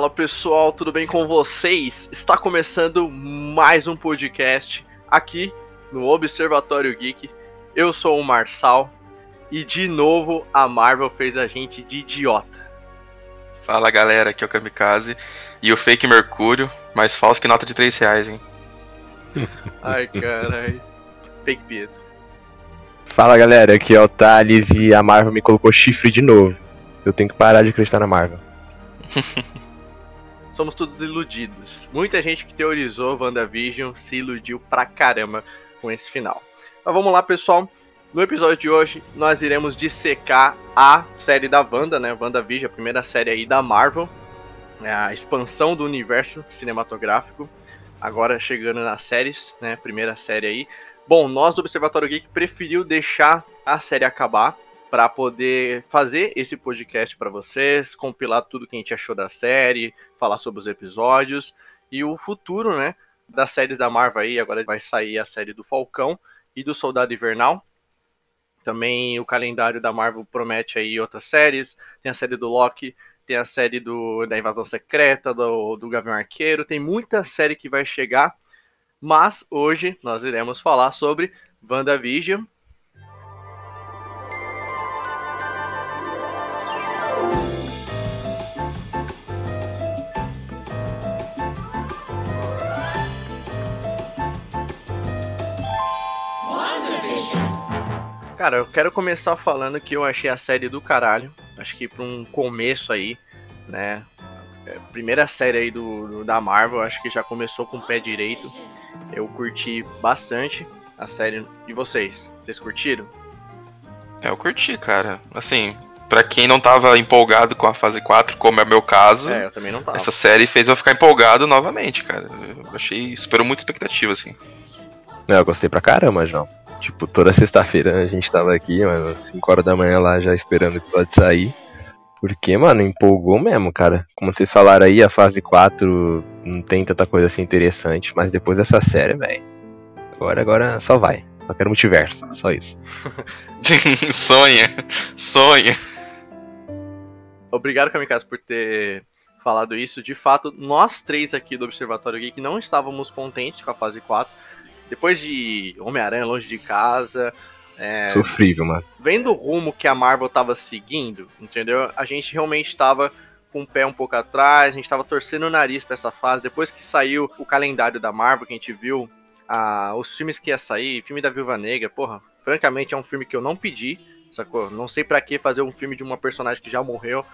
Fala pessoal, tudo bem com vocês? Está começando mais um podcast aqui no Observatório Geek. Eu sou o Marçal e de novo a Marvel fez a gente de idiota. Fala galera, aqui é o Kamikaze e o fake Mercúrio, mais falso que nota de 3 reais, hein? Ai caralho. Fake Pietro. Fala galera, aqui é o Thales e a Marvel me colocou chifre de novo. Eu tenho que parar de acreditar na Marvel. Somos todos iludidos. Muita gente que teorizou WandaVision se iludiu pra caramba com esse final. Mas vamos lá, pessoal. No episódio de hoje, nós iremos dissecar a série da Wanda, né? WandaVision, a primeira série aí da Marvel. É a expansão do universo cinematográfico. Agora chegando nas séries, né? Primeira série aí. Bom, nós do Observatório Geek preferiu deixar a série acabar para poder fazer esse podcast para vocês, compilar tudo que a gente achou da série, falar sobre os episódios e o futuro, né, das séries da Marvel aí. Agora vai sair a série do Falcão e do Soldado Invernal. Também o calendário da Marvel promete aí outras séries. Tem a série do Loki, tem a série do, da Invasão Secreta, do, do Gavião Arqueiro. Tem muita série que vai chegar mas hoje nós iremos falar sobre WandaVision. Cara, eu quero começar falando que eu achei a série do caralho. Acho que para um começo aí, né? É, primeira série aí do, do, da Marvel, acho que já começou com o pé direito. Eu curti bastante a série de vocês. Vocês curtiram? É, eu curti, cara. Assim, para quem não tava empolgado com a fase 4, como é o meu caso, é, eu também não tava. essa série fez eu ficar empolgado novamente, cara. Eu achei, superou muita expectativa, assim. Não, eu gostei pra caramba, João. Tipo, toda sexta-feira a gente tava aqui, mano, 5 horas da manhã lá já esperando o episódio sair. Porque, mano, empolgou mesmo, cara. Como vocês falaram aí, a fase 4 não tem tanta coisa assim interessante, mas depois dessa série, velho. Agora, agora só vai. Só quero multiverso, só isso. sonha, sonha. Obrigado, Kamikaze, por ter falado isso. De fato, nós três aqui do Observatório Geek não estávamos contentes com a fase 4. Depois de Homem-Aranha longe de casa, é, Sofrível, mano. Vendo o rumo que a Marvel tava seguindo, entendeu? A gente realmente tava com o pé um pouco atrás, a gente tava torcendo o nariz pra essa fase. Depois que saiu o calendário da Marvel, que a gente viu ah, os filmes que ia sair, filme da Viúva Negra, porra, francamente é um filme que eu não pedi, sacou? Não sei para que fazer um filme de uma personagem que já morreu.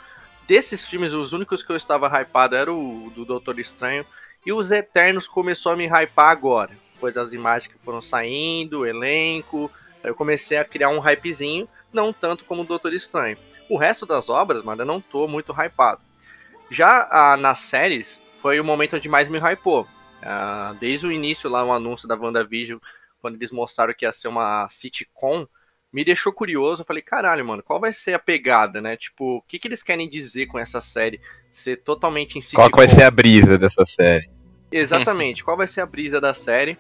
Desses filmes, os únicos que eu estava hypado era o do Doutor Estranho. E os Eternos começou a me hypar agora. Pois as imagens que foram saindo, o elenco, eu comecei a criar um hypezinho, não tanto como o Doutor Estranho. O resto das obras, mano, eu não tô muito hypado. Já ah, nas séries, foi o momento onde mais me hypou. Ah, desde o início lá, o anúncio da WandaVision, quando eles mostraram que ia ser uma sitcom, me deixou curioso. Eu falei, caralho, mano, qual vai ser a pegada, né? Tipo, o que, que eles querem dizer com essa série? Ser totalmente em sitcom. Qual vai ser a brisa dessa série? Exatamente, qual vai ser a brisa da série?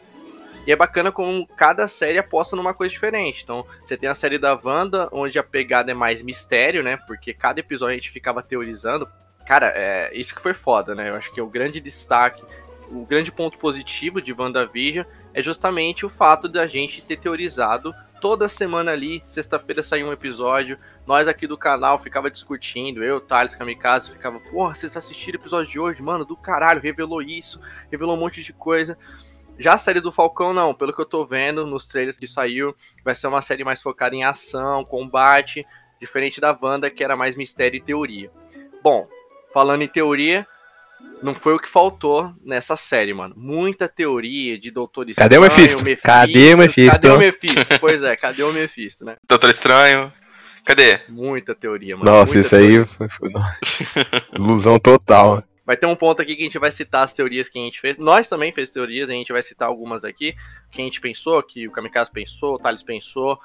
E é bacana como cada série aposta numa coisa diferente. Então, você tem a série da Wanda, onde a pegada é mais mistério, né? Porque cada episódio a gente ficava teorizando. Cara, é isso que foi foda, né? Eu acho que o grande destaque, o grande ponto positivo de WandaVision é justamente o fato da gente ter teorizado toda semana ali, sexta-feira saiu um episódio, nós aqui do canal ficava discutindo, eu, Thales, Kamikaze, ficava, porra, vocês assistiram o episódio de hoje? Mano, do caralho, revelou isso, revelou um monte de coisa. Já a série do Falcão, não. Pelo que eu tô vendo nos trailers que saiu, vai ser uma série mais focada em ação, combate, diferente da Wanda, que era mais mistério e teoria. Bom, falando em teoria, não foi o que faltou nessa série, mano. Muita teoria de Doutor Estranho. Cadê o Mephisto? Mephisto cadê o Mephisto? Cadê o Mephisto? pois é, cadê o Mephisto, né? Doutor Estranho. Cadê? Muita teoria, mano. Nossa, Muita isso teoria. aí foi, foi... ilusão total. Vai ter um ponto aqui que a gente vai citar as teorias que a gente fez. Nós também fez teorias, a gente vai citar algumas aqui. Que a gente pensou, que o Kamikaze pensou, o Thales pensou.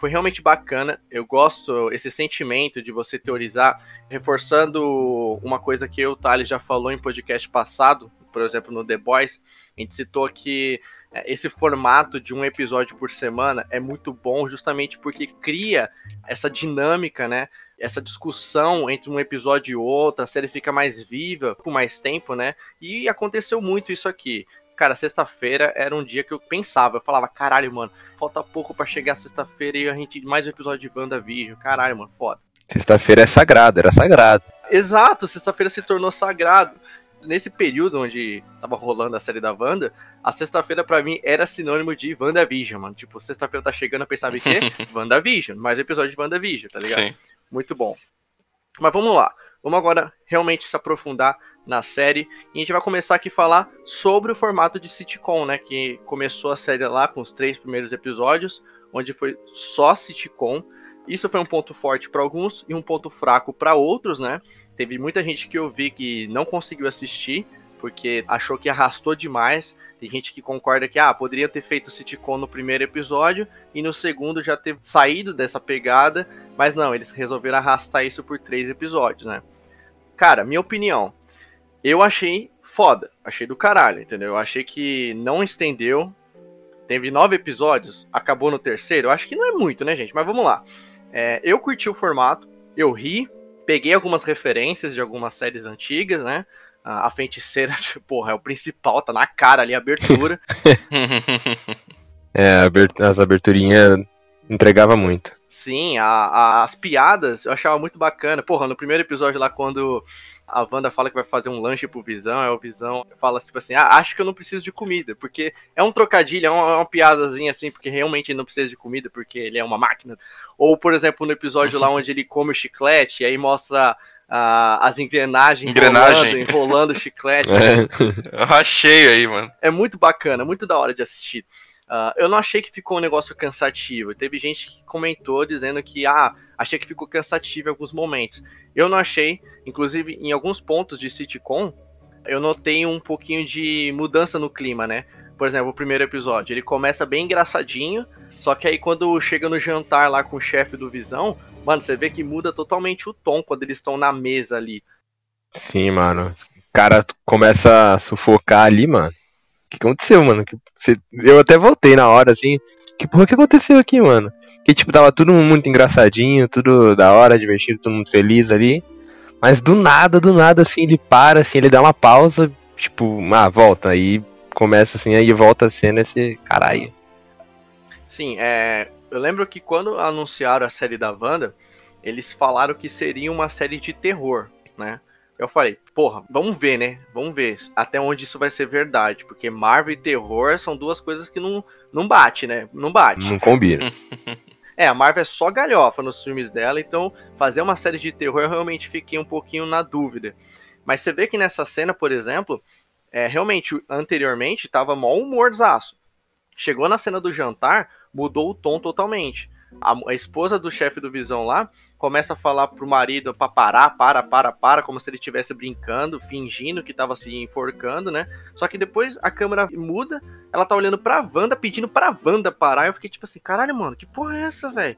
Foi realmente bacana. Eu gosto esse sentimento de você teorizar, reforçando uma coisa que o Thales, já falou em podcast passado, por exemplo, no The Boys. A gente citou que é, esse formato de um episódio por semana é muito bom justamente porque cria essa dinâmica, né? essa discussão entre um episódio e outro, a série fica mais viva por mais tempo, né? E aconteceu muito isso aqui. Cara, sexta-feira era um dia que eu pensava, eu falava, caralho, mano, falta pouco para chegar sexta-feira e a gente mais um episódio de WandaVision. Caralho, mano, foda. Sexta-feira é sagrado, era sagrado. Exato, sexta-feira se tornou sagrado. Nesse período onde tava rolando a série da Wanda, a sexta-feira para mim era sinônimo de WandaVision, mano. Tipo, sexta-feira tá chegando, eu pensava em quê? WandaVision, mais episódio de WandaVision, tá ligado? Sim. Muito bom. Mas vamos lá. Vamos agora realmente se aprofundar na série. E a gente vai começar aqui a falar sobre o formato de sitcom, né? Que começou a série lá com os três primeiros episódios, onde foi só sitcom. Isso foi um ponto forte para alguns e um ponto fraco para outros, né? Teve muita gente que eu vi que não conseguiu assistir porque achou que arrastou demais. Tem gente que concorda que ah, poderia ter feito sitcom no primeiro episódio e no segundo já ter saído dessa pegada, mas não, eles resolveram arrastar isso por três episódios, né? Cara, minha opinião, eu achei foda, achei do caralho, entendeu? Eu achei que não estendeu, teve nove episódios, acabou no terceiro, eu acho que não é muito, né, gente? Mas vamos lá. É, eu curti o formato, eu ri, peguei algumas referências de algumas séries antigas, né? A feiticeira, porra, é o principal, tá na cara ali a abertura. é, as aberturinhas entregava muito. Sim, a, a, as piadas eu achava muito bacana. Porra, no primeiro episódio lá, quando a Wanda fala que vai fazer um lanche pro Visão, é o Visão fala tipo assim, ah, acho que eu não preciso de comida, porque é um trocadilho, é uma, é uma piadazinha assim, porque realmente ele não precisa de comida, porque ele é uma máquina. Ou, por exemplo, no episódio lá onde ele come o chiclete, e aí mostra Uh, as engrenagens Engrenagem. enrolando, enrolando o chiclete. É. Eu achei aí, mano. É muito bacana, muito da hora de assistir. Uh, eu não achei que ficou um negócio cansativo. Teve gente que comentou dizendo que, ah, achei que ficou cansativo em alguns momentos. Eu não achei, inclusive em alguns pontos de sitcom, eu notei um pouquinho de mudança no clima, né? Por exemplo, o primeiro episódio, ele começa bem engraçadinho, só que aí quando chega no jantar lá com o chefe do Visão, mano, você vê que muda totalmente o tom quando eles estão na mesa ali. Sim, mano. O cara começa a sufocar ali, mano que aconteceu, mano? Eu até voltei na hora, assim. Que porra que aconteceu aqui, mano? Que, tipo, tava tudo muito engraçadinho, tudo da hora, divertido, todo mundo feliz ali. Mas do nada, do nada, assim, ele para, assim, ele dá uma pausa, tipo, ah, volta. Aí começa assim, aí volta a cena esse caralho. Sim, é. Eu lembro que quando anunciaram a série da Wanda, eles falaram que seria uma série de terror, né? Eu falei, porra, vamos ver, né? Vamos ver até onde isso vai ser verdade. Porque Marvel e terror são duas coisas que não, não bate, né? Não bate. Não combina. é, a Marvel é só galhofa nos filmes dela, então fazer uma série de terror eu realmente fiquei um pouquinho na dúvida. Mas você vê que nessa cena, por exemplo, é, realmente, anteriormente, tava mó humorzaço. Chegou na cena do jantar, mudou o tom totalmente. A, a esposa do chefe do Visão lá começa a falar pro marido para parar, para, para, para, como se ele estivesse brincando, fingindo que tava se enforcando, né? Só que depois a câmera muda, ela tá olhando pra Wanda, pedindo pra Wanda parar. Eu fiquei tipo assim, caralho, mano, que porra é essa, velho?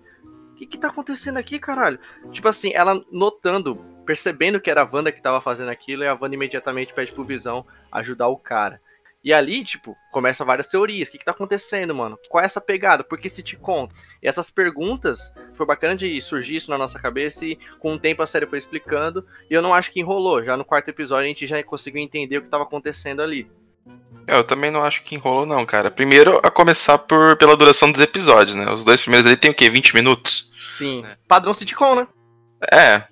O que, que tá acontecendo aqui, caralho? Tipo assim, ela notando, percebendo que era a Wanda que tava fazendo aquilo, e a Wanda imediatamente pede pro Visão ajudar o cara. E ali, tipo, começa várias teorias. O que, que tá acontecendo, mano? Qual é essa pegada? Por que sitcom? E essas perguntas, foi bacana de surgir isso na nossa cabeça e com o tempo a série foi explicando. E eu não acho que enrolou. Já no quarto episódio a gente já conseguiu entender o que tava acontecendo ali. É, eu também não acho que enrolou, não, cara. Primeiro, a começar por, pela duração dos episódios, né? Os dois primeiros ali tem o quê? 20 minutos? Sim. É. Padrão sitcom, né? É.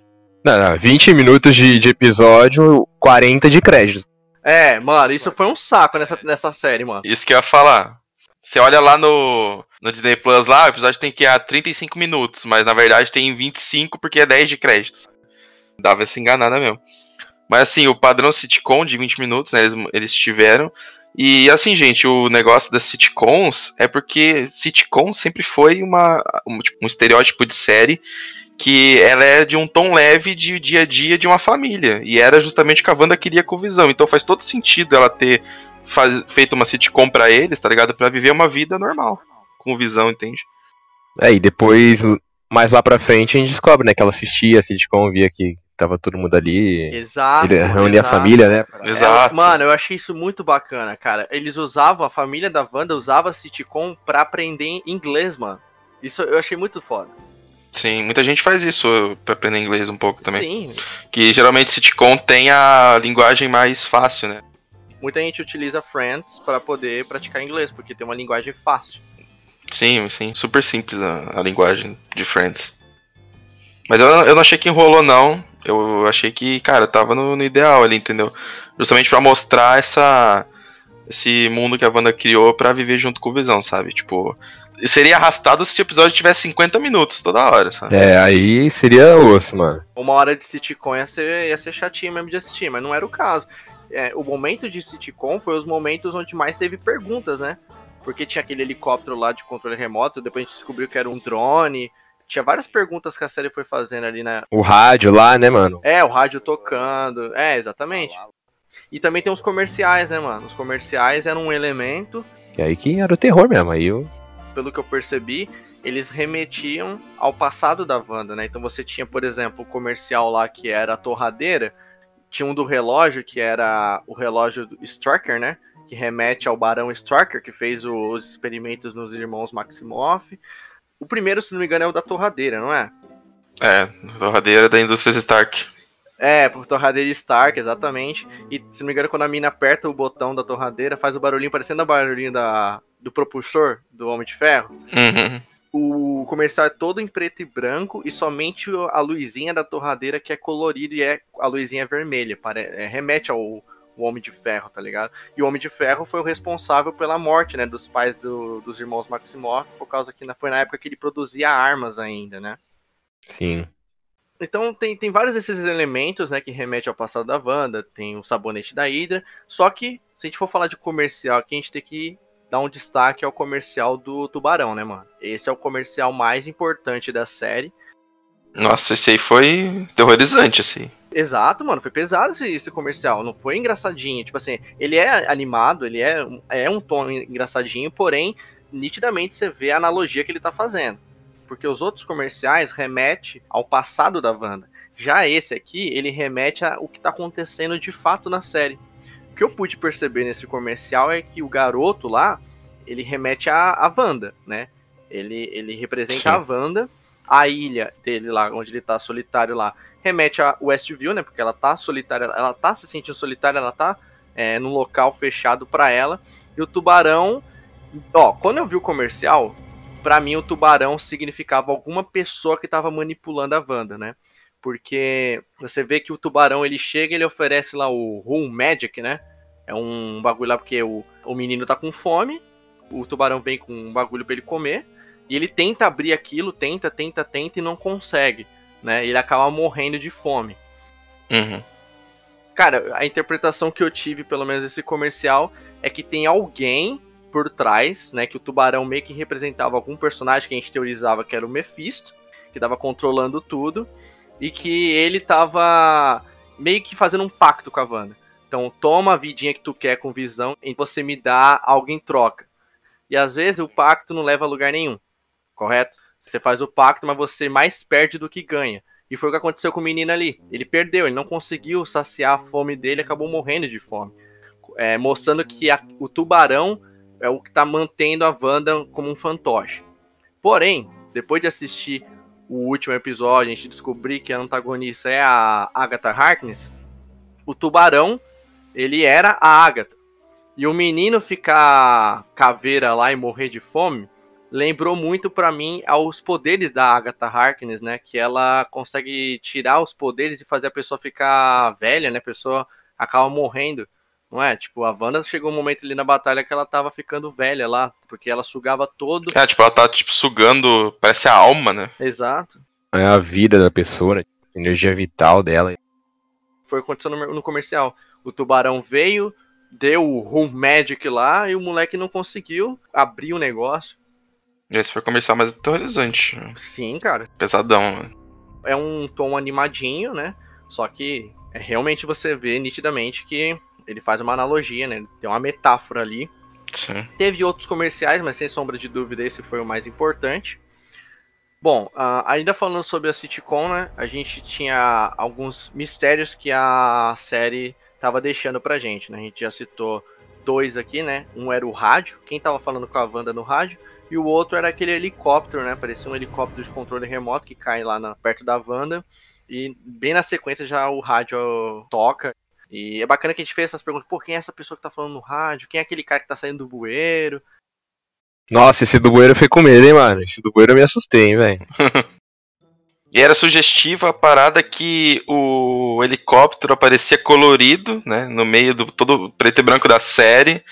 Não, não, 20 minutos de, de episódio, 40 de crédito. É, mano, isso foi um saco nessa, nessa série, mano. Isso que eu ia falar. Você olha lá no, no Disney Plus lá, o episódio tem que ir a 35 minutos, mas na verdade tem 25 porque é 10 de créditos. Dava essa enganada mesmo. Mas assim, o padrão sitcom de 20 minutos, né, eles, eles tiveram. E assim, gente, o negócio das sitcoms é porque sitcom sempre foi uma, um, tipo, um estereótipo de série que ela é de um tom leve de dia a dia de uma família. E era justamente o que a Wanda queria com visão. Então faz todo sentido ela ter faz, feito uma sitcom para eles, tá ligado? Pra viver uma vida normal. Com visão, entende? É, e depois, mais lá pra frente, a gente descobre, né, que ela assistia a sitcom, via que tava todo mundo ali. Exato. Ele reunia a família, né? Exato. É, mano, eu achei isso muito bacana, cara. Eles usavam, a família da Wanda usava a sitcom pra aprender inglês, mano. Isso eu achei muito foda. Sim, muita gente faz isso pra aprender inglês um pouco também. Sim, Que geralmente sitcom tem a linguagem mais fácil, né? muita gente utiliza Friends para poder praticar inglês, porque tem uma linguagem fácil. Sim, sim, super simples a, a linguagem de Friends. Mas eu, eu não achei que enrolou, não. Eu achei que, cara, tava no, no ideal ali, entendeu? Justamente pra mostrar essa esse mundo que a Wanda criou pra viver junto com o Visão, sabe? Tipo, seria arrastado se o episódio tivesse 50 minutos toda hora, sabe? É, aí seria osso, mano. Uma hora de sitcom ia ser, ia ser chatinho mesmo de assistir, mas não era o caso. É, o momento de sitcom foi os momentos onde mais teve perguntas, né? Porque tinha aquele helicóptero lá de controle remoto, depois a gente descobriu que era um drone. Tinha várias perguntas que a série foi fazendo ali na. O rádio lá, né, mano? É, o rádio tocando. É, exatamente. E também tem os comerciais, né, mano? Os comerciais eram um elemento, E aí que era o terror mesmo. Aí eu. Pelo que eu percebi, eles remetiam ao passado da Wanda, né? Então você tinha, por exemplo, o comercial lá que era a torradeira, tinha um do relógio que era o relógio do Strucker, né? Que remete ao Barão Strucker, que fez os experimentos nos irmãos Maximoff. O primeiro, se não me engano, é o da torradeira, não é? É, torradeira da Indústrias Stark. É, por torradeira Stark, exatamente. E se não me engano, quando a mina aperta o botão da torradeira, faz o barulhinho parecendo o barulhinho da, do propulsor do Homem de Ferro. Uhum. O comercial é todo em preto e branco e somente a luzinha da torradeira que é colorida e é a luzinha vermelha. Pare, é, remete ao Homem de Ferro, tá ligado? E o Homem de Ferro foi o responsável pela morte, né, dos pais do- dos irmãos Maximoff, por causa que na- foi na época que ele produzia armas ainda, né? Sim. Então tem, tem vários desses elementos, né, que remete ao passado da Wanda, tem o sabonete da Hydra, só que se a gente for falar de comercial aqui, a gente tem que dar um destaque ao comercial do Tubarão, né, mano? Esse é o comercial mais importante da série. Nossa, esse aí foi terrorizante, assim. Exato, mano, foi pesado esse, esse comercial, não foi engraçadinho, tipo assim, ele é animado, ele é, é um tom engraçadinho, porém, nitidamente você vê a analogia que ele tá fazendo. Porque os outros comerciais remetem ao passado da Wanda. Já esse aqui, ele remete ao que tá acontecendo de fato na série. O que eu pude perceber nesse comercial é que o garoto lá, ele remete a, a Wanda, né? Ele, ele representa Sim. a Wanda, a ilha dele lá, onde ele tá solitário lá, remete a Westview, né? Porque ela tá solitária, ela tá se sentindo solitária, ela tá é, num local fechado pra ela. E o tubarão, ó, quando eu vi o comercial, pra mim o tubarão significava alguma pessoa que tava manipulando a Wanda, né? Porque você vê que o tubarão ele chega, ele oferece lá o Room Magic, né? É um bagulho lá porque o, o menino tá com fome, o tubarão vem com um bagulho pra ele comer, e ele tenta abrir aquilo, tenta, tenta, tenta e não consegue, né? Ele acaba morrendo de fome. Uhum. Cara, a interpretação que eu tive, pelo menos desse comercial, é que tem alguém por trás, né? Que o tubarão meio que representava algum personagem que a gente teorizava que era o Mephisto, que tava controlando tudo, e que ele tava meio que fazendo um pacto com a Wanda. Então, toma a vidinha que tu quer com visão e você me dá algo em troca. E às vezes o pacto não leva a lugar nenhum, correto? Você faz o pacto, mas você mais perde do que ganha. E foi o que aconteceu com o menino ali. Ele perdeu, ele não conseguiu saciar a fome dele, acabou morrendo de fome. É, mostrando que a- o tubarão é o que está mantendo a Wanda como um fantoche. Porém, depois de assistir o último episódio, a gente descobrir que a antagonista é a Agatha Harkness, o tubarão, ele era a Agatha. E o menino ficar caveira lá e morrer de fome, lembrou muito pra mim aos poderes da Agatha Harkness, né? Que ela consegue tirar os poderes e fazer a pessoa ficar velha, né? A pessoa acaba morrendo, não é? Tipo, a Wanda chegou um momento ali na batalha que ela tava ficando velha lá, porque ela sugava todo. É, tipo, ela tá, tipo, sugando, parece a alma, né? Exato. É a vida da pessoa, né? Energia vital dela. Foi o que aconteceu no, no comercial. O tubarão veio, deu o Room Magic lá e o moleque não conseguiu abrir o negócio. Esse foi o comercial mais aterrorizante. Sim, cara. Pesadão, mano. é um tom animadinho, né? Só que é, realmente você vê nitidamente que ele faz uma analogia, né? Tem uma metáfora ali. Sim. Teve outros comerciais, mas sem sombra de dúvida esse foi o mais importante. Bom, ah, ainda falando sobre a sitcom, né? A gente tinha alguns mistérios que a série tava deixando pra gente, né? A gente já citou dois aqui, né? Um era o rádio, quem tava falando com a Wanda no rádio, e o outro era aquele helicóptero, né? Parecia um helicóptero de controle remoto que cai lá na, perto da Wanda. E bem na sequência já o rádio toca. E é bacana que a gente fez essas perguntas, pô, quem é essa pessoa que tá falando no rádio? Quem é aquele cara que tá saindo do bueiro? Nossa, esse do bueiro foi com medo, hein, mano? Esse do bueiro eu me assustei, hein, velho. E era sugestiva a parada que o helicóptero aparecia colorido, né? No meio do todo preto e branco da série.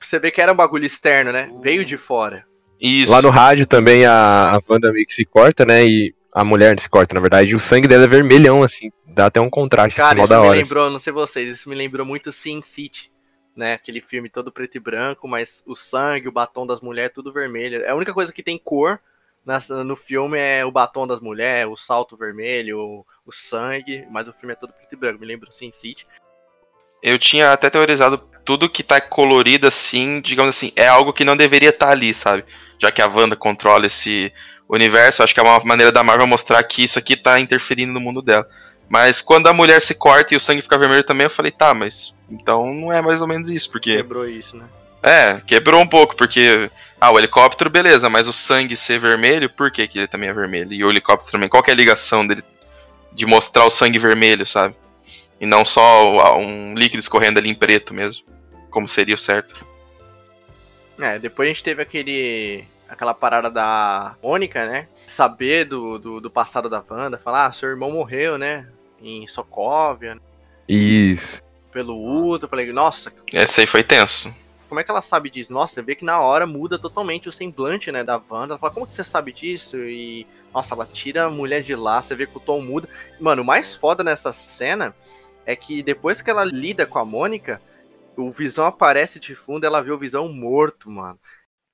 Você vê que era um bagulho externo, né? Veio de fora. Isso. Lá no rádio também a, a Wanda meio que se corta, né? E a mulher se corta, na verdade, e o sangue dela é vermelhão, assim. Dá até um contraste, Cara, assim, mó isso da me hora. lembrou, não sei vocês, isso me lembrou muito Sin City. Né, aquele filme todo preto e branco, mas o sangue, o batom das mulheres, tudo vermelho. É a única coisa que tem cor no filme é o batom das mulheres, o salto vermelho, o, o sangue, mas o filme é todo preto e branco. Me lembro do Sin City. Eu tinha até teorizado tudo que tá colorido assim, digamos assim, é algo que não deveria estar ali, sabe? Já que a Wanda controla esse universo, acho que é uma maneira da Marvel mostrar que isso aqui tá interferindo no mundo dela. Mas quando a mulher se corta e o sangue fica vermelho também, eu falei, tá, mas então não é mais ou menos isso, porque Quebrou isso, né? É, quebrou um pouco, porque. Ah, o helicóptero, beleza, mas o sangue ser vermelho, por que, que ele também é vermelho? E o helicóptero também, qual que é a ligação dele de mostrar o sangue vermelho, sabe? E não só um líquido escorrendo ali em preto mesmo, como seria o certo. É, depois a gente teve aquele. aquela parada da Mônica, né? Saber do, do, do passado da Wanda, falar, ah, seu irmão morreu, né? Em Sokovia, Isso. pelo Ultra. Eu falei, nossa, Esse aí foi tenso. Como é que ela sabe disso? Nossa, você vê que na hora muda totalmente o semblante, né, da Wanda. Ela fala, como que você sabe disso? E, nossa, ela tira a mulher de lá, você vê que o tom muda. Mano, o mais foda nessa cena é que depois que ela lida com a Mônica, o Visão aparece de fundo ela vê o Visão morto, mano.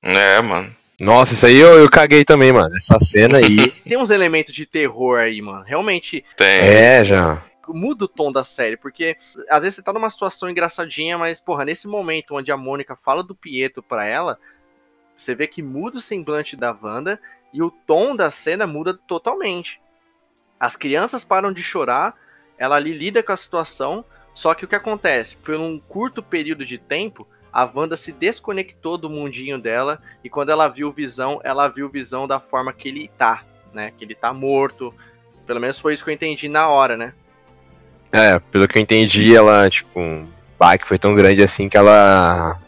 É, mano. Nossa, isso aí eu, eu caguei também, mano. Essa cena aí. Tem uns elementos de terror aí, mano. Realmente Tem. é, já. Muda o tom da série, porque às vezes você tá numa situação engraçadinha, mas, porra, nesse momento onde a Mônica fala do Pietro pra ela, você vê que muda o semblante da Wanda e o tom da cena muda totalmente. As crianças param de chorar, ela ali lida com a situação, só que o que acontece? Por um curto período de tempo, a Wanda se desconectou do mundinho dela e quando ela viu Visão, ela viu Visão da forma que ele tá, né? Que ele tá morto. Pelo menos foi isso que eu entendi na hora, né? É, pelo que eu entendi, ela, tipo, um baque foi tão grande assim que ela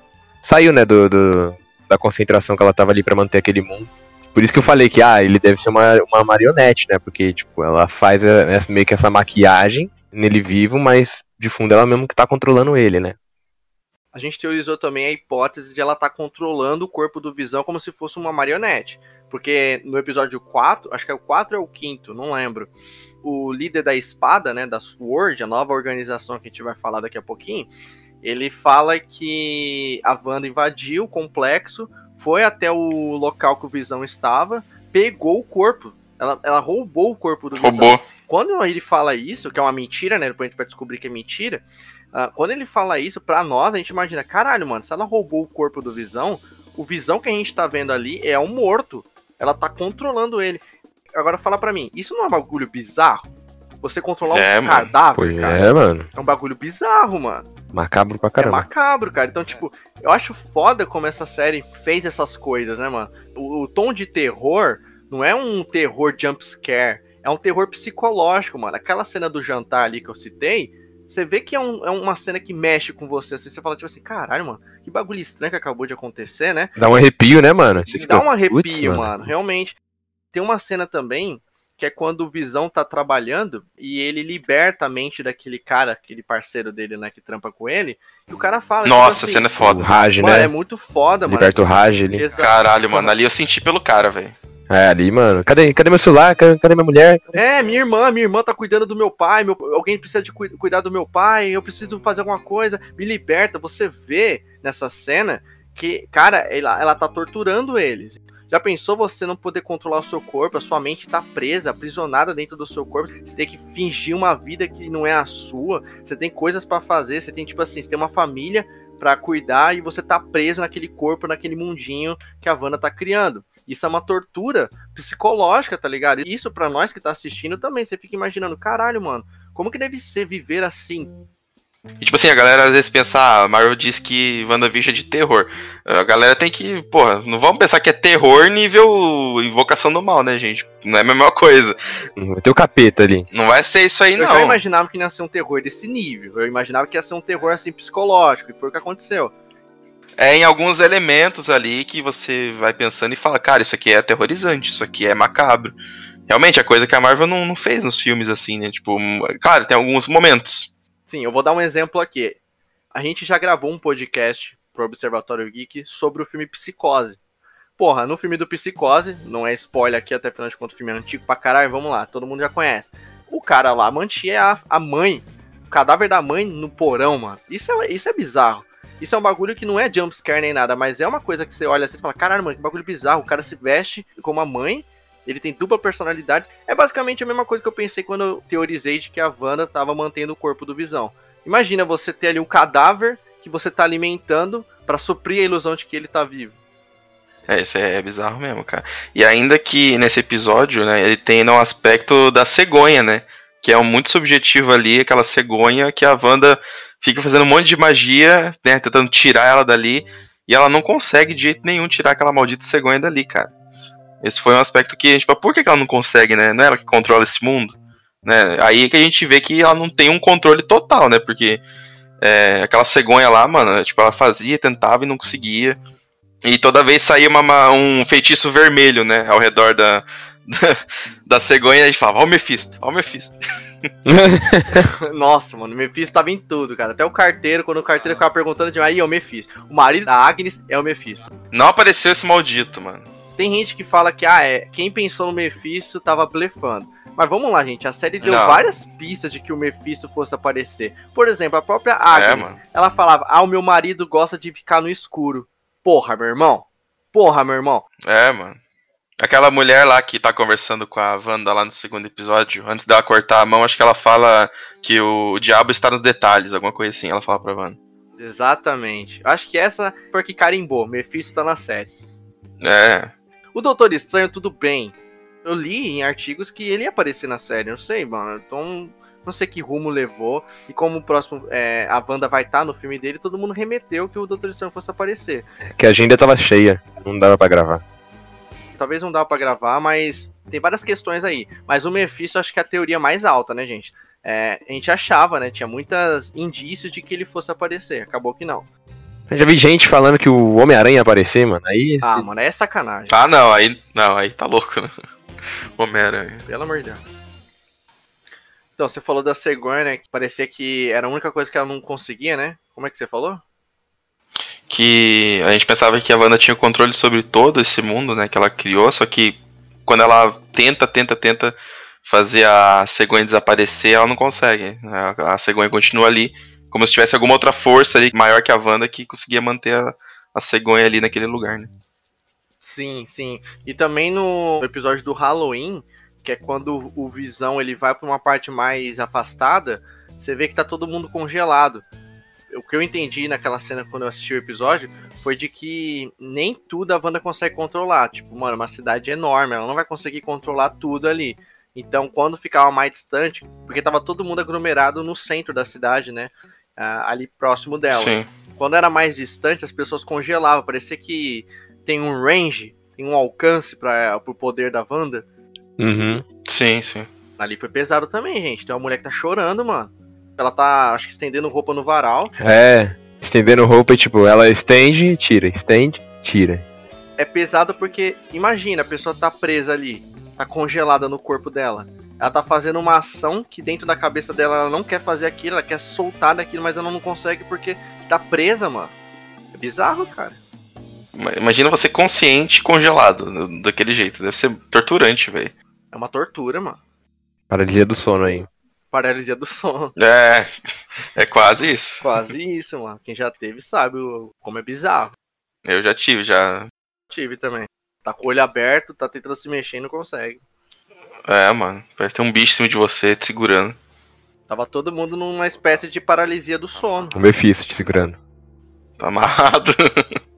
saiu, né, do, do- da concentração que ela tava ali pra manter aquele mundo. Por isso que eu falei que, ah, ele deve ser uma, uma marionete, né, porque, tipo, ela faz é, essa- meio que essa maquiagem nele vivo, mas de fundo ela mesmo que tá controlando ele, né. A gente teorizou também a hipótese de ela estar controlando o corpo do Visão como se fosse uma marionete. Porque no episódio 4, acho que é o 4 ou é o quinto, não lembro. O líder da espada, né, da Sword, a nova organização que a gente vai falar daqui a pouquinho, ele fala que a Wanda invadiu o complexo, foi até o local que o Visão estava, pegou o corpo. Ela, ela roubou o corpo do Visão. Roubou. Quando ele fala isso, que é uma mentira, né? Depois a gente vai descobrir que é mentira. ah, quando ele fala isso, pra nós, a gente imagina, caralho, mano, se ela roubou o corpo do Visão, o Visão que a gente tá vendo ali é um morto. Ela tá controlando ele. Agora fala pra mim, isso não é um bagulho bizarro? Você controlar É, um mano. cadáver, Pois cara, é, mano. é um bagulho bizarro, mano. Macabro pra É caramba. macabro, cara. Então, tipo, eu acho foda como essa série fez essas coisas, né, mano? O, o tom de terror não é um terror jump scare, é um terror psicológico, mano. Aquela cena do jantar ali que eu citei, você vê que é, um- é uma cena que mexe com você. Assim, você fala, tipo assim, caralho, mano, que bagulho estranho que acabou de acontecer, né? Dá um arrepio, né, mano? Você fica, Dá um arrepio, "Putz, mano. realmente. Tem uma cena também que é quando o Visão tá trabalhando e ele liberta a mente daquele cara, aquele parceiro dele, né, que trampa com ele, e o cara fala. tipo Nossa, a assim, cena é O foda. Raj, Mano, né? é muito foda, mano. Liberta o Raj ali. Exato. Caralho, mano, ali eu senti pelo cara, velho. É, ali, mano. Cadê, cadê meu celular? Cadê, cadê minha mulher? É, minha irmã, minha irmã tá cuidando do meu pai, meu- alguém precisa de cui- cuidar do meu pai, eu preciso fazer alguma coisa, me liberta. Você vê nessa cena que, cara, ela, ela tá torturando eles. Já pensou você não poder controlar o seu corpo, a sua mente tá presa, aprisionada dentro do seu corpo, você tem que fingir uma vida que não é a sua, você tem coisas pra fazer, você tem, tipo assim, você tem uma família pra cuidar e você tá preso naquele corpo, naquele mundinho que a Wanda tá criando. Isso é uma tortura psicológica, tá ligado? Isso pra nós que tá assistindo também, você fica imaginando, caralho, mano, como que deve ser viver assim? E, tipo assim, a galera às vezes pensa, ah, a Marvel diz que WandaVision é de terror. A galera tem que, porra, não vamos pensar que é terror nível invocação do mal, né, gente? Não é a mesma coisa. Vai ter o capeta ali. Não vai ser isso aí, Eu não. já imaginava que não ia ser um terror desse nível. Eu imaginava que ia ser um terror assim psicológico, e foi o que aconteceu. É em alguns elementos ali que você vai pensando e fala, cara, isso aqui é aterrorizante, isso aqui é macabro. Realmente, é coisa que a Marvel não, não fez nos filmes, assim, né? Tipo, claro, tem alguns momentos. Sim, eu vou dar um exemplo aqui. A gente já gravou um podcast pro Observatório Geek sobre o filme Psicose. Porra, no filme do Psicose, não é spoiler aqui, até afinal de contas o filme é antigo pra caralho, vamos lá, todo mundo já conhece. O cara lá mantinha a, a mãe, o cadáver da mãe no porão, mano. Isso é, isso é bizarro. Isso é um bagulho que não é jumpscare nem nada, mas é uma coisa que você olha assim e fala, caralho, mano, que bagulho bizarro. O cara se veste como a mãe, ele tem dupla personalidade. É basicamente a mesma coisa que eu pensei quando eu teorizei de que a Wanda tava mantendo o corpo do Visão. Imagina você ter ali um cadáver que você tá alimentando pra suprir a ilusão de que ele tá vivo. É, isso é bizarro mesmo, cara. E ainda que nesse episódio, né, ele tem no aspecto da cegonha, né? Que é um muito subjetivo ali, aquela cegonha que a Wanda fica fazendo um monte de magia, né? Tentando tirar ela dali. E ela não consegue de jeito nenhum tirar aquela maldita cegonha dali, cara. Esse foi um aspecto que, tipo, por que que ela não consegue, né? Não é ela que controla esse mundo? Né? Aí que a gente vê que ela não tem um controle total, né? Porque é, aquela cegonha lá, mano, tipo, ela fazia, tentava e não conseguia. E toda vez saía uma- uma- um feitiço vermelho, né? Ao redor da, da, da cegonha e a gente falava, ó o Mephisto, ó o Mephisto. Nossa, mano, o Mephisto tava em tudo, cara. Até o carteiro, quando o carteiro ficava perguntando de aí é o Mephisto. O marido da Agnes é o Mephisto. Não apareceu esse maldito, mano. Tem gente que fala que, ah, é, quem pensou no Mephisto tava blefando. Mas vamos lá, gente. A série deu Não. várias pistas de que o Mephisto fosse aparecer. Por exemplo, a própria É, Agnes. mano. ela falava, ah, o meu marido gosta de ficar no escuro. Porra, meu irmão. Porra, meu irmão. É, mano. Aquela mulher lá que tá conversando com a Wanda lá no segundo episódio, antes dela cortar a mão, acho que ela fala que o diabo está nos detalhes, alguma coisa assim, ela fala pra Wanda. Exatamente. Acho que essa foi que carimbou. Mephisto tá na série. É, O Doutor Estranho, tudo bem. Eu li em artigos que ele ia aparecer na série, não sei, mano. Então, não sei que rumo levou. E como o próximo, é, a Wanda vai estar no filme dele, todo mundo remeteu que o Doutor Estranho fosse aparecer. que a agenda tava cheia, não dava pra gravar. Talvez não dá pra gravar, mas tem várias questões aí. Mas o Mephisto acho que é a teoria mais alta, né, gente? É, a gente achava, né? Tinha muitos indícios de que ele fosse aparecer. Acabou que não. Eu já vi gente falando que o Homem-Aranha ia aparecer, mano. Aí esse- Ah, mano, é sacanagem. Ah, não, aí, não, aí tá louco, né? Homem-Aranha. Pelo amor de Deus. Então, você falou da cegonha, né? Que parecia que era a única coisa que ela não conseguia, né? Como é que você falou? Que a gente pensava que a Wanda tinha controle sobre todo esse mundo, né, que ela criou, só que quando ela tenta, tenta, tenta fazer a cegonha desaparecer, ela não consegue. A, a cegonha continua ali, como se tivesse alguma outra força ali maior que a Wanda que conseguia manter a, a cegonha ali naquele lugar, né? Sim, sim. E também no episódio do Halloween, que é quando o Visão ele vai pra uma parte mais afastada, você vê que tá todo mundo congelado. O que eu entendi naquela cena quando eu assisti o episódio foi de que nem tudo a Wanda consegue controlar. Tipo, mano, uma cidade enorme, ela não vai conseguir controlar tudo ali. Então, quando ficava mais distante, porque tava todo mundo aglomerado no centro da cidade, né? Ah, ali próximo dela. Sim. Quando era mais distante, as pessoas congelavam. Parecia que tem um range, tem um alcance para o poder da Wanda. Uhum. Sim, sim. Ali foi pesado também, gente. Tem uma mulher que tá chorando, mano. Ela tá, acho que estendendo roupa no varal. É, estendendo roupa e tipo, ela estende, tira, estende, tira. É pesado porque, imagina, a pessoa tá presa ali, tá congelada no corpo dela. Ela tá fazendo uma ação que dentro da cabeça dela ela não quer fazer aquilo, ela quer soltar daquilo, mas ela não consegue porque tá presa, mano. É bizarro, cara. Ima- Imagina você consciente congelado daquele jeito. Deve ser torturante, velho. É uma tortura, mano. Paralisia do sono aí. Paralisia do sono. É, é quase isso. Quase isso, mano. Quem já teve sabe como é bizarro. Eu já tive, já. Tive também. Tá com o olho aberto, tá tentando se mexer e não consegue. É, mano. Parece ter um bicho em cima de você te segurando. Tava todo mundo numa espécie de paralisia do sono. O Mephisto te segurando. Tá amarrado.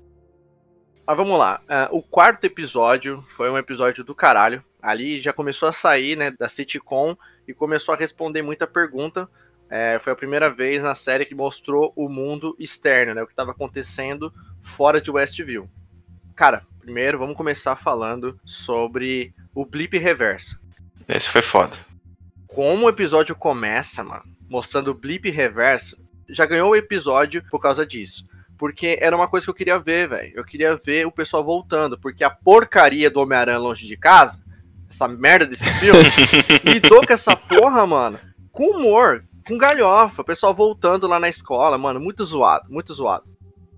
Mas vamos lá. Ah, o quarto episódio foi um episódio do caralho. Ali já começou a sair, né, da sitcom e começou a responder muita pergunta É, foi a primeira vez na série que mostrou o mundo externo, né? O que estava acontecendo fora de Westview. Cara, primeiro vamos começar falando sobre o blip reverso. Esse foi foda. Como o episódio começa, mano, mostrando o blip reverso, já ganhou o episódio por causa disso. Porque era uma coisa que eu queria ver, velho. Eu queria ver o pessoal voltando. Porque a porcaria do Homem-Aranha longe de casa, essa merda desse filme, lidou com essa porra, mano, com humor, com galhofa. O pessoal voltando lá na escola, mano, muito zoado, muito zoado.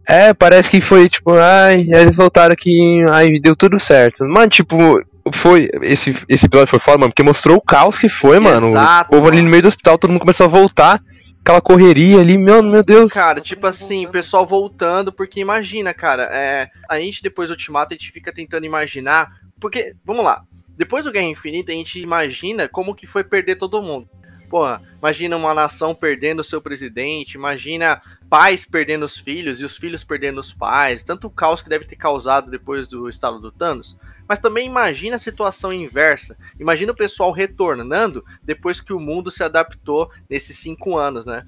É, parece que foi tipo, ai, eles voltaram aqui, ai, deu tudo certo. Mano, tipo, foi. Esse, esse episódio foi foda, mano, porque mostrou o caos que foi, mano. Exato, o povo ali no meio do hospital, todo mundo começou a voltar. Aquela correria ali, meu, meu Deus. Cara, tipo assim, o pessoal voltando, porque imagina, cara, é, a gente depois do Ultimato, a gente fica tentando imaginar, porque, vamos lá, depois do Guerra Infinita, a gente imagina como que foi perder todo mundo. Porra, imagina uma nação perdendo o seu presidente, imagina pais perdendo os filhos e os filhos perdendo os pais, tanto o caos que deve ter causado depois do estalo do Thanos. Mas também imagina a situação inversa. Imagina o pessoal retornando depois que o mundo se adaptou nesses cinco anos, né?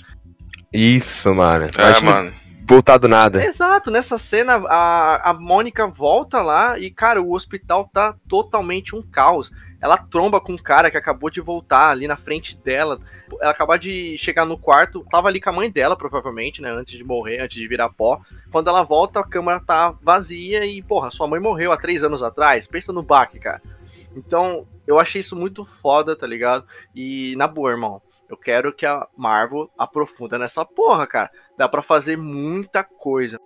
Isso, mano. É, Imagina mano. voltar do nada. Exato, nessa cena a, a Mônica volta lá e, cara, o hospital tá totalmente um caos. Ela tromba com um cara que acabou de voltar ali na frente dela. Ela acabou de chegar no quarto, tava ali com a mãe dela, provavelmente, né? Antes de morrer, antes de virar pó. Quando ela volta, a câmera tá vazia e, porra, sua mãe morreu há três anos atrás. Pensa no baque, cara. Então, eu achei isso muito foda, tá ligado? E, na boa, irmão, eu quero que a Marvel aprofunda nessa porra, cara. Dá pra fazer muita coisa.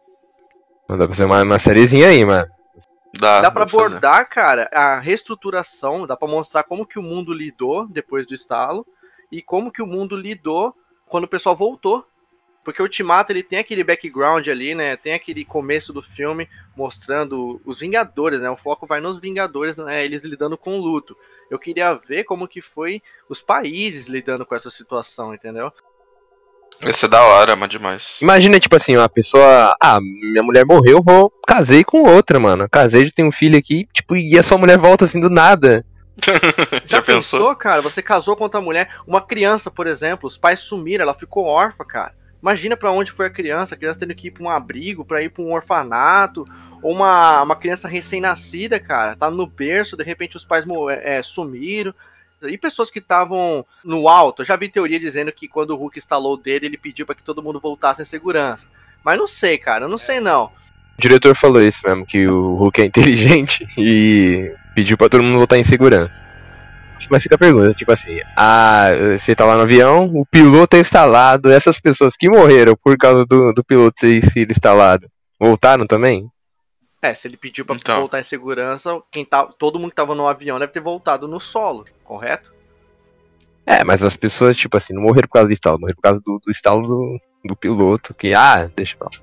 Dá pra fazer uma, uma sériezinha aí, mano. Dá, Dá pra pra fazer. abordar, cara, a reestruturação, dá pra mostrar como que o mundo lidou depois do estalo e como que o mundo lidou quando o pessoal voltou. Porque o Ultimato, ele tem aquele background ali, né? Tem aquele começo do filme mostrando os Vingadores, né? O foco vai nos Vingadores, né? Eles lidando com o luto. Eu queria ver como que foi os países lidando com essa situação, entendeu? Esse é da hora, mas demais. Imagina, tipo assim, uma pessoa. Ah, minha mulher morreu, vou. Casei com outra, mano. Casei, já tenho um filho aqui, tipo, e a sua mulher volta assim do nada. Já, pensou? cara? Você casou com outra mulher, uma criança, por exemplo, os pais sumiram, ela ficou órfã, cara. Imagina pra onde foi a criança, a criança tendo que ir pra um abrigo, pra ir pra um orfanato, ou uma, uma criança recém-nascida, cara, tá no berço, de repente os pais mo- é, sumiram. E pessoas que estavam no alto, eu já vi teoria dizendo que quando o Hulk instalou o dele, ele pediu pra que todo mundo voltasse em segurança. Mas não sei, cara, eu não sei não. O diretor falou isso mesmo, que o Hulk é inteligente e pediu pra todo mundo voltar em segurança. Mas fica a pergunta, tipo assim, ah, você tá lá no avião, o piloto é instalado, essas pessoas que morreram por causa do, do piloto ter sido instalado, voltaram também? É, se ele pediu pra Então. voltar em segurança, quem tá, todo mundo que tava no avião deve ter voltado no solo, correto? É, mas as pessoas, tipo assim, não morreram por causa do estalo, morreram por causa do, do estalo do, do piloto, que, ah, deixa pra lá.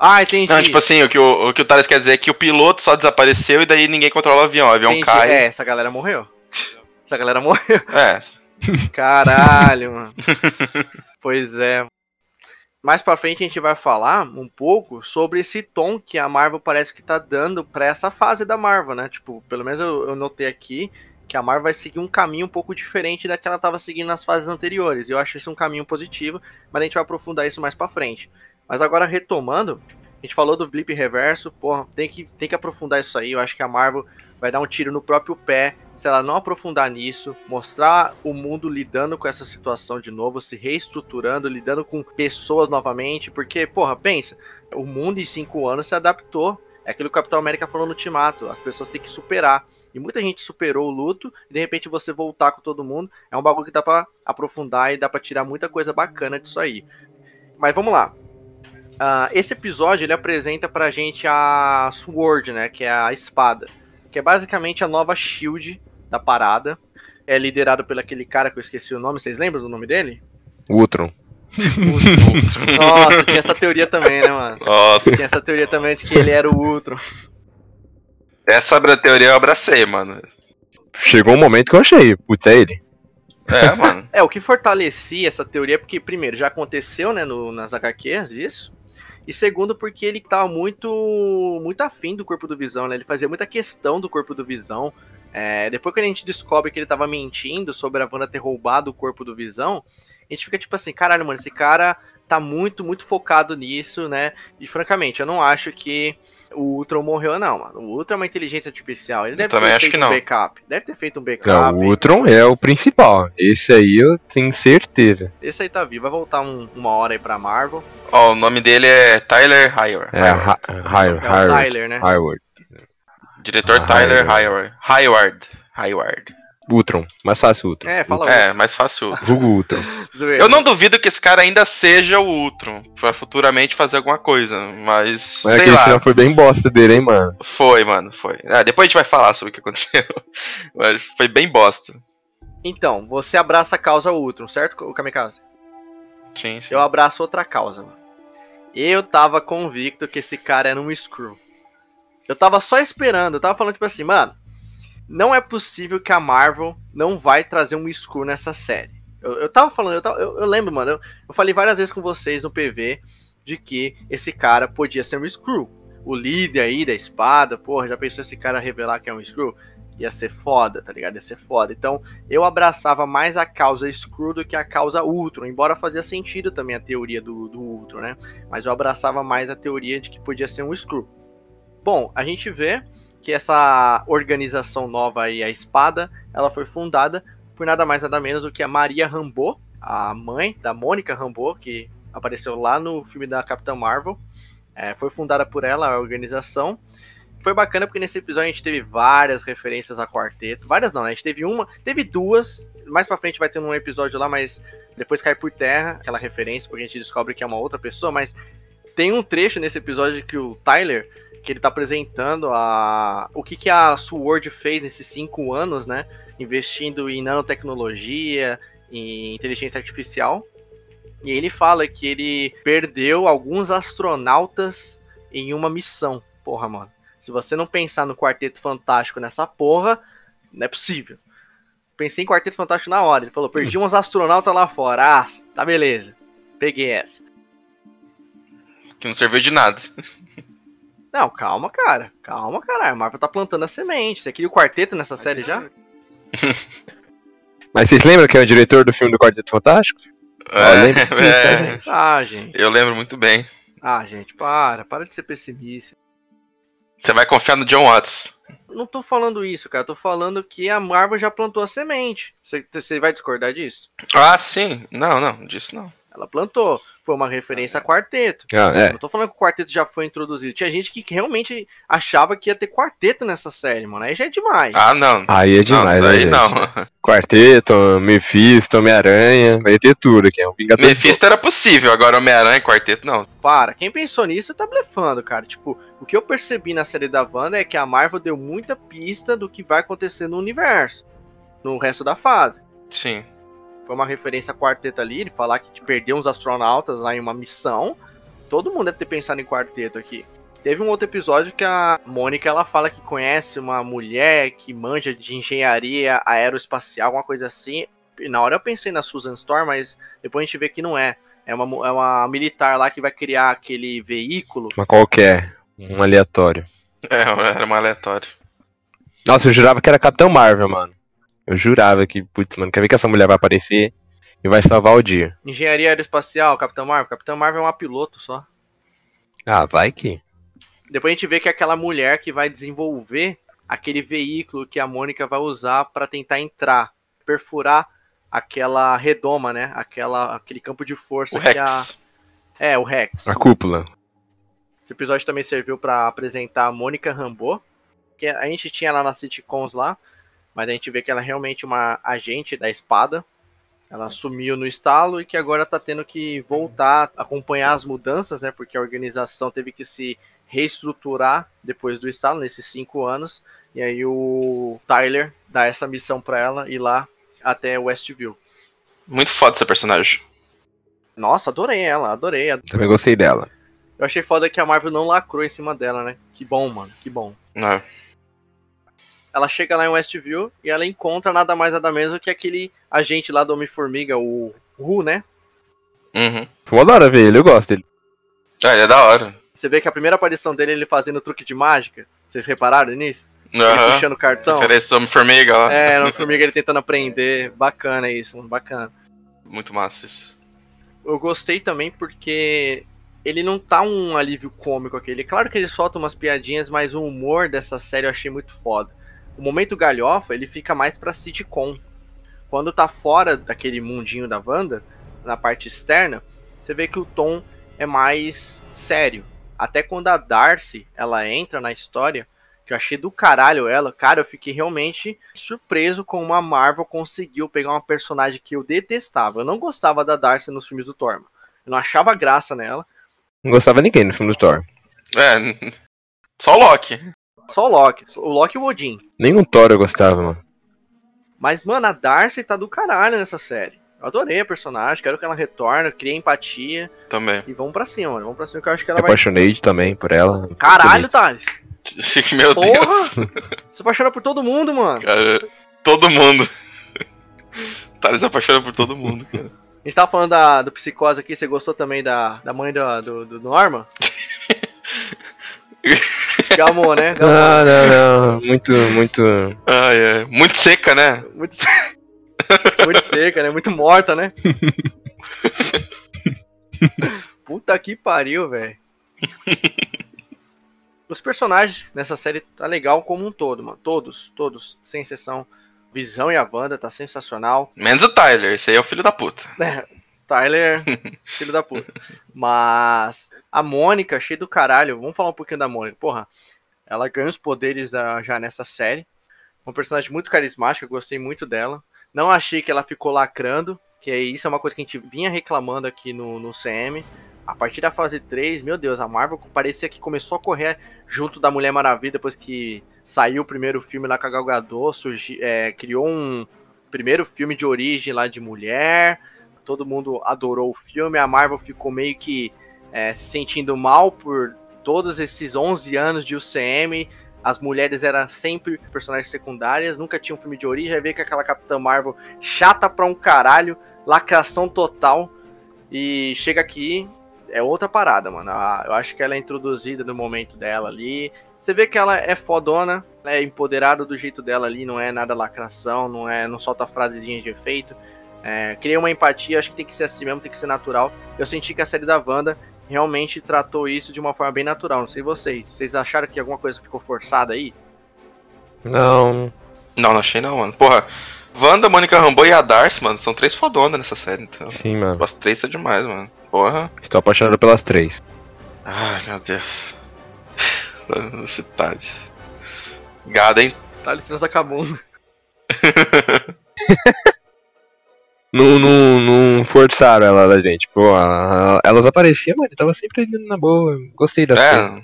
Ah, entendi. Não, tipo assim, o que o, o que o Thales quer dizer é que o piloto só desapareceu e daí ninguém controla o avião. O avião Entendi. cai. É, essa galera morreu. Essa galera morreu. É. Caralho, mano. Pois é. Mais pra frente a gente vai falar um pouco sobre esse tom que a Marvel parece que tá dando pra essa fase da Marvel, né? Tipo, pelo menos eu, eu notei aqui que a Marvel vai seguir um caminho um pouco diferente da que ela tava seguindo nas fases anteriores. Eu acho isso um caminho positivo, mas a gente vai aprofundar isso mais pra frente. Mas agora retomando, a gente falou do blip reverso, porra, tem que, tem que aprofundar isso aí. Eu acho que a Marvel vai dar um tiro no próprio pé se ela não aprofundar nisso, mostrar o mundo lidando com essa situação de novo, se reestruturando, lidando com pessoas novamente, porque, porra, pensa, o mundo em cinco anos se adaptou. É aquilo que o Capitão América falou no Ultimato, as pessoas têm que superar. E muita gente superou o luto, e de repente você voltar com todo mundo, é um bagulho que dá pra aprofundar e dá pra tirar muita coisa bacana disso aí. Mas vamos lá. Ah, esse episódio ele apresenta pra gente a Sword, né? Que é a espada. Que é basicamente a nova Shield da parada. É liderado pelo aquele cara que eu esqueci o nome. Vocês lembram do nome dele? Ultron. Nossa, tinha essa teoria também, né, mano? Nossa. Tinha essa teoria também de que ele era o Ultron. Essa teoria eu abracei, mano. Chegou um momento que eu achei, putz, é ele. É, mano. É, o que fortalecia essa teoria é porque, primeiro, já aconteceu, né, no, nas HQs isso. E segundo, porque ele tava muito muito afim do corpo do Visão, né? Ele fazia muita questão do corpo do Visão. É, depois que a gente descobre que ele tava mentindo sobre a Wanda ter roubado o corpo do Visão, a gente fica tipo assim, caralho, mano, esse cara tá muito, muito focado nisso, né? E francamente, eu não acho que o Ultron morreu, não, mano. O Ultron é uma inteligência artificial. Ele deve também ter acho feito que um não. backup. Deve ter feito um backup. Não, o Ultron é o principal. Esse aí eu tenho certeza. Esse aí tá vivo. Vai voltar um- uma hora aí pra Marvel. Ó, o nome dele é Tyler Hayward. É, Hi- É. Tyler, né? Howard. Diretor Ah, Tyler Hayward. Hayward. Hayward. Ultron. Mais fácil Ultron. É, fala É, mais fácil. Vulgo Ultron. Zoeira. Eu não duvido que esse cara ainda seja o Ultron, pra futuramente fazer alguma coisa, mas, Mas é sei aquele lá. final foi bem bosta dele, hein, mano. Foi, mano, foi. Ah, depois a gente vai falar sobre o que aconteceu. Mas foi bem bosta. Então, você abraça a causa Ultron, certo, o Kamikaze? Sim, sim. Eu abraço outra causa, mano. Eu tava convicto que esse cara era um Screw. Eu tava só esperando, eu tava falando tipo assim, mano, não é possível que a Marvel não vai trazer um Screw nessa série. Eu, eu tava falando, eu, tava- eu- eu lembro, mano, eu, eu falei várias vezes com vocês no PV de que esse cara podia ser um Screw. O líder aí da espada, porra, já pensou esse cara revelar que é um Screw? Ia ser foda, tá ligado? Ia ser foda. Então, eu abraçava mais a causa Screw do que a causa Ultron, embora fazia sentido também a teoria do, do Ultron, né? Mas eu abraçava mais a teoria de que podia ser um Screw. Bom, a gente vê que essa organização nova aí, a Espada, ela foi fundada por nada mais nada menos do que a Maria Rambeau, a mãe da Mônica Rambeau, que apareceu lá no filme da Capitã Marvel. É, foi fundada por ela a organização. Foi bacana porque nesse episódio a gente teve várias referências a quarteto. Várias não, né? A gente teve uma, teve duas. Mais pra frente vai ter um episódio lá, mas depois cai por terra aquela referência, porque a gente descobre que é uma outra pessoa. Mas tem um trecho nesse episódio que o Tyler, que ele tá apresentando a o que, que a Sword fez nesses cinco anos, né? Investindo em nanotecnologia, em inteligência artificial. E ele fala que ele perdeu alguns astronautas em uma missão. Porra, mano. Se você não pensar no Quarteto Fantástico nessa porra, não é possível. Pensei em Quarteto Fantástico na hora. Ele falou: perdi uns astronautas lá fora. Ah, tá beleza. Peguei essa. Que não serviu de nada. Não, calma, cara. Calma, caralho. A Marvel tá plantando a semente. Você queria o quarteto nessa série já? Mas vocês lembram que é o diretor do filme do Quarteto Fantástico? Lembra disso, tá, é, gente? Ah, gente. eu lembro muito bem. Ah, gente, para. Para de ser pessimista. Você vai confiar no John Watts. Não tô falando isso, cara. Tô falando que a Marvel já plantou a semente. Você vai discordar disso? Ah, sim. Não, não, disso não. Ela plantou. Foi uma referência a quarteto. Ah, é. Não tô falando que o quarteto já foi introduzido. Tinha gente que realmente achava que ia ter quarteto nessa série, mano. Aí já é demais. Ah, não. Aí é demais, não, né, daí gente? não. Quarteto, Mephisto, Homem-Aranha, vai ter tudo aqui. É um. Mephisto era possível, agora Homem-Aranha e Quarteto não. Para. Quem pensou nisso tá blefando, cara. Tipo, o que eu percebi na série da Wanda é que a Marvel deu muita pista do que vai acontecer no universo. No resto da fase. Sim. Foi uma referência a quarteto ali, ele falar que perdeu uns astronautas lá em uma missão. Todo mundo deve ter pensado em quarteto aqui. Teve um outro episódio que a Mônica ela fala que conhece uma mulher que manja de engenharia aeroespacial, alguma coisa assim. E na hora eu pensei na Susan Storm, mas depois a gente vê que não é. É uma, é uma militar lá que vai criar aquele veículo. Uma qualquer, um aleatório. É, era uma aleatória. Nossa, eu jurava que era Capitão Marvel, mano. Eu jurava que, putz, mano, quer ver que essa mulher vai aparecer e vai salvar o dia. Engenharia aeroespacial, Capitão Marvel. Capitão Marvel é uma piloto só. Ah, vai que. Depois a gente vê que é aquela mulher que vai desenvolver aquele veículo que a Mônica vai usar para tentar entrar, perfurar aquela redoma, né? Aquela, aquele campo de força O que a. Rex. É, o Rex. A cúpula. Esse episódio também serviu para apresentar a Mônica Rambeau, que a gente tinha lá nas sitcoms lá, mas a gente vê que ela é realmente uma agente da espada. Ela sumiu no estalo e que agora tá tendo que voltar, acompanhar as mudanças, né? Porque a organização teve que se reestruturar depois do estalo, nesses cinco anos. E aí o Tyler dá essa missão para ela ir lá até Westview. Muito foda esse personagem. Nossa, adorei ela, adorei. Também gostei dela. Eu achei foda que a Marvel não lacrou em cima dela, né? Que bom, mano, que bom. É. ela chega lá em Westview e ela encontra nada mais nada menos do que aquele agente lá do Homem-Formiga, o Ru, né? Uhum. Da hora ver ele, eu gosto dele. Ah, ele é da hora. Você vê que a primeira aparição dele é ele fazendo truque de mágica. Vocês repararam nisso? Ele Aham. puxando o cartão. Referência do Homem-Formiga lá. É, no Formiga ele tentando aprender. Bacana isso, mano, bacana. Muito massa isso. Eu gostei também porque ele não tá um alívio cômico aquele. Claro que ele solta umas piadinhas, mas o humor dessa série eu achei muito foda. O momento galhofa, ele fica mais pra sitcom. Quando tá fora daquele mundinho da Wanda, na parte externa, você vê que o tom é mais sério. Até quando a Darcy, ela entra na história, que eu achei do caralho ela, cara, eu fiquei realmente surpreso como a Marvel conseguiu pegar uma personagem que eu detestava. Eu não gostava da Darcy nos filmes do Thor. Eu não achava graça nela. Não gostava ninguém no filme do Thor. É, só o Loki. Só o Loki. O Loki e o Odin. Nenhum Thor eu gostava, mano. Mas, mano, a Darcy tá do caralho nessa série. Eu adorei a personagem, quero que ela retorne, criei empatia. Também. E vamos pra cima, mano. Vamos pra cima que eu acho que ela Me vai. apaixonei também por ela. Caralho, Thales! Meu Porra! Deus. Você apaixona por todo mundo, mano. Cara, todo mundo. Thales apaixona por todo mundo, cara. A gente tava falando da, do psicose aqui, você gostou também da, da mãe do, do, do Norman? Gamou, né? Gamou. Não, não, não. Muito, muito. Ai, é. Muito seca, né? Muito, muito seca, né? Muito morta, né? Puta que pariu, velho. Os personagens nessa série tá legal como um todo, mano. Todos, todos, sem exceção. Visão e a Wanda tá sensacional. Menos o Tyler, esse aí é o filho da puta. É, Tyler, filho da puta. Mas a Mônica, cheia do caralho. Vamos falar um pouquinho da Mônica. Porra, ela ganha os poderes da- já nessa série. Uma personagem muito carismática, gostei muito dela. Não achei que ela ficou lacrando, que é isso é uma coisa que a gente vinha reclamando aqui no, no CM. A partir da fase 3, meu Deus, a Marvel parecia que começou a correr junto da Mulher Maravilha depois que saiu o primeiro filme lá com a Gal Gadot, surgi, é, criou um primeiro filme de origem lá de mulher, todo mundo adorou o filme, a Marvel ficou meio que é, se sentindo mal por todos esses 11 anos de UCM, as mulheres eram sempre personagens secundárias, nunca tinha um filme de origem, aí veio com aquela Capitã Marvel chata pra um caralho, lacração total, e chega aqui, é outra parada, mano. Ah, Eu acho que ela é introduzida no momento dela ali. Você vê que ela é fodona, é empoderada do jeito dela ali, não é nada lacração, não é, não solta frasezinhas de efeito. É, criei uma empatia, acho que tem que ser assim mesmo, tem que ser natural. Eu senti que a série da Wanda realmente tratou isso de uma forma bem natural. Não sei vocês. Vocês acharam que alguma coisa ficou forçada aí? Não. Não, não achei não, mano. Porra, Wanda, Mônica Rambeau e a Darcy, mano, são três fodonas nessa série, então. Sim, mano. As três são demais, mano. Porra. Estou apaixonado pelas três. Ai, meu Deus. Esse Thales. Gado, hein? Tá, eles transacabando. Não, não, não forçaram ela da gente. Pô, ela- elas apareciam, mano, tava sempre ali na boa. Gostei da série. É, Não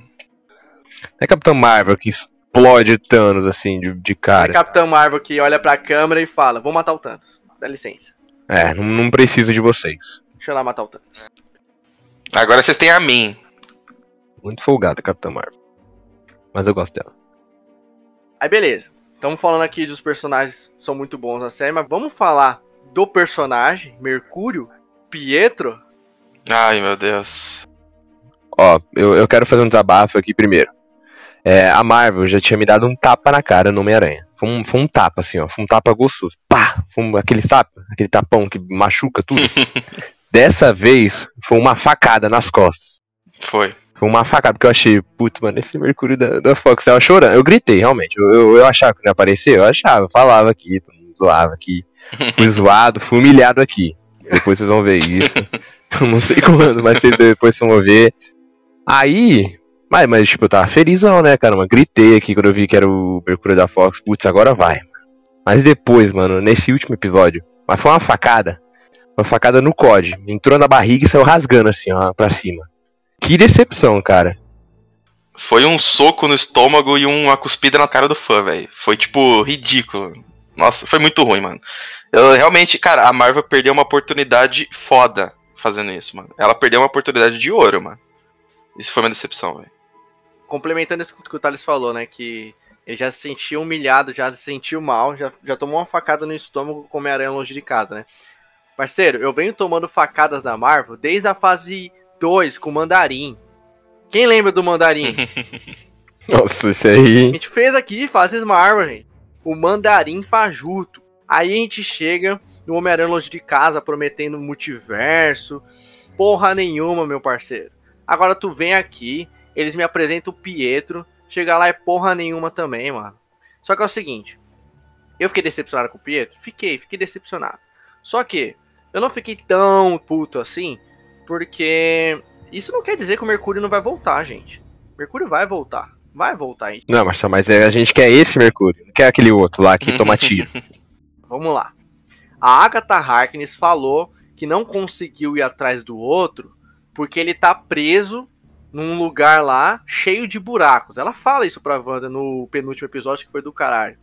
é Capitão Marvel que explode Thanos assim, de, de É cara. Capitão Marvel que olha pra câmera e fala: Vou matar o Thanos. Dá licença. É, não, não preciso de vocês. Deixa eu lá matar o Thanos. agora vocês têm a mim. Muito folgada, Capitão Marvel. Mas eu gosto dela. Aí beleza. Estamos falando aqui dos personagens que são muito bons na série, mas vamos falar do personagem, Mercúrio, Pietro. Ai, meu Deus. Ó, eu, eu quero fazer um desabafo aqui primeiro. É, a Marvel já tinha me dado um tapa na cara no Homem-Aranha. Foi um, foi um tapa, assim, ó. Foi um tapa gostoso. Pá! Foi um, aquele tapa, aquele tapão que machuca tudo. Dessa vez, foi uma facada nas costas. Foi. Foi uma facada, porque eu achei, putz, mano, esse Mercúrio da, da Fox tava chorando. Eu gritei, realmente. Eu, eu, eu achava que não ia aparecer, eu achava, eu falava aqui, zoava aqui. Fui zoado, fui humilhado aqui. Depois vocês vão ver isso. Não sei quando, mas depois vocês vão ver. Aí. Mas, mas, tipo, eu tava felizão, né, caramba? Gritei aqui quando eu vi que era o Mercúrio da Fox. Putz, agora vai. Mas depois, mano, nesse último episódio. Mas foi uma facada. Uma facada no COD. Entrou na barriga e saiu rasgando assim, ó, pra cima. Que decepção, cara. Foi um soco no estômago e uma cuspida na cara do fã, velho. Foi, tipo, ridículo. Nossa, foi muito ruim, mano. Eu realmente, cara, a Marvel perdeu uma oportunidade foda fazendo isso, mano. Ela perdeu uma oportunidade de ouro, mano. Isso foi uma decepção, velho. Complementando isso que o Thales falou, né? Que ele já se sentiu humilhado, já se sentiu mal, já, já tomou uma facada no estômago com Homem-Aranha longe de casa, né? Parceiro, eu venho tomando facadas da Marvel desde a fase 2 com o Mandarim. Quem lembra do Mandarim? Nossa, isso A aí. gente fez aqui fases Marvel, gente. O Mandarim fajuto. Aí a gente chega no Homem-Aranha Longe de Casa prometendo multiverso. Porra nenhuma, meu parceiro. Agora tu vem aqui, eles me apresentam o Pietro, chega lá é porra nenhuma também, mano. Só que é o seguinte, eu fiquei decepcionado com o Pietro? Fiquei, fiquei decepcionado. Só que eu não fiquei tão puto assim, porque isso não quer dizer que o Mercúrio não vai voltar, gente. Mercúrio vai voltar. Vai voltar, gente. Não, mas, mas é, a gente quer esse Mercúrio, não quer aquele outro lá que toma tiro. Vamos lá. A Agatha Harkness falou que não conseguiu ir atrás do outro porque ele tá preso num lugar lá cheio de buracos. Ela fala isso pra Wanda no penúltimo episódio que foi do caralho.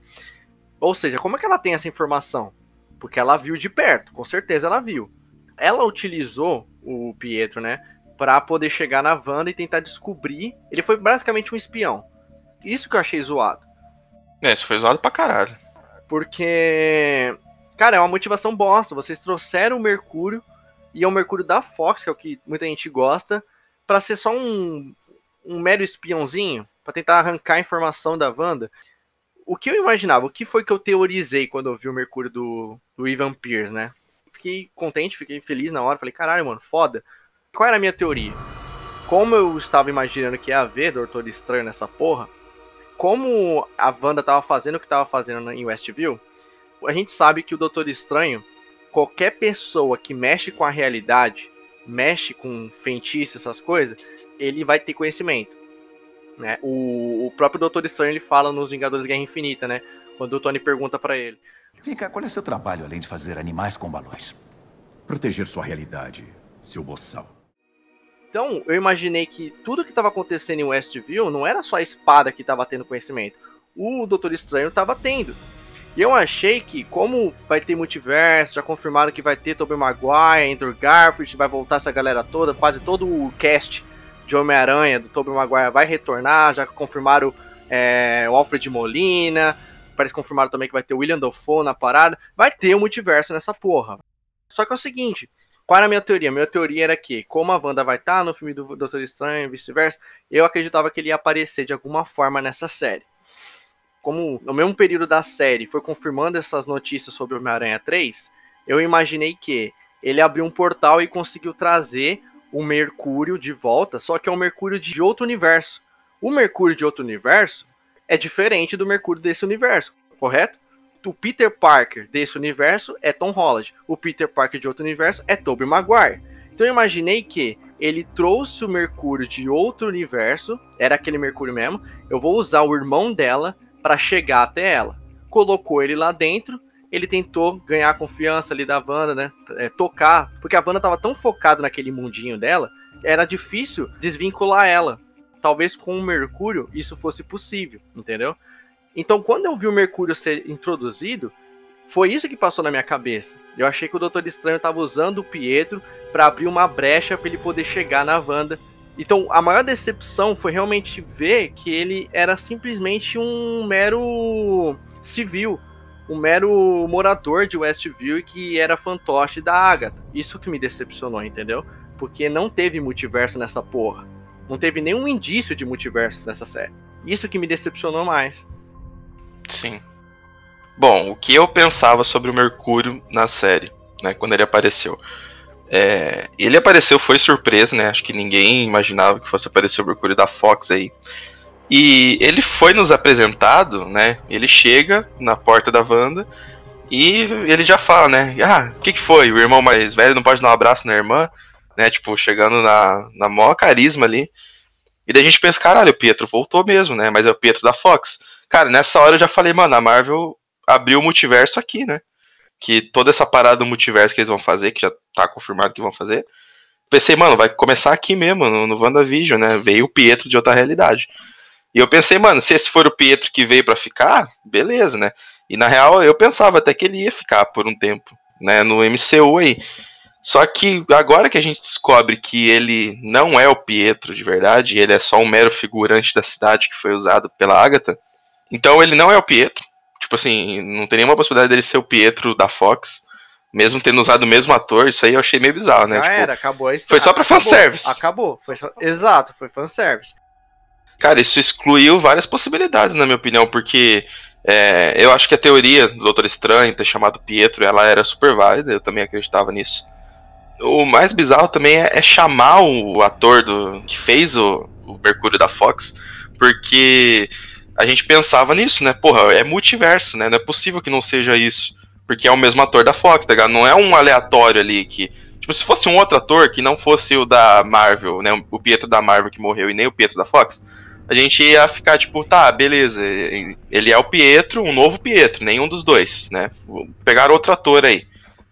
Ou seja, como é que ela tem essa informação? Porque ela viu de perto, com certeza ela viu. Ela utilizou o Pietro, né, para poder chegar na Wanda e tentar descobrir. Ele foi basicamente um espião. Isso que eu achei zoado. É, isso foi zoado pra caralho. Porque, cara, é uma motivação bosta. Vocês trouxeram o Mercúrio e é o Mercúrio da Fox, que é o que muita gente gosta, para ser só um, um mero espiãozinho, para tentar arrancar a informação da Wanda. O que eu imaginava, o que foi que eu teorizei quando eu vi o Mercúrio do, do Ivan Pierce, né? Fiquei contente, fiquei feliz na hora, falei, caralho, mano, foda. Qual era a minha teoria? Como eu estava imaginando que ia haver Doutor Estranho nessa porra, como a Wanda tava fazendo o que tava fazendo em Westview, a gente sabe que o Doutor Estranho, qualquer pessoa que mexe com a realidade, mexe com feitiço, essas coisas, ele vai ter conhecimento. Né? O, o próprio Doutor Estranho ele fala nos Vingadores Guerra Infinita, né? Quando o Tony pergunta para ele. Vem cá, qual é seu trabalho além de fazer animais com balões? Proteger sua realidade, seu boçal. Então, eu imaginei que tudo que estava acontecendo em Westview não era só a espada que estava tendo conhecimento. O Doutor Estranho estava tendo. E eu achei que, como vai ter multiverso, já confirmaram que vai ter Tobey Maguire, Andrew Garfield, vai voltar essa galera toda, quase todo o cast de Homem-Aranha do Tobey Maguire vai retornar, já confirmaram é, o Alfred Molina, parece confirmaram também que vai ter o William Dafoe na parada, vai ter o um multiverso nessa porra. Só que é o seguinte, qual era a minha teoria? Minha teoria era que, como a Wanda vai estar no filme do Doutor Estranho e vice-versa, eu acreditava que ele ia aparecer de alguma forma nessa série. Como no mesmo período da série foi confirmando essas notícias sobre Homem-Aranha 3, eu imaginei que ele abriu um portal e conseguiu trazer o Mercúrio de volta, só que é um Mercúrio de outro universo. O Mercúrio de outro universo é diferente do Mercúrio desse universo, correto? O Peter Parker desse universo é Tom Holland. O Peter Parker de outro universo é Tobey Maguire. Então eu imaginei que ele trouxe o Mercúrio de outro universo, era aquele Mercúrio mesmo. Eu vou usar o irmão dela para chegar até ela. Colocou ele lá dentro ele tentou ganhar a confiança ali da Wanda, né? É, tocar, porque a Wanda tava tão focada naquele mundinho dela, era difícil desvincular ela. Talvez com o Mercúrio isso fosse possível, entendeu? Então, quando eu vi o Mercúrio ser introduzido, foi isso que passou na minha cabeça. Eu achei que o Doutor Estranho estava usando o Pietro para abrir uma brecha para ele poder chegar na Wanda. Então, a maior decepção foi realmente ver que ele era simplesmente um mero civil um mero morador de Westview e que era fantoche da Agatha. Isso que me decepcionou, entendeu? Porque não teve multiverso nessa porra. Não teve nenhum indício de multiverso nessa série. Isso que me decepcionou mais. Sim. Bom, o que eu pensava sobre o Mercúrio na série, né, quando ele apareceu. É, ele apareceu, foi surpresa, né? Acho que ninguém imaginava que fosse aparecer o Mercúrio da Fox aí. E ele foi nos apresentado, né? Ele chega na porta da Wanda e ele já fala, né? Ah, o que, que foi? O irmão mais velho não pode dar um abraço na irmã, né? Tipo, chegando na, na maior carisma ali. E daí a gente pensa, caralho, o Pietro voltou mesmo, né? Mas é o Pietro da Fox. Cara, nessa hora eu já falei, mano, a Marvel abriu o multiverso aqui, né? Que toda essa parada do multiverso que eles vão fazer, que já tá confirmado que vão fazer. Pensei, mano, vai começar aqui mesmo, no, no WandaVision, né? Veio o Pietro de outra realidade. E eu pensei, mano, se esse for o Pietro que veio para ficar, beleza, né? E na real eu pensava até que ele ia ficar por um tempo, né, no MCU aí. Só que agora que a gente descobre que ele não é o Pietro de verdade, ele é só um mero figurante da cidade que foi usado pela Agatha. Então ele não é o Pietro. Tipo assim, não tem nenhuma possibilidade dele ser o Pietro da Fox. Mesmo tendo usado o mesmo ator, isso aí eu achei meio bizarro, né? Já tipo, era, acabou isso. Foi só pra acabou, fanservice. Acabou. Foi só... Exato, foi fanservice. Cara, isso excluiu várias possibilidades, na minha opinião, porque É, eu acho que a teoria do Doutor Estranho ter chamado Pietro, ela era super válida, eu também acreditava nisso. O mais bizarro também é, é chamar o ator do, que fez o, o Mercúrio da Fox, porque a gente pensava nisso, né? Porra, é multiverso, né? Não é possível que não seja isso. Porque é o mesmo ator da Fox, tá ligado? Não é um aleatório ali que. Tipo, se fosse um outro ator que não fosse o da Marvel, né? O Pietro da Marvel que morreu e nem o Pietro da Fox, a gente ia ficar tipo, tá, beleza. Ele é o Pietro, um novo Pietro, nenhum dos dois, né? Pegaram outro ator aí.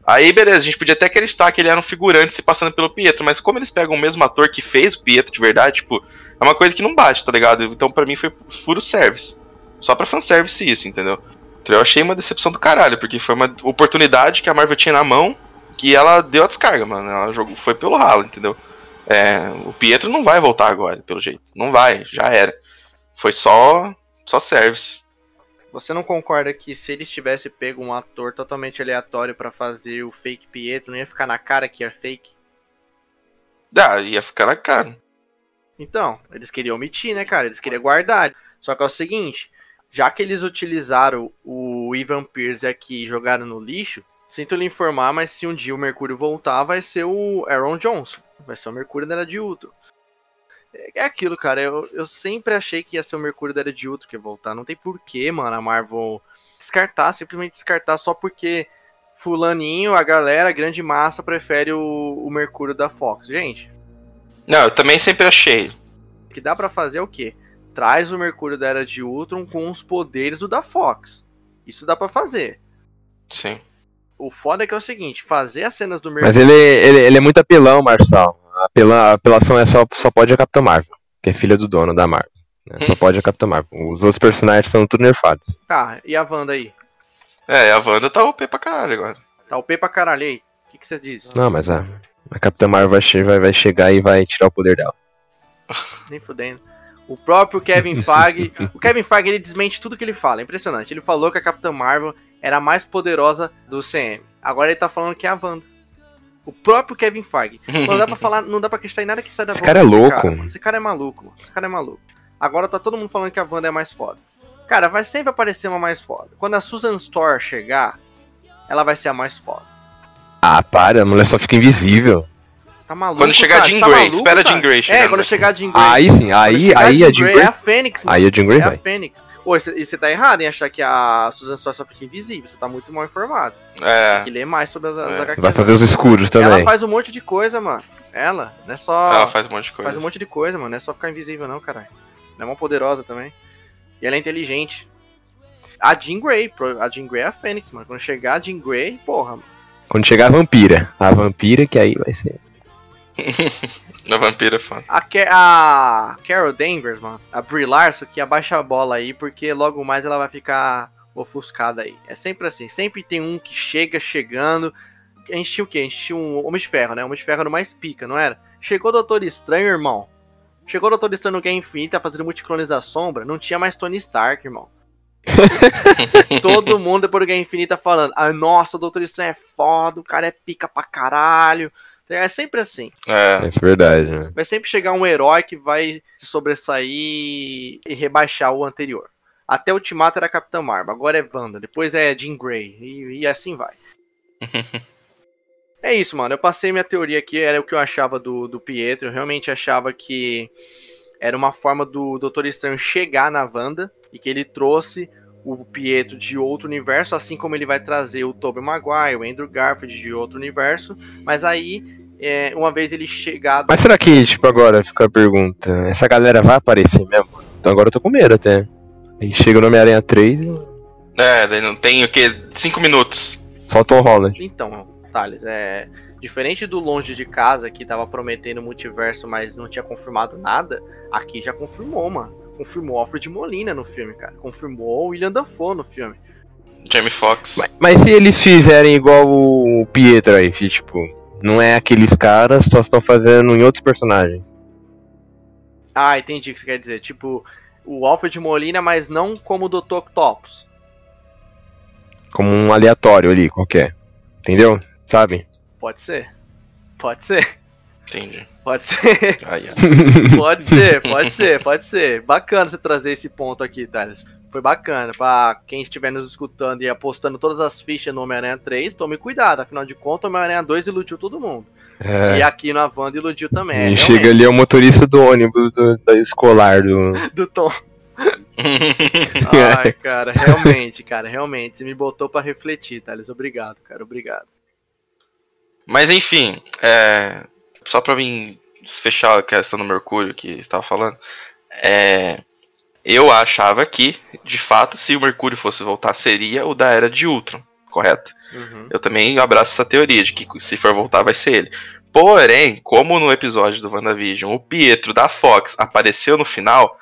Aí, beleza, a gente podia até acreditar que ele era um figurante se passando pelo Pietro, mas como eles pegam o mesmo ator que fez o Pietro de verdade, tipo, é uma coisa que não bate, tá ligado? Então para mim foi furo service. Só pra fanservice isso, entendeu? Então eu achei uma decepção do caralho, porque foi uma oportunidade que a Marvel tinha na mão e ela deu a descarga, mano. Ela jogou, foi pelo ralo, entendeu? É, o Pietro não vai voltar agora, pelo jeito. Não vai, já era. Foi só só service. Você não concorda que se eles tivessem pego um ator totalmente aleatório para fazer o fake Pietro, não ia ficar na cara que é fake? Ah, ia ficar na cara. Então, eles queriam omitir, né, cara? Eles queriam guardar. Só que é o seguinte, já que eles utilizaram o Ivan Pierce aqui e jogaram no lixo, sinto lhe informar, mas se um dia o Mercúrio voltar, vai ser o Aaron Johnson. Vai ser o Mercúrio da Era de Ultron. É aquilo, cara. Eu, eu sempre achei que ia ser o Mercúrio da Era de Ultron que ia voltar. Não tem porquê, mano, a Marvel descartar, simplesmente descartar só porque fulaninho, a galera, a grande massa, prefere o, o Mercúrio da Fox. Gente. Não, eu também sempre achei. O que dá para fazer é o quê? Traz o Mercúrio da Era de Ultron com os poderes do da Fox. Isso dá para fazer. Sim. O foda é que é o seguinte, fazer as cenas do Mercúrio... Mas ele, ele, ele é muito apelão, Marçal. A, apela, a apelação é só, só pode a Capitã Marvel, que é filha do dono da Marvel. Né? Só pode a Capitã Marvel. Os outros personagens são tudo nerfados. Tá, e a Wanda aí? É, a Wanda tá OP pra caralho agora. Tá OP pra caralho aí. O que, que você diz? Não, mas a, a Capitã Marvel vai, vai, vai chegar e vai tirar o poder dela. Nem fudendo. O próprio Kevin Feige, o Kevin Feige ele desmente tudo que ele fala, é impressionante. Ele falou que a Capitã Marvel era a mais poderosa do CM. Agora ele tá falando que é a Wanda. O próprio Kevin Feige. Não dá pra falar, não dá pra acreditar em nada que sai da Esse cara é louco. Cara. Esse cara é maluco, mano. Esse cara é maluco. Agora tá todo mundo falando que a Wanda é mais foda. Cara, vai sempre aparecer uma mais foda. Quando a Susan Storr chegar, ela vai ser a mais foda. Ah, para, a mulher só fica invisível. Tá maluco, Quando chegar cara? Jean Tá Grey, maluco, espera cara? Jean Grey É, chegando quando aqui. chegar a Jean Grey. Aí sim, aí, chegar aí a Jean É Grey. a Fênix, mano. Aí a Jean Grey É a vai. Fênix. Ô, e você tá errado em achar que a Susan Storr só fica invisível. Você tá muito mal informado. Tem É, que ler mais sobre as, as É. HQs. Vai fazer os escuros Ela também. faz um monte de coisa, mano. Ela, não é só. ela faz um monte de coisa. faz um monte de coisa, mano. Não é só ficar invisível, não, caralho. Ela é uma poderosa também. E ela é inteligente. A Jean Grey, pro- a Jean Grey é a Fênix, mano. Quando chegar a Jean Grey, porra. Quando chegar a vampira. A vampira que aí vai ser. Na vampira é foda. A, Ca- a Carol Danvers, mano. A Brie Larson, que abaixa a bola aí, porque logo mais ela vai ficar ofuscada aí. É sempre assim. Sempre tem um que chega chegando. A gente tinha o quê? A gente tinha um Homem de Ferro, né? O Homem de Ferro era mais pica, não era? Chegou o Doutor Estranho, irmão. Chegou o Doutor Estranho no Guerra Infinita fazendo multiclones da sombra. Não tinha mais Tony Stark, irmão. Todo mundo depois do Guerra Infinita falando: Ah, nossa, o Doutor Estranho é foda, o cara é pica pra caralho. É sempre assim. É, é verdade, né? Vai sempre chegar um herói que vai se sobressair e rebaixar o anterior. Até o Ultimato era Capitã Marvel, agora é Wanda, depois é Jean Grey, e, e assim vai. é isso, mano. Eu passei minha teoria aqui, era o que eu achava do, do Pietro. Eu realmente achava que era uma forma do Doutor Estranho chegar na Wanda e que ele trouxe o Pietro de outro universo, assim como ele vai trazer o Tobey Maguire, o Andrew Garfield de outro universo. Mas aí, é, uma vez ele chegar Mas será que, tipo, agora fica a pergunta: essa galera vai aparecer mesmo? Então agora eu tô com medo até. Aí chega o Homem-Aranha 3 e é, daí não tem o que? 5 minutos. só o Holland. Então, Thales, é. Diferente do Longe de Casa, que tava prometendo multiverso, mas não tinha confirmado nada, aqui já confirmou, mano. Confirmou Alfred Molina no filme, cara. Confirmou o William Dafoe no filme. Jamie Foxx. Mas, mas se eles fizerem igual o Pietro aí, que, tipo, não é aqueles caras, só estão fazendo em outros personagens. Ah, entendi o que você quer dizer. Tipo, o Alfred Molina, mas não como o Dr. Octopus. Como um aleatório ali, qualquer. Entendeu? Sabe? Pode ser. Pode ser. Entendi. Pode ser. Aí, ó. Pode ser, pode ser, pode ser. Bacana você trazer esse ponto aqui, Thales. Foi bacana. Pra quem estiver nos escutando e apostando todas as fichas no Homem-Aranha 3, tome cuidado. Afinal de contas, o Homem-Aranha 2 iludiu todo mundo. É. E aqui na Wanda iludiu também. E é, chega realmente, ali é o motorista do ônibus do, da escolar do. Do Tom. Ai, cara, realmente, cara, realmente. Você me botou pra refletir, Thales. Obrigado, cara, obrigado. Mas enfim, é, só pra mim fechar a questão do Mercúrio que você estava falando, é, eu achava que, de fato, se o Mercúrio fosse voltar, seria o da Era de Ultron, correto? Uhum. Eu também abraço essa teoria de que se for voltar vai ser ele. Porém, como no episódio do WandaVision o Pietro da Fox apareceu no final,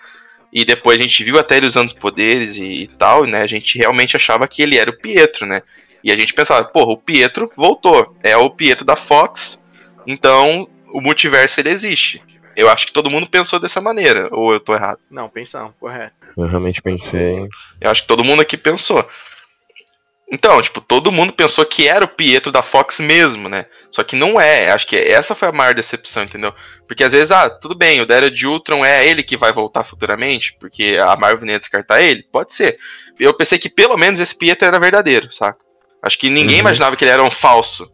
e depois a gente viu até ele usando os poderes e, e tal, né? A gente realmente achava que ele era o Pietro, né? E a gente pensava, porra, o Pietro voltou. É o Pietro da Fox, então o multiverso ele existe. Eu acho que todo mundo pensou dessa maneira, ou eu tô errado? Não, pensão, correto. Eu realmente pensei. Eu acho que todo mundo aqui pensou. Então, tipo, todo mundo pensou que era o Pietro da Fox mesmo, né? Só que não é. Acho que essa foi a maior decepção, entendeu? Porque às vezes, ah, tudo bem, o da Era de Ultron é ele que vai voltar futuramente, porque a Marvel nem ia descartar ele. Pode ser. Eu pensei que pelo menos esse Pietro era verdadeiro, saca? Acho que ninguém Uhum. imaginava que ele era um falso.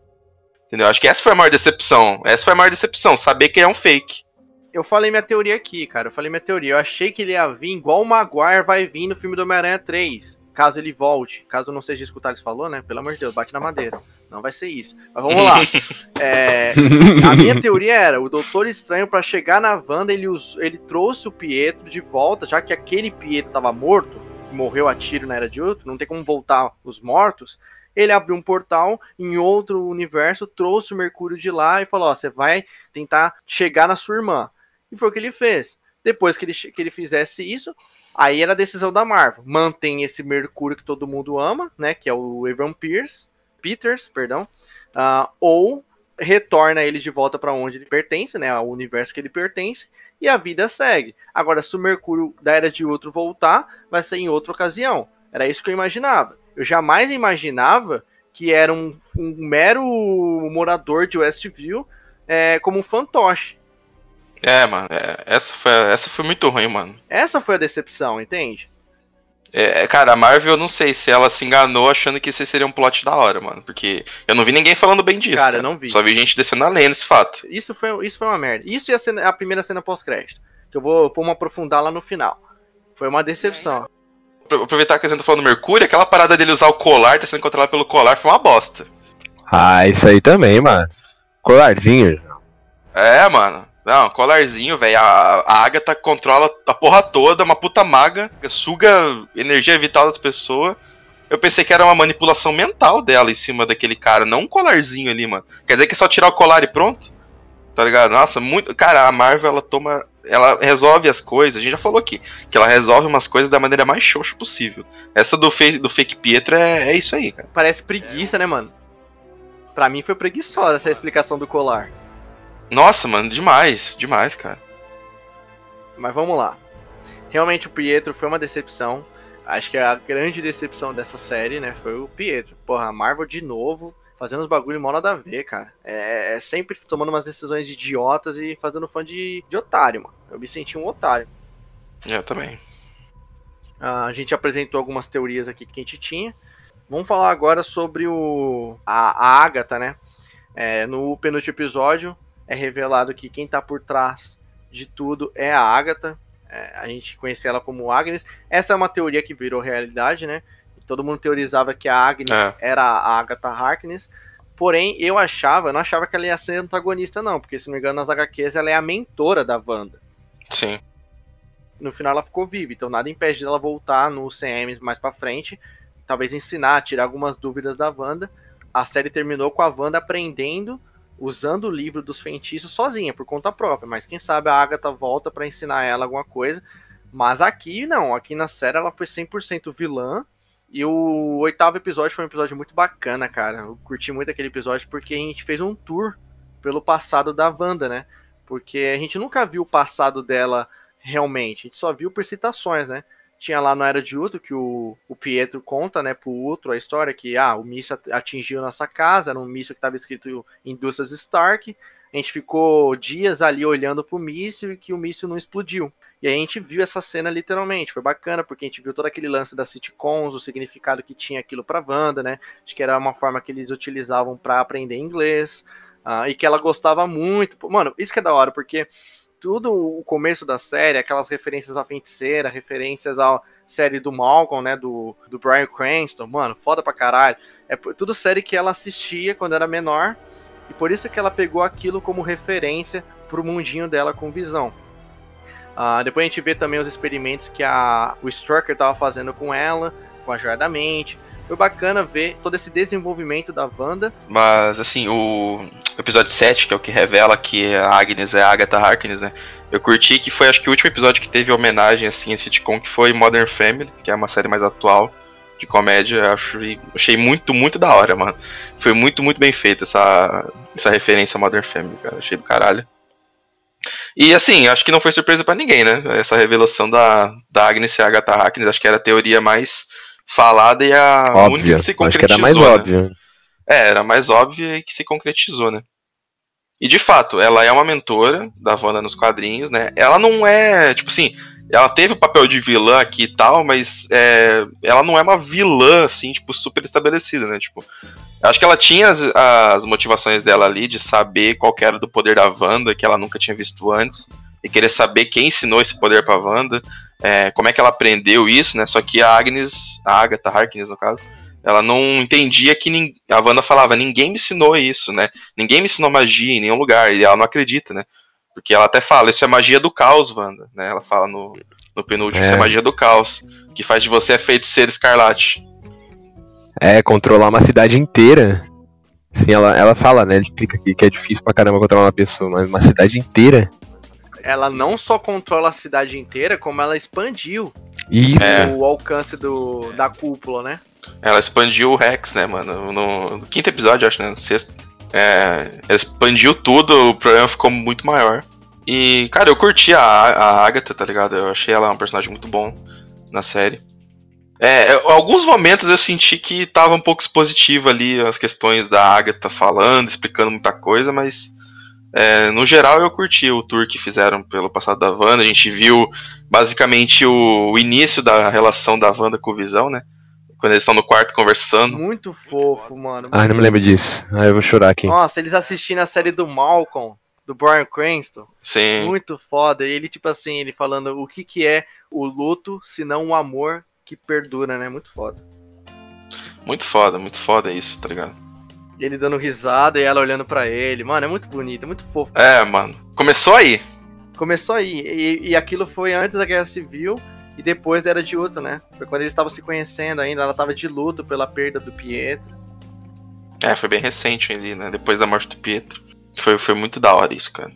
Entendeu? Acho que essa foi a maior decepção. Essa foi a maior decepção, saber que ele é um fake. Eu falei minha teoria aqui, cara. Eu falei minha teoria. Eu achei que ele ia vir igual o Maguire vai vir no filme do Homem-Aranha 3. Caso ele volte. Caso não seja isso que o Thales falou, né? Pelo amor de Deus, bate na madeira. Não vai ser isso. Mas vamos lá. É, a minha teoria era, o Doutor Estranho, pra chegar na Wanda, ele, us- ele trouxe o Pietro de volta, já que aquele Pietro tava morto, que morreu a tiro na Era de Ultron, não tem como voltar os mortos. Ele abriu um portal em outro universo, trouxe o Mercúrio de lá e falou: Ó, você vai tentar chegar na sua irmã. E foi o que ele fez. Depois que ele, que ele fizesse isso, aí era a decisão da Marvel. Mantém esse Mercúrio que todo mundo ama, né? Que é o Evan Pierce, Peters, perdão. ah, ou retorna ele de volta para onde ele pertence, né? Ao universo que ele pertence. E a vida segue. Agora, se o Mercúrio da Era de Outro voltar, vai ser em outra ocasião. Era isso que eu imaginava. Eu jamais imaginava que era um, um mero morador de Westview é, como um fantoche. É, mano, é, essa, foi, essa foi muito ruim, mano. Essa foi a decepção, entende? É, cara, a Marvel, eu não sei se ela se enganou achando que esse seria um plot da hora, mano. Porque eu não vi ninguém falando bem disso. Cara, eu não vi. Só vi gente descendo a lenha nesse fato. Isso foi, isso foi uma merda. Isso ia ser a primeira cena pós-crédito. Que eu vou, vou aprofundar lá no final. Foi uma decepção. Apro- Aproveitar que a gente tá falando do Mercúrio, aquela parada dele usar o colar, tá sendo controlado pelo colar, foi uma bosta. Ah, isso aí também, mano. Colarzinho. É, mano. Não, colarzinho, velho. A, a Agatha controla a porra toda, uma puta maga, suga energia vital das pessoas. Eu pensei que era uma manipulação mental dela em cima daquele cara, não um colarzinho ali, mano. Quer dizer que é só tirar o colar e pronto? Tá ligado? Nossa, muito. Cara, a Marvel, ela toma. Ela resolve as coisas, a gente já falou aqui, que ela resolve umas coisas da maneira mais xoxa possível. Essa do, do fake Pietro é, é isso aí, cara. Parece preguiça, né, mano? Pra mim foi preguiçosa essa explicação do colar. Nossa, mano, demais, demais, cara. Mas vamos lá. Realmente o Pietro foi uma decepção. Acho que a grande decepção dessa série, né, foi o Pietro. Porra, a Marvel de novo fazendo os bagulho mal nada a ver, cara. É, é sempre tomando umas decisões idiotas e fazendo fã de, de otário, mano. Eu me senti um otário. Eu também. Ah, a gente apresentou algumas teorias aqui que a gente tinha. Vamos falar agora sobre o a, a Agatha, né? É, no penúltimo episódio é revelado que quem tá por trás de tudo é a Agatha. É, a gente conhecia ela como Agnes. Essa é uma teoria que virou realidade, né? Todo mundo teorizava que a Agnes É. era a Agatha Harkness. Porém, eu achava, eu não achava que ela ia ser antagonista, não, porque se não me engano, nas HQs ela é a mentora da Wanda Sim. no final ela ficou viva, então nada impede dela voltar no CM mais pra frente, talvez ensinar, tirar algumas dúvidas da Wanda. A série terminou com a Wanda aprendendo, usando o livro dos feitiços sozinha, por conta própria, mas quem sabe a Agatha volta pra ensinar ela alguma coisa. Mas aqui não, aqui na série ela foi 100% vilã. E o oitavo episódio foi um episódio muito bacana, cara. Eu curti muito aquele episódio porque a gente fez um tour pelo passado da Wanda, né? Porque a gente nunca viu o passado dela realmente. A gente só viu por citações, né? Tinha lá no Era de Ultron que o, o Pietro conta, né, pro Ultron a história que ah, o míssil at- atingiu nossa casa, era um míssil que estava escrito Indústrias Stark. a gente ficou dias ali olhando pro míssil e que o míssil não explodiu. E a gente viu essa cena literalmente, foi bacana, porque a gente viu todo aquele lance das sitcoms, o significado que tinha aquilo pra Wanda, né? Acho que era uma forma que eles utilizavam para aprender inglês, uh, e que ela gostava muito. Mano, isso que é da hora, porque tudo o começo da série, aquelas referências à feiticeira, referências à série do Malcolm, né, do, do Brian Cranston, mano, foda pra caralho. É tudo série que ela assistia quando era menor, e por isso que ela pegou aquilo como referência pro mundinho dela com visão. Uh, depois a gente vê também os experimentos que a, o Strucker estava fazendo com ela, com a Joia da Mente. Foi bacana ver todo esse desenvolvimento da Wanda. Mas, assim, o episódio 7, que é o que revela que a Agnes é a Agatha Harkness, né? Eu curti que foi, acho que o último episódio que teve homenagem, assim, a sitcom, que foi Modern Family, que é uma série mais atual de comédia. Achei, achei muito, muito da hora, mano. Foi muito, muito bem feita essa, essa referência a Modern Family, cara. Achei do caralho. E assim, acho que não foi surpresa para ninguém, né? Essa revelação da, da Agnes e a Agatha Harkness, acho que era a teoria mais falada e a Óbvia. única que se concretizou. Acho que era mais né? óbvio. É, era mais óbvia e que se concretizou, né? E de fato, ela é uma mentora da Wanda nos quadrinhos, né? Ela não é, tipo assim, ela teve o papel de vilã aqui e tal, mas é, ela não é uma vilã, assim, tipo, super estabelecida, né? Tipo, acho que ela tinha as, as motivações dela ali de saber qual era do poder da Wanda, que ela nunca tinha visto antes, e querer saber quem ensinou esse poder pra Wanda, é, como é que ela aprendeu isso, né? Só que a Agnes, a Agatha Harkness, no caso, ela não entendia que a Wanda falava, ninguém me ensinou isso, né? Ninguém me ensinou magia em nenhum lugar, e ela não acredita, né? Porque ela até fala, isso é magia do caos, Wanda, né? Ela fala no, no penúltimo, É. isso é magia do caos, que faz de você a feiticeira escarlate. É, controlar uma cidade inteira. Sim, ela, ela fala, né? Ele explica aqui que é difícil pra caramba controlar uma pessoa, mas uma cidade inteira. Ela não só controla a cidade inteira, como ela expandiu Isso. É. o alcance do, da cúpula, né? Ela expandiu o Rex, né, mano? No, no quinto episódio, acho, né? No sexto. É, ela expandiu tudo, o problema ficou muito maior. E, cara, eu curti a, a Agatha, tá ligado? Eu achei ela um personagem muito bom na série. É, alguns momentos eu senti que tava um pouco expositivo ali as questões da Agatha falando, explicando muita coisa, mas é, no geral eu curti o tour que fizeram pelo passado da Wanda. A gente viu basicamente o, o início da relação da Wanda com o Visão, né? Quando eles estão no quarto conversando. Muito fofo, mano. Ai, não me lembro disso. Ai, eu vou chorar aqui. Nossa, eles assistindo a série do Malcolm, do Brian Cranston. Sim. Muito foda. E ele, tipo assim, ele falando o que que é o luto, se não o amor que perdura, né? Muito foda. Muito foda, muito foda isso, tá ligado? Ele dando risada e ela olhando pra ele. Mano, é muito bonito, é muito fofo. É, mano. Começou aí. Começou aí. E, e aquilo foi antes da Guerra Civil e depois era de luto, né? Foi quando eles estavam se conhecendo ainda. Ela tava de luto pela perda do Pietro. É, foi bem recente ali, né? Depois da morte do Pietro. Foi, foi muito da hora isso, cara.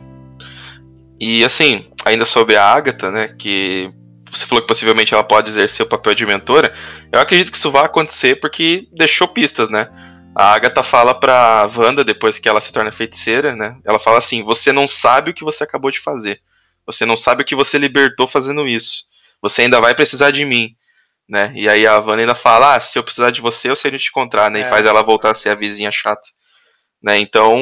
E assim, ainda sobre a Agatha, né? Que você falou que possivelmente ela pode exercer o papel de mentora. Eu acredito que isso vai acontecer porque deixou pistas, né? A Agatha fala pra Wanda, depois que ela se torna feiticeira, né? Ela fala assim: Você não sabe o que você acabou de fazer. Você não sabe o que você libertou fazendo isso. Você ainda vai precisar de mim. Né? E aí a Wanda ainda fala: Ah, se eu precisar de você, eu sei onde te encontrar, né? É. E faz ela voltar a ser a vizinha chata. Né? Então,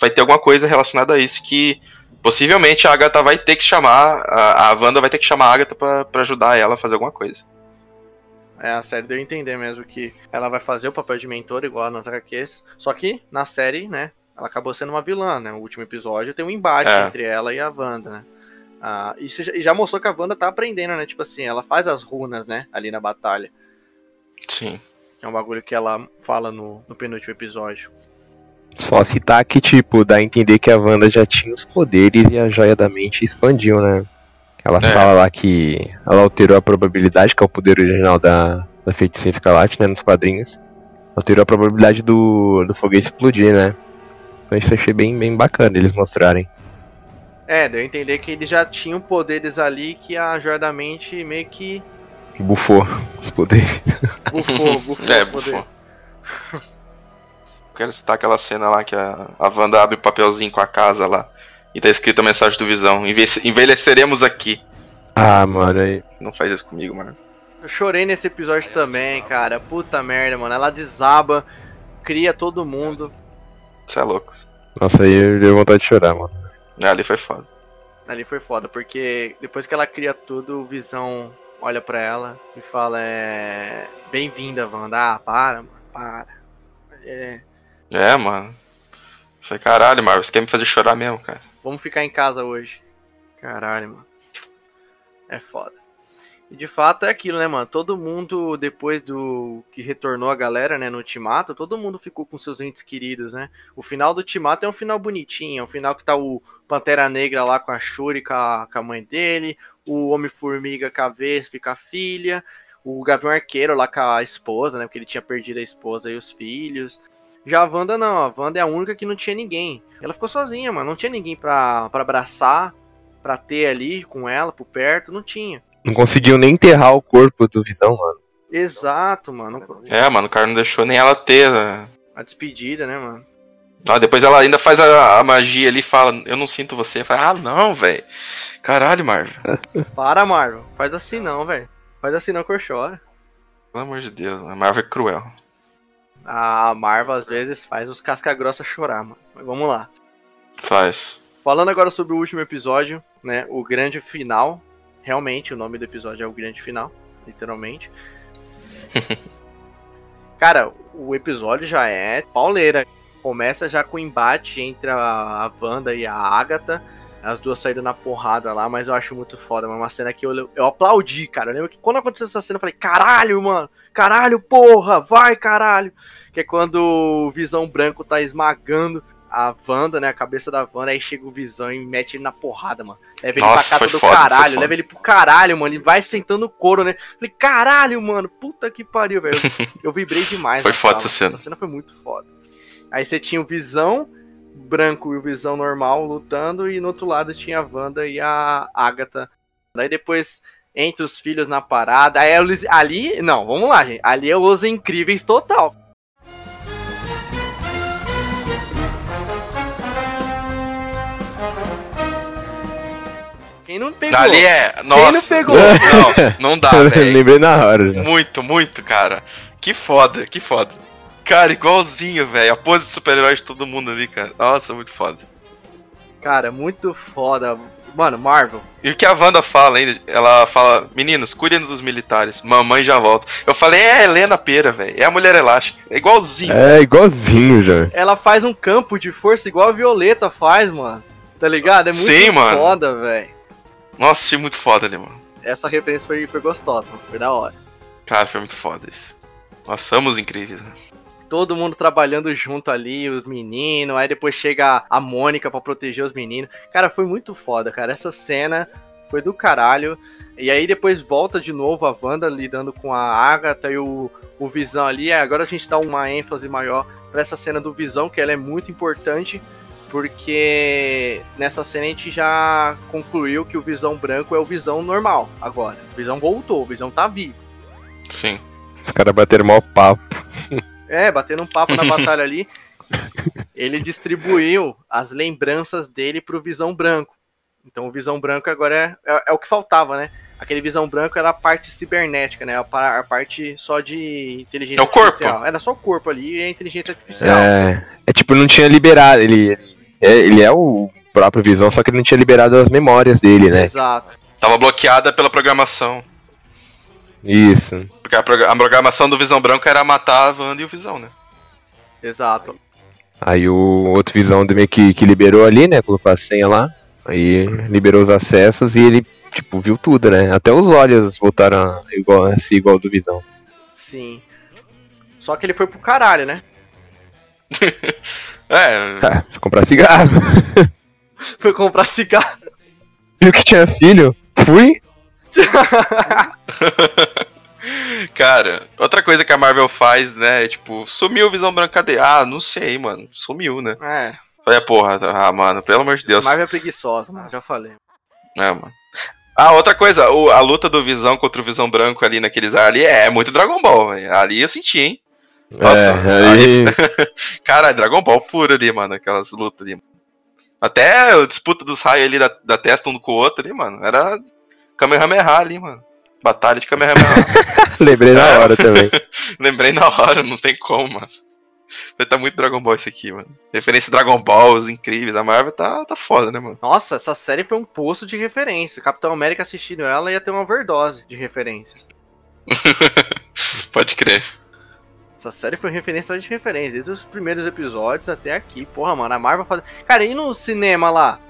vai ter alguma coisa relacionada a isso que possivelmente a Agatha vai ter que chamar. A, a Wanda vai ter que chamar a Agatha pra ajudar ela a fazer alguma coisa. É, a série deu a entender mesmo que ela vai fazer o papel de mentor igual nas HQs. Só que na série, né, ela acabou sendo uma vilã, né? O último episódio tem um embate É. entre ela e a Wanda, né? Ah, isso já, e já mostrou que a Wanda tá aprendendo, né? Tipo assim, ela faz as runas, né? Ali na batalha. Sim. É um bagulho que ela fala no, no penúltimo episódio. Só citar que, tipo, dá a entender que a Wanda já tinha os poderes e a joia da mente expandiu, né? Ela É. fala lá que ela alterou a probabilidade, que é o poder original da, da feiticeira escarlate, né? Nos quadrinhos. Alterou a probabilidade do, do foguete explodir, né? Então isso eu achei bem, bem bacana eles mostrarem. É, deu a entender que eles já tinham poderes ali que a Joia da Mente meio que Bufou os poderes. bufou, bufou É, os poderes. bufou. Quero citar aquela cena lá que a, a Wanda abre o papelzinho com a casa lá. E tá escrito a mensagem do Visão. "Envelhece- Envelheceremos aqui. Ah, mano, aí. Não faz isso comigo, mano. Eu chorei nesse episódio também, cara. Puta merda, mano. Ela desaba, cria todo mundo. Você é louco. Nossa, aí deu vontade de chorar, mano. É, ali foi foda. Ali foi foda, porque depois que ela cria tudo, o Visão olha pra ela e fala: é. Bem-vinda, Wanda. Ah, para, mano, para. É. É, mano. Foi caralho, Marvel. Você quer me fazer chorar mesmo, cara? Vamos ficar em casa hoje. Caralho, mano. É foda. E de fato é aquilo, né, mano? Todo mundo, depois do que retornou a galera, né, no Ultimato, todo mundo ficou com seus entes queridos, né? O final do Ultimato é um final bonitinho, é um final que tá o Pantera Negra lá com a Shuri, com a, com a mãe dele, o Homem-Formiga com a Vespa e com a filha, o Gavião Arqueiro lá com a esposa, né, porque ele tinha perdido a esposa e os filhos. Já a Wanda não, a Wanda é a única que não tinha ninguém. Ela ficou sozinha, mano, não tinha ninguém pra, pra abraçar, pra ter ali com ela, por perto, não tinha. Não conseguiu nem enterrar o corpo do Visão, mano. Exato, mano. É, mano, o cara não deixou nem ela ter. Né? A despedida, né, mano? Ah, depois ela ainda faz a, a magia ali e fala, eu não sinto você. Fala, ah, não, velho. Caralho, Marvel. Para, Marvel. Faz assim não, velho. Faz assim não que eu choro. Pelo amor de Deus, a Marvel é cruel. A Marvel às vezes faz os casca-grossa chorar, mano. Mas vamos lá. Faz. Falando agora sobre o último episódio, né? O grande final. Realmente, o nome do episódio é o grande final. Literalmente. Cara, o episódio já é pauleira. Começa já com o embate entre a, a Wanda e a Agatha. As duas saíram na porrada lá, mas eu acho muito foda. É uma cena que eu, eu aplaudi, cara. Eu lembro que quando aconteceu essa cena, eu falei, caralho, mano. Caralho, porra, vai, caralho. Que é quando o Visão Branco tá esmagando a Wanda, né? A cabeça da Wanda, aí chega o Visão e mete ele na porrada, mano. Leva ele Nossa, pra casa do foda, caralho, leva ele pro caralho, mano. Ele vai sentando o couro, né? Falei, caralho, mano, puta que pariu, velho. Eu, eu vibrei demais. Foi foda sala. essa cena. Essa cena foi muito foda. Aí você tinha o Visão branco e o Visão normal lutando, e no outro lado tinha a Wanda e a Agatha. Daí depois, entre os filhos na parada, aí eles, ali, não, vamos lá, gente. Ali é os incríveis total. Quem não pegou? Ali é. Nossa. não pegou? Não, não dá, velho. Lembrei na hora já. Muito, muito, cara. Que foda, que foda. Cara, igualzinho, velho. A pose de super-herói de todo mundo ali, cara. Nossa, muito foda. Cara, muito foda. Mano, Marvel. E o que a Wanda fala ainda? Ela fala, meninos, cuidem dos militares. Mamãe já volta. Eu falei, é a Helena Pera, velho. É a mulher elástica. É igualzinho. É, igualzinho já. Ela faz um campo de força igual a Violeta faz, mano. Tá ligado? É muito Sim, mano. foda, velho. Nossa, achei muito foda ali, mano. Essa referência foi, foi gostosa, mano. Foi da hora. Cara, foi muito foda isso. Nós somos incríveis, né? Todo mundo trabalhando junto ali, os meninos. Aí depois chega a Mônica pra proteger os meninos. Cara, foi muito foda, cara. Essa cena foi do caralho. E aí depois volta de novo a Wanda lidando com a Agatha e o, o Visão ali. Aí Agora a gente dá uma ênfase maior pra essa cena do Visão, que ela é muito importante. Porque nessa cena a gente já concluiu que o Visão Branco é o Visão normal agora. O Visão voltou, o Visão tá vivo. Sim. Os caras bateram mal papo. É, batendo um papo na batalha ali. Ele distribuiu as lembranças dele pro Visão Branco. Então o Visão Branco agora é, é, é o que faltava, né? Aquele Visão Branco era a parte cibernética, né? A, a parte só de inteligência É o corpo. artificial. Era só o corpo ali e a inteligência artificial. É, é tipo, não tinha liberado. Ele, é, ele é o próprio Visão, só que ele não tinha liberado as memórias dele, né? Exato. Tava bloqueada pela programação. Isso. Porque a, progra- a programação do Visão Branco era matar a Wanda e o Visão, né? Exato. Aí o outro Visão meio que, que liberou ali, né? Colocou a senha lá. Aí liberou os acessos e ele, tipo, viu tudo, né? Até os olhos voltaram a, igual, a ser igual ao do Visão. Sim. Só que ele foi pro caralho, né? É, Tá, fui comprar cigarro. Foi comprar cigarro. Viu que tinha filho? Fui. Cara, outra coisa que a Marvel faz, né? é, Tipo, sumiu o Visão Branco, cadê? Ah, não sei, mano. Sumiu, né? É, Falei, porra, ah, mano, pelo amor de Deus. Marvel é preguiçosa, mano. Já falei. É, mano. Ah, outra coisa, o- a luta do Visão contra o Visão Branco ali naqueles ar ali é muito Dragon Ball, velho. Ali eu senti, hein? Nossa, é, aí, Cara, Dragon Ball puro ali, mano, aquelas lutas ali. Até a disputa dos raios ali da, da testa um com o outro ali, mano. Era Kamehameha ali, mano. Batalha de Kamehameha. lembrei na É. hora também. Lembrei na hora, não tem como, mano. Tá muito Dragon Ball isso aqui, mano. Referência Dragon Ball, os incríveis. A Marvel tá, tá foda, né, mano? Nossa, essa série foi um poço de referência. Capitão América assistindo ela ia ter uma overdose de referências. Pode crer. Essa série foi referência de referência, desde os primeiros episódios até aqui. Porra, mano, a Marvel faz. Cara, e no cinema lá?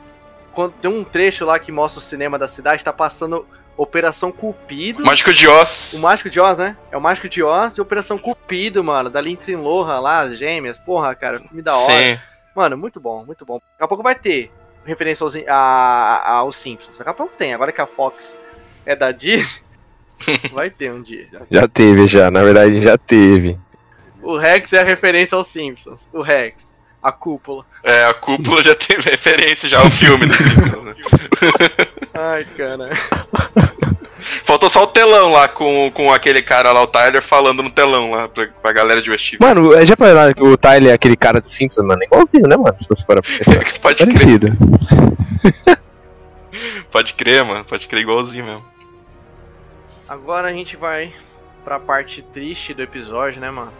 Quando tem um trecho lá que mostra o cinema da cidade, tá passando Operação Cupido. Mágico de Oz. O Mágico de Oz, né? É o Mágico de Oz e Operação Cupido, mano. Da Lindsay Lohan lá, as gêmeas. Porra, cara, filme da hora. Sim. Mano, muito bom, muito bom. Daqui a pouco vai ter referência aos, a, a- aos Simpsons. Daqui a pouco tem. Agora que a Fox é da Disney, vai ter um dia. Já teve, já. Na verdade, já teve. O Rex é a referência aos Simpsons. O Rex. A cúpula. É, a cúpula já teve referência já ao filme do Simpsons, né? Ai, cara. Faltou só o telão lá com, com aquele cara lá, o Tyler, falando no telão lá pra, pra galera de Westview. Mano, é, já pararam que o Tyler é aquele cara do Simpsons, mano? É igualzinho, né, mano? Se você parar pra pensar. Pode crer, Parecido. pode crer, mano. Pode crer igualzinho mesmo. Agora a gente vai pra parte triste do episódio, né, mano?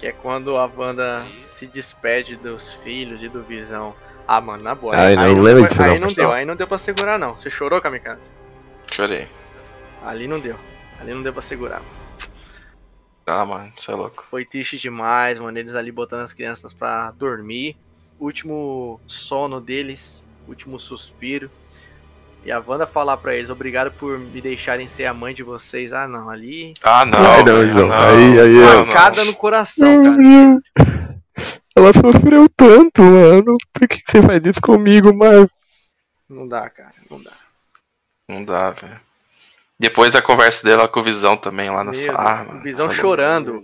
Que é quando a Wanda se despede dos filhos e do Visão. Ah, mano, na boa. Não aí lembro foi- disso não, Aí não pessoal. deu, aí não deu pra segurar, não. Você chorou, Kamikaze? Chorei. Ali não deu. Ali não deu pra segurar. Ah, mano, você é louco. Foi triste demais, mano. Eles ali botando as crianças pra dormir. Último sono deles, último suspiro. E a Wanda falar pra eles, obrigado por me deixarem ser a mãe de vocês. Ah, não, ali. Ah, não. Ai, não, velho, João. não. Aí- aí- Ah, não. Pancada no coração, cara. Ela sofreu tanto, mano. Por que, você faz isso comigo, mano? Não dá, cara, não dá. Não dá, velho. Depois a conversa dela com o Visão também lá na Meu sala. Ah, Deus, Visão chorando.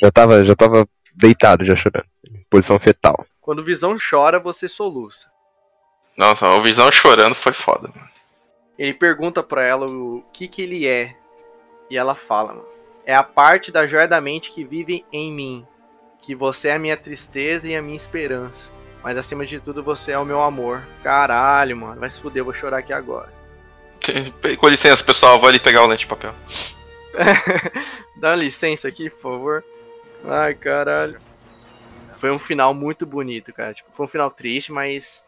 Já tava, já tava deitado, já chorando. Posição fetal. Quando o Visão chora, você soluça. Nossa, o Visão chorando foi foda, mano. Ele pergunta pra ela o que que ele é. E ela fala, mano. É a parte da joia da mente que vive em mim. Que você é a minha tristeza e a minha esperança. Mas acima de tudo, você é o meu amor. Caralho, mano. Vai se fuder, eu vou chorar aqui agora. Com licença, pessoal, vou ali pegar o lente de papel. Dá licença aqui, por favor. Ai, caralho. Foi um final muito bonito, cara. Tipo, foi um final triste, mas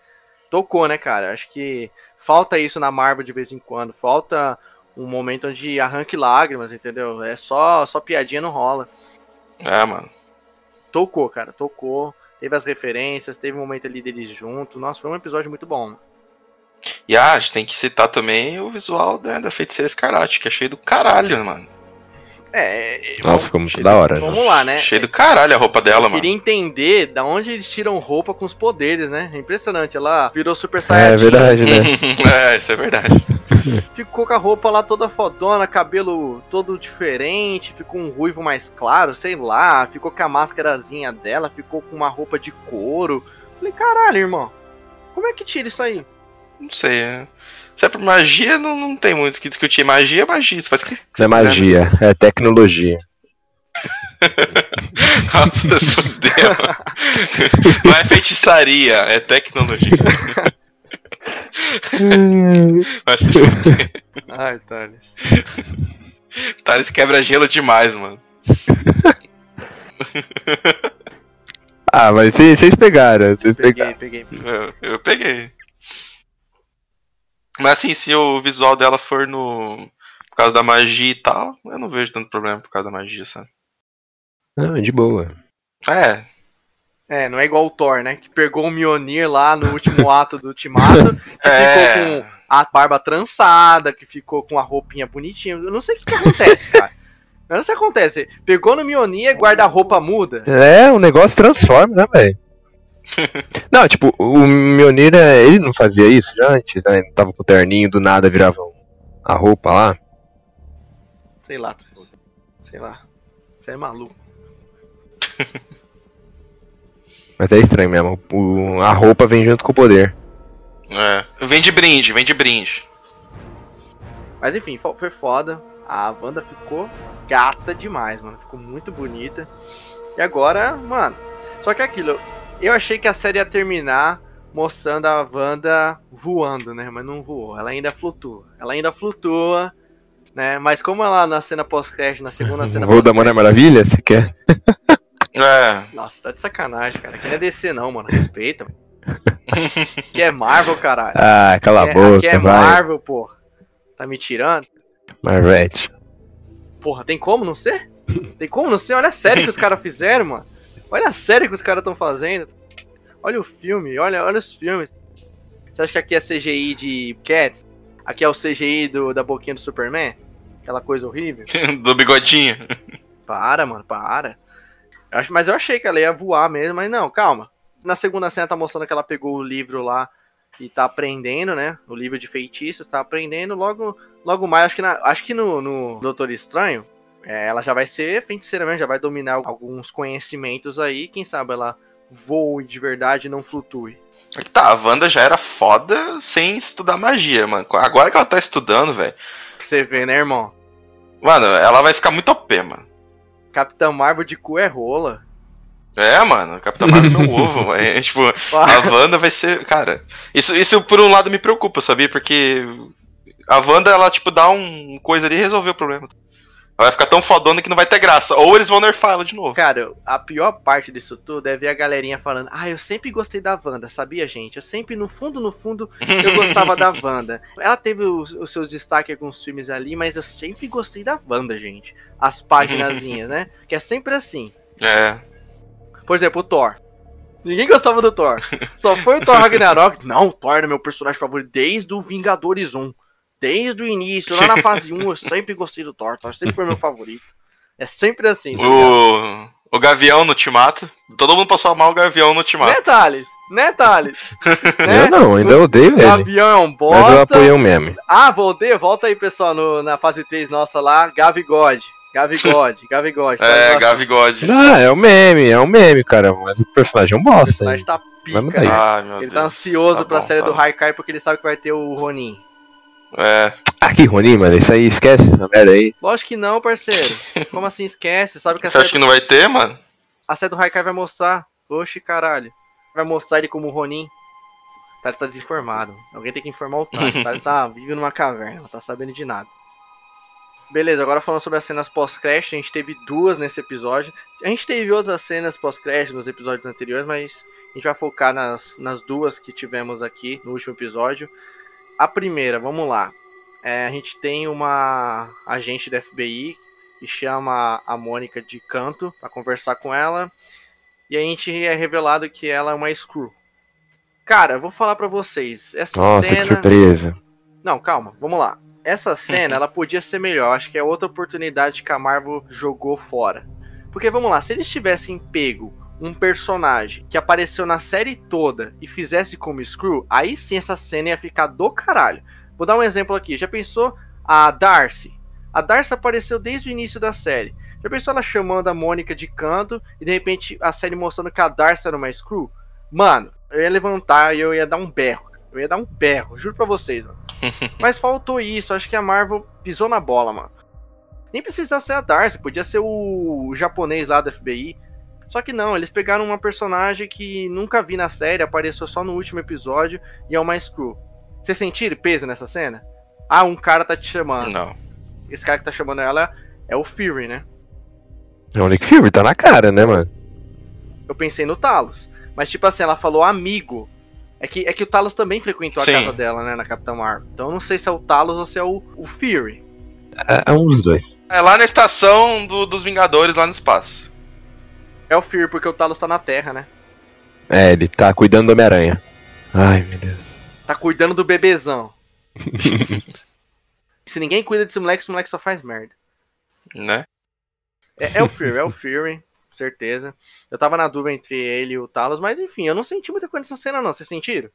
tocou, né, cara? Acho que falta isso na Marvel de vez em quando. Falta um momento onde arranque lágrimas, entendeu? É só, só piadinha não rola. É, mano. Tocou, cara, tocou. Teve as referências, teve um momento ali deles juntos. Nossa, foi um episódio muito bom. E ah, a gente tem que citar também o visual né, da Feiticeira Escarlate, que é cheio do caralho, mano. É, Nossa, ficou muito cheio da hora. vamos lá, né? Cheio do caralho a roupa dela, Eu mano. queria entender da onde eles tiram roupa com os poderes, né? É impressionante. Ela virou Super É Saiyajin. verdade, né? é, isso é verdade. Ficou com a roupa lá toda fodona, cabelo todo diferente, ficou um ruivo mais claro, sei lá. Ficou com a máscarazinha dela, ficou com uma roupa de couro. Falei, caralho, irmão. Como é que tira isso aí? Não sei. é. Se é por magia, não, não tem muito o que discutir. Magia é magia. Você faz o que Não é magia, é tecnologia. Nossa, fudeu. Não é feitiçaria, é tecnologia. Mas Ai, Thales. Thales quebra gelo demais, mano. ah, mas vocês vocês pegaram. Pegaram. Peguei, peguei. Eu, eu peguei. Mas assim, se o visual dela for no. Por causa da magia e tal, eu não vejo tanto problema por causa da magia, sabe? Não, de boa. É, É, não é igual o Thor, né? Que pegou o Mjolnir lá no último ato do Ultimato, que É. ficou com a barba trançada, que ficou com a roupinha bonitinha. Eu não sei o que, que acontece, cara. Eu não sei o que acontece. Pegou no Mjolnir, guarda-roupa muda. É, o negócio transforma, né, velho? não, tipo, o Mionir, é, ele não fazia isso já antes, né? Ele tava com o terninho, do nada virava a roupa lá. Sei lá, sei lá. Você é maluco. Mas é estranho mesmo. o- a roupa vem junto com o poder. é. Vem de brinde, vem de brinde. Mas enfim, fo- foi foda. A Wanda ficou gata demais, mano. Ficou muito bonita. E agora, mano. Só que é aquilo, eu achei que a série ia terminar mostrando a Wanda voando, né? Mas não voou. Ela ainda flutua. Ela ainda flutua, né? Mas como ela na cena pós-crédito, na segunda cena Voo da Mulher Maravilha, você quer? É. Nossa, tá de sacanagem, cara. Aqui não é DC não, mano. Respeita. Aqui é Marvel, caralho. Ah, cala a É- boca, aqui é vai. Marvel, porra. Tá me tirando? Marvete. Porra, tem como não ser? Tem como não ser? Olha a série que os caras fizeram, mano. Olha a série que os caras estão fazendo. Olha o filme, olha, olha os filmes. Você acha que aqui é CGI de Cats? Aqui é o CGI do, da boquinha do Superman? Aquela coisa horrível? Do bigodinho. Para, mano, para. Mas eu achei que ela ia voar mesmo, mas não, calma. Na segunda cena tá mostrando que ela pegou o livro lá e tá aprendendo, né? O livro de feitiços, tá aprendendo. Logo, logo mais, acho que, na- acho que no, no Doutor Estranho, é, ela já vai ser feiticeira mesmo, já vai dominar alguns conhecimentos aí. Quem sabe ela voe de verdade e não flutue. Tá, a Wanda já era foda sem estudar magia, mano. Agora que ela tá estudando, velho. Você ver, né, irmão? Mano, ela vai ficar muito OP, mano. Capitã Marvel de cu é rola. É, mano, Capitão Marvel é meu ovo. É, tipo, a Wanda vai ser. Cara, isso, isso por um lado me preocupa, sabia? Porque a Wanda, ela, tipo, dá um coisa ali e resolveu o problema. Vai ficar tão fodona que não vai ter graça. Ou eles vão nerfar ela de novo. Cara, a pior parte disso tudo é ver a galerinha falando: Ah, eu sempre gostei da Wanda, sabia, gente? Eu sempre, no fundo, no fundo, eu gostava da Wanda. Ela teve os, os seus destaques em alguns filmes ali, mas eu sempre gostei da Wanda, gente. As paginazinhas, né? Que é sempre assim. É. Por exemplo, o Thor. Ninguém gostava do Thor. Só foi o Thor Ragnarok. Não, o Thor era meu personagem favorito desde o Vingadores 1. Desde o início, lá na fase 1, eu sempre gostei do Thor. Thor sempre foi meu favorito. É sempre assim. tá? O, o Gavião no Ultimato. Todo mundo passou a mal o Gavião no Ultimato. Né, Thales? Né, Thales? Né? Eu não, ainda odeio ele. Gavião é um Mas eu bosta. apoiei o meme. Ah, voltei. Volta aí, pessoal, no- na fase 3 nossa lá. Gavigode. Gavigode. Gavigode. tá É? Gavigode. Ah, é o meme, é o meme, cara. Mas o personagem é um O bosta. personagem tá pica. Ai, meu Ele Deus. tá ansioso Tá pra bom, série tá do. Haikai porque ele sabe que vai ter o Ronin. É. Ah, que Ronin, mano. Isso aí, esquece essa merda aí. Lógico que não, parceiro. Como assim esquece? Sabe que a Você acha série, que não vai ter, mano? a série do Haikai vai mostrar. Oxe, caralho. Vai mostrar ele como Ronin. O Thales tá desinformado. Alguém tem que informar o Thales. O Thales tá vive numa caverna, não tá sabendo de nada. Beleza, agora falando sobre as cenas pós-crash, a gente teve duas nesse episódio. A gente teve outras cenas pós-crash nos episódios anteriores, mas a gente vai focar nas, nas duas que tivemos aqui no último episódio. A primeira, vamos lá. É, a gente tem uma agente da FBI que chama a Mônica de canto para conversar com ela. E a gente é revelado que ela é uma Screw. Cara, eu vou falar pra vocês. Essa Nossa, que cena. surpresa. Não, calma, vamos lá. Essa cena, ela podia ser melhor. Acho que é outra oportunidade que a Marvel jogou fora. Porque vamos lá, se eles tivessem pego um personagem que apareceu na série toda e fizesse como Screw, aí sim essa cena ia ficar do caralho. Vou dar um exemplo aqui. Já pensou a Darcy? A Darcy apareceu desde o início da série. Já pensou ela chamando a Mônica de canto e de repente a série mostrando que a Darcy era uma Screw? Mano, eu ia levantar e eu ia dar um berro. Eu ia dar um berro, juro pra vocês, mano. Mas faltou isso, acho que a Marvel pisou na bola, mano. Nem precisava ser a Darcy, podia ser o, o japonês lá do FBI. Só que não, eles pegaram uma personagem que nunca vi na série, apareceu só no último episódio e é uma Screw. Vocês sentiram peso nessa cena? Ah, um cara tá te chamando. Não. Esse cara que tá chamando ela é o Fury, né? O Nick Fury tá na cara, né, mano? Eu pensei no Talos. Mas tipo assim, ela falou amigo. É que, é que o Talos também frequentou Sim. a casa dela, né, na Capitã Marvel. Então eu não sei se é o Talos ou se é o, o Fury. É, é um dos dois. É lá na estação do- dos Vingadores, lá no espaço. É o Fury porque o Talos tá na Terra, né? É, ele tá cuidando do Homem-Aranha. Ai, meu Deus. Tá cuidando do bebezão. Se ninguém cuida desse moleque, esse moleque só faz merda. Né? É, é o Fury, é o Fury, com certeza. Eu tava na dúvida entre ele e o Talos, mas enfim, eu não senti muita coisa nessa cena, não. Vocês sentiram?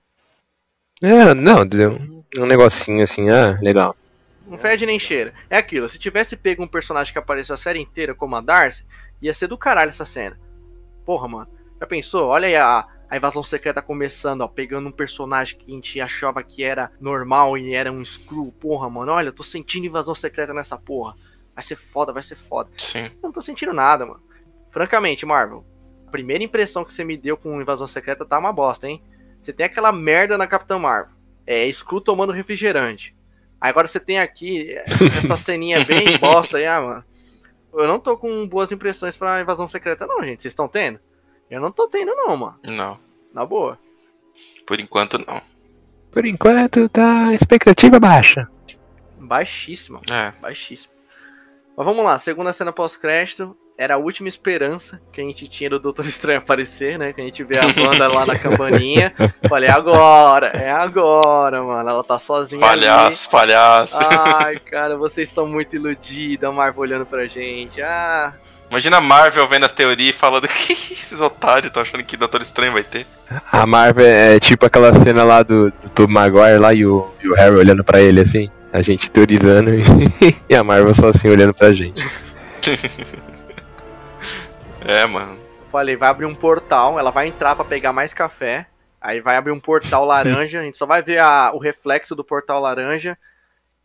É, não, deu um- um negocinho assim, ah, legal. Não fede nem cheira. É aquilo, se tivesse pego um personagem que apareceu a série inteira como a Darcy, ia ser do caralho essa cena. Porra, mano. Já pensou? Olha aí a, a invasão secreta começando, ó, pegando um personagem que a gente achava que era normal e era um screw. Porra, mano, olha, eu tô sentindo invasão secreta nessa porra. Vai ser foda, vai ser foda. Sim. Eu não tô sentindo nada, mano. Francamente, Marvel, a primeira impressão que você me deu com invasão secreta tá uma bosta, hein? Você tem aquela merda na Capitã Marvel. É, Screw tomando refrigerante. Agora você tem aqui é, essa ceninha bem bosta aí, ah, mano. Eu não tô com boas impressões pra invasão secreta, não, gente. Vocês estão tendo? Eu não tô tendo, não, mano. Não, Na boa. por enquanto não. Por enquanto tá expectativa baixa. Baixíssima. É. Baixíssimo. Mas vamos lá, segunda cena pós-crédito. Era a última esperança que a gente tinha do Doutor Estranho aparecer, né? Que a gente vê a banda lá na cabaninha. Falei, agora, é agora, mano. Ela tá sozinha. Palhaço, palhaço. Ali. Ai, cara, vocês são muito iludidos. A Marvel olhando pra gente. Ah, Imagina a Marvel vendo as teorias e falando que esses otários estão achando que Doutor Estranho vai ter. A Marvel é tipo aquela cena lá do, do Maguire lá e o, e o Harry olhando pra ele assim. A gente teorizando e, e a Marvel só assim olhando pra gente. É, mano. falei, vai abrir um portal. Ela vai entrar pra pegar mais café. Aí vai abrir um portal laranja. A gente só vai ver a- o reflexo do portal laranja.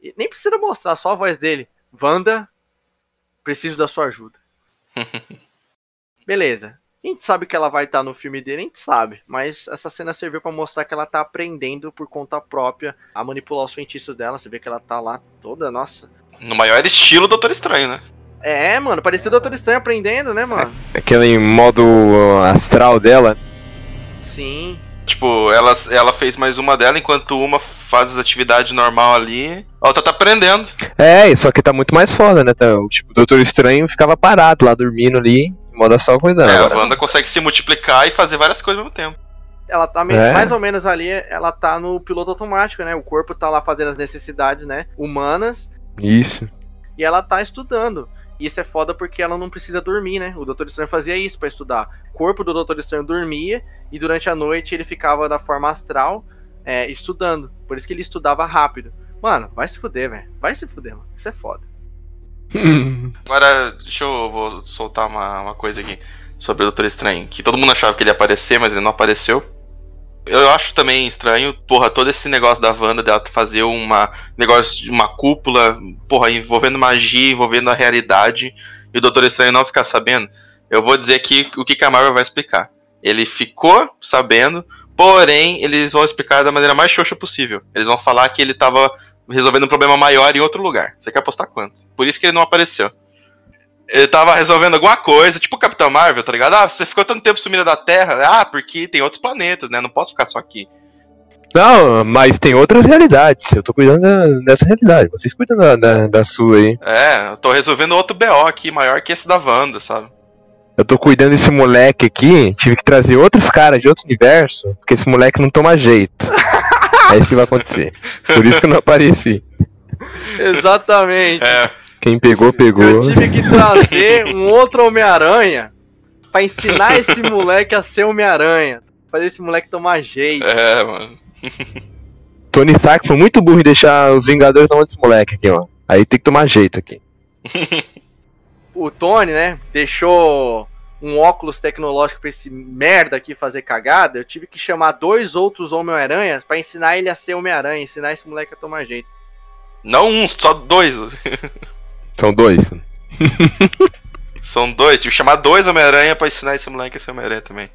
E nem precisa mostrar, só a voz dele. Wanda, preciso da sua ajuda. Beleza. A gente sabe que ela vai estar no filme dele, a gente sabe. Mas essa cena serviu pra mostrar que ela tá aprendendo por conta própria a manipular os feitiços dela. Você vê que ela tá lá toda, nossa. No maior estilo Doutor Estranho, né? É, mano, parecia o Doutor Estranho aprendendo, né, mano? Aquele modo uh, astral dela. Sim. Tipo, ela, ela fez mais uma dela, enquanto uma faz as atividades normal ali. A outra tá aprendendo. É, só que tá muito mais foda, né? Tá, o tipo, o Doutor Estranho ficava parado lá dormindo ali, em modo astral coisando. É, a Agora, Wanda consegue se multiplicar e fazer várias coisas ao mesmo tempo. ela tá É. mais ou menos ali, ela tá no piloto automático, né? O corpo tá lá fazendo as necessidades, né? Humanas, Isso. e ela tá estudando. E Isso é foda porque ela não precisa dormir, né? O Doutor Estranho fazia isso pra estudar. O corpo do Doutor Estranho dormia e durante a noite ele ficava da forma astral é, estudando. Por isso que ele estudava rápido. Mano, vai se fuder, velho. Vai se fuder, mano. Isso é foda. Agora, deixa eu vou soltar uma, uma coisa aqui sobre o Doutor Estranho. Que todo mundo achava que ele ia aparecer, mas ele não apareceu. Eu acho também estranho, porra, todo esse negócio da Wanda dela fazer uma negócio de uma cúpula, porra, envolvendo magia, envolvendo a realidade, e o Doutor Estranho não ficar sabendo. Eu vou dizer aqui o que que a Marvel vai explicar. Ele ficou sabendo, porém, eles vão explicar da maneira mais xoxa possível. Eles vão falar que ele tava resolvendo um problema maior em outro lugar. Você quer apostar quanto? Por isso que ele não apareceu. Ele tava resolvendo alguma coisa, tipo o Capitão Marvel, tá ligado? Ah, você ficou tanto tempo sumindo da Terra. Ah, porque tem outros planetas, né? Não posso ficar só aqui. Não, mas tem outras realidades. Eu tô cuidando da- dessa realidade. Vocês cuidam da, da, da sua aí. É, eu tô resolvendo outro BO aqui, maior que esse da Wanda, sabe? Eu tô cuidando desse moleque aqui. Tive que trazer outros caras de outro universo. Porque esse moleque não toma jeito. é isso que vai acontecer. Por isso que eu não apareci. Exatamente. É, Quem pegou, pegou. Eu tive que trazer um outro Homem-Aranha pra ensinar esse moleque a ser Homem-Aranha. Fazer esse moleque tomar jeito. é, mano. Tony Stark foi muito burro em deixar os Vingadores na mão desse moleque aqui, ó. Aí tem que tomar jeito aqui. O Tony, né, deixou um óculos tecnológico pra esse merda aqui fazer cagada. Eu tive que chamar dois outros Homem-Aranhas pra ensinar ele a ser Homem-Aranha, ensinar esse moleque a tomar jeito. Não um, só dois. São dois. São dois. Tive que chamar dois Homem-Aranha pra ensinar esse moleque a ser Homem-Aranha também.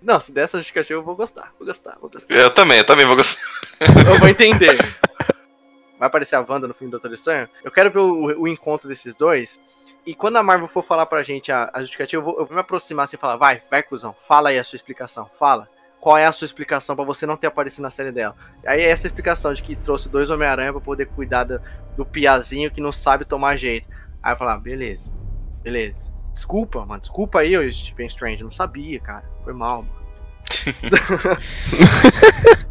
Não, se dessa justificativa eu vou gostar, vou gostar, vou gostar. Eu também, eu também vou gostar. Eu vou entender. Vai aparecer a Wanda no filme do Doutor Estranho. Eu quero ver o, o encontro desses dois. E quando a Marvel for falar pra gente a, a justificativa, eu vou, eu vou me aproximar assim e falar: vai, vai, cuzão, fala aí a sua explicação, fala. Qual é a sua explicação pra você não ter aparecido na série dela? Aí é essa explicação de que trouxe dois Homem-Aranha pra poder cuidar do, do piazinho que não sabe tomar jeito. Aí eu falar, beleza, beleza. Desculpa, mano, desculpa aí, ô Stephen Strange, eu não sabia, cara. Foi mal, mano.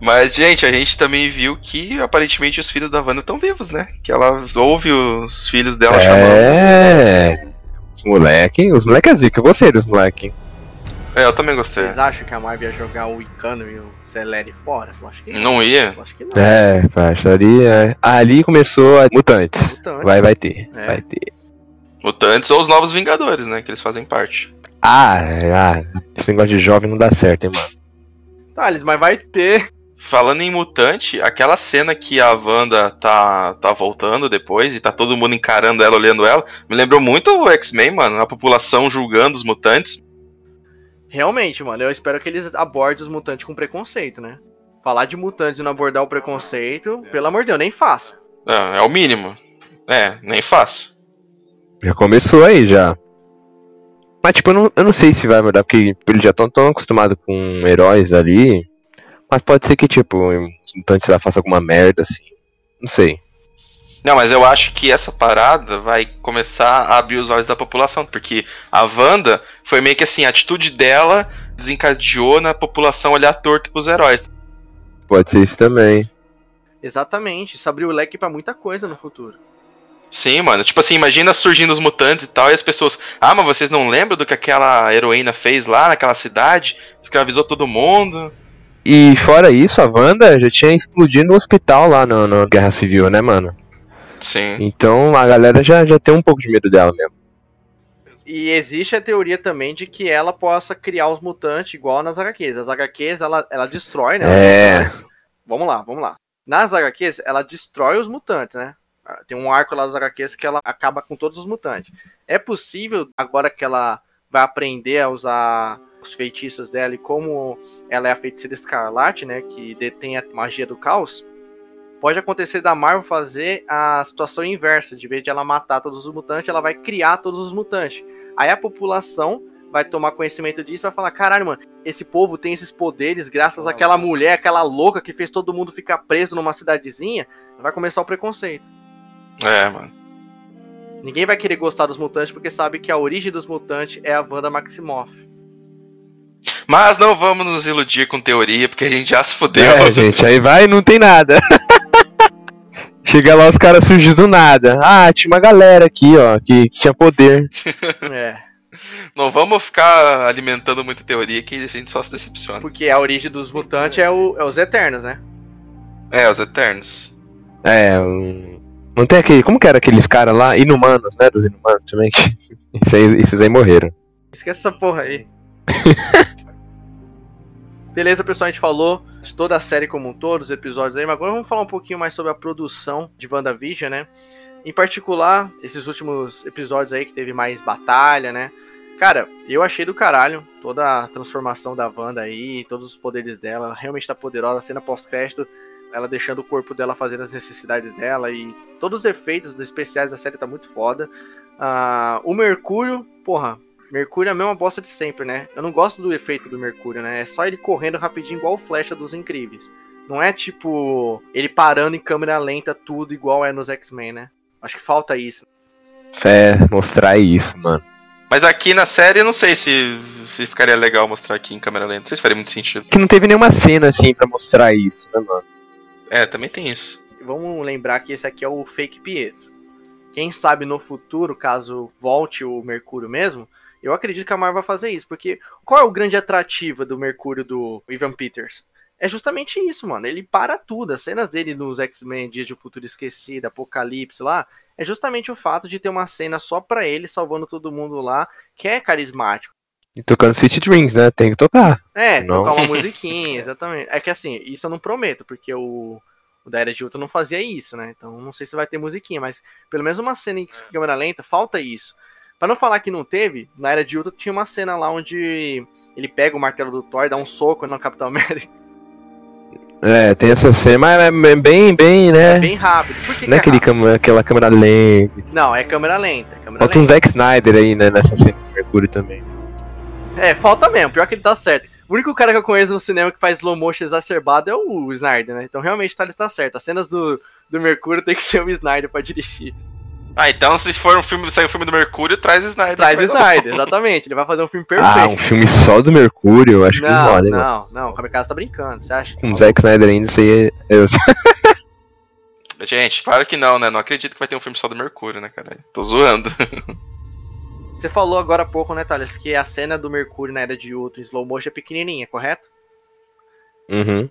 Mas, gente, a gente também viu que aparentemente os filhos da Wanda estão vivos, né? Que ela ouve os filhos dela chamando. É. Os moleque, os moleque é zica. Eu gostei dos moleque. É, eu também gostei. Vocês acham que a Marvel ia jogar o Icano e o Celeri fora? Eu acho que não. Não ia? Eu acho que não. É, parça, ali, é, ali começou a Mutantes. Mutante. Vai, vai ter, É. vai ter. Mutantes ou os Novos Vingadores, né? Que eles fazem parte. Ah, é, ah, esse negócio de jovem não dá certo, hein, mano. Tá, mas vai ter. Falando em mutante, aquela cena que a Wanda tá, tá voltando depois e tá todo mundo encarando ela, olhando ela, me lembrou muito o X-Men, mano. A população julgando os mutantes. Realmente, mano, eu espero que eles abordem os mutantes com preconceito, né? Falar de mutantes e não abordar o preconceito, pelo amor de Deus, nem faça. É, é o mínimo. É, nem faço. Já começou aí, já. Mas, tipo, eu não, eu não sei se vai mudar, porque eles já estão tão acostumados com heróis ali. Mas pode ser que, tipo, os mutantes lá façam alguma merda, assim. Não sei. Não, mas eu acho que essa parada vai começar a abrir os olhos da população, porque a Wanda foi meio que assim, a atitude dela desencadeou na população olhar torto pros heróis. Pode ser isso também. Exatamente, isso abriu o leque pra muita coisa no futuro. Sim, mano. Tipo assim, imagina surgindo os mutantes e tal, e as pessoas. Ah, mas vocês não lembram do que aquela heroína fez lá naquela cidade? Escravizou todo mundo. E fora isso, a Wanda já tinha explodido no hospital lá na Guerra Civil, né, mano? Sim. Então a galera já, já tem um pouco de medo dela mesmo. E existe a teoria também de que ela possa criar os mutantes igual nas HQs. As HQs, ela, ela destrói, né? É. Vamos lá, vamos lá. Nas HQs, ela destrói os mutantes, né? Tem um arco lá das HQs que ela acaba com todos os mutantes. É possível, agora que ela vai aprender a usar os feitiços dela e como ela é a feiticeira escarlate, né? Que detém a magia do caos. Pode acontecer da Marvel fazer a situação inversa. De vez de ela matar todos os mutantes, ela vai criar todos os mutantes. Aí a população vai tomar conhecimento disso e vai falar: caralho, mano, esse povo tem esses poderes graças àquela mulher, aquela louca que fez todo mundo ficar preso numa cidadezinha. Vai começar o preconceito. É, mano. Ninguém vai querer gostar dos mutantes porque sabe que a origem dos mutantes é a Wanda Maximoff. Mas não vamos nos iludir com teoria, porque a gente já se fudeu. É, gente, aí vai e não tem nada. Chega lá, os caras surgem do nada. Ah, tinha uma galera aqui, ó, que, que tinha poder. É, Não vamos ficar alimentando muita teoria que a gente só se decepciona. porque a origem dos mutantes é, o- é os Eternos, né? É, os Eternos. É, um... não tem aquele. Como que era aqueles caras lá? Inumanos, né? Dos inumanos também. que- Esses aí, esses aí morreram. Esquece essa porra aí. Beleza, pessoal, a gente falou de toda a série como um todo, os episódios aí, mas agora vamos falar um pouquinho mais sobre a produção de WandaVision, né? Em particular, esses últimos episódios aí que teve mais batalha, né? Cara, eu achei do caralho toda a transformação da Wanda aí, todos os poderes dela, ela realmente tá poderosa, a cena pós-crédito, ela deixando o corpo dela fazer as necessidades dela e todos os efeitos especiais da série tá muito foda. Ah, o Mercúrio, porra, Mercúrio é a mesma bosta de sempre, né? Eu não gosto do efeito do Mercúrio, né? É só ele correndo rapidinho igual o Flecha dos Incríveis. Não é tipo ele parando em câmera lenta tudo igual é nos X-Men, né? Acho que falta isso. Fé, mostrar isso, mano. Mas aqui na série eu não sei se, se ficaria legal mostrar aqui em câmera lenta. Não sei se faria muito sentido. Que não teve nenhuma cena assim pra mostrar isso, né, mano? É, também tem isso. Vamos lembrar que esse aqui é o fake Pietro. Quem sabe no futuro, caso volte o Mercúrio mesmo, eu acredito que a Marvel vai fazer isso, porque qual é o grande atrativo do Mercúrio do Ivan Peters? É justamente isso, mano. Ele para tudo. As cenas dele nos X-Men Dias de Futuro Esquecido, Apocalipse lá, é justamente o fato de ter uma cena só pra ele salvando todo mundo lá, que é carismático. E tocando City Dreams, né? Tem que tocar. É, Não. tocar uma musiquinha, exatamente. É que assim, isso eu não prometo, porque o, o da Era de Ultron não fazia isso, né? Então não sei se vai ter musiquinha, mas pelo menos uma cena em câmera lenta, falta isso. Pra não falar que não teve, na Era de Ultron tinha uma cena lá onde ele pega o martelo do Thor, dá um soco no Capitão América. É, tem essa cena, mas é bem, bem, né? Bem rápido. Por que, Não é que é aquele câmera, aquela câmera lenta. Não, é câmera lenta. É câmera Falta um lenta. Zack Snyder aí, né, nessa cena do Mercúrio também. É, falta mesmo. Pior que ele tá certo. O único cara que eu conheço no cinema que faz slow motion exacerbado é o Snyder, né? Então realmente tá, ele está certo. As cenas do, do Mercúrio tem que ser o Snyder pra dirigir. Ah, então se for um filme, sair um filme do Mercúrio, traz o Snyder. Traz o Snyder, exatamente. Ele vai fazer um filme Ah, um perfeito. filme só do Mercúrio, eu acho que não não, rola, hein, mano. não, não. O Kamikaze tá brincando, você acha? Com o Zack Snyder ainda, isso aí é. Gente, claro que não, né? Não acredito que vai ter um filme só do Mercúrio, né, cara? Tô zoando. Você falou agora há pouco, né, Thales, que a cena do Mercúrio na Era de Ultron em slow motion é pequenininha, correto? Uhum.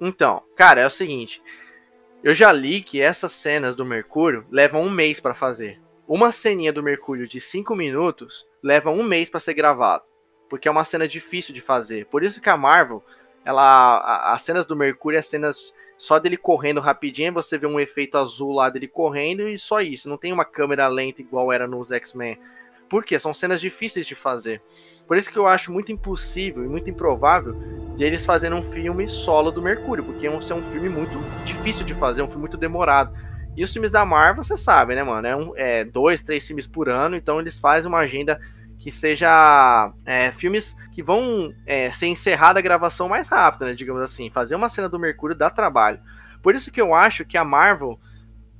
Então, cara, é o seguinte. Eu já li que essas cenas do Mercúrio levam um mês pra fazer. Uma ceninha do Mercúrio de 5 minutos leva um mês pra ser gravado. Porque é uma cena difícil de fazer. Por isso que a Marvel, ela. As cenas do Mercúrio é cenas só dele correndo rapidinho, você vê um efeito azul lá dele correndo e só isso. Não tem uma câmera lenta igual era nos X-Men. Por quê? São cenas difíceis de fazer. Por isso que eu acho muito impossível e muito improvável de eles fazerem um filme solo do Mercúrio, porque ia ser um filme muito difícil de fazer, um filme muito demorado. E os filmes da Marvel, você sabe, né, mano? É, um, é dois, três filmes por ano, então eles fazem uma agenda que seja é, filmes que vão é, ser encerrada a gravação mais rápido, né, digamos assim. Fazer uma cena do Mercúrio dá trabalho. Por isso que eu acho que a Marvel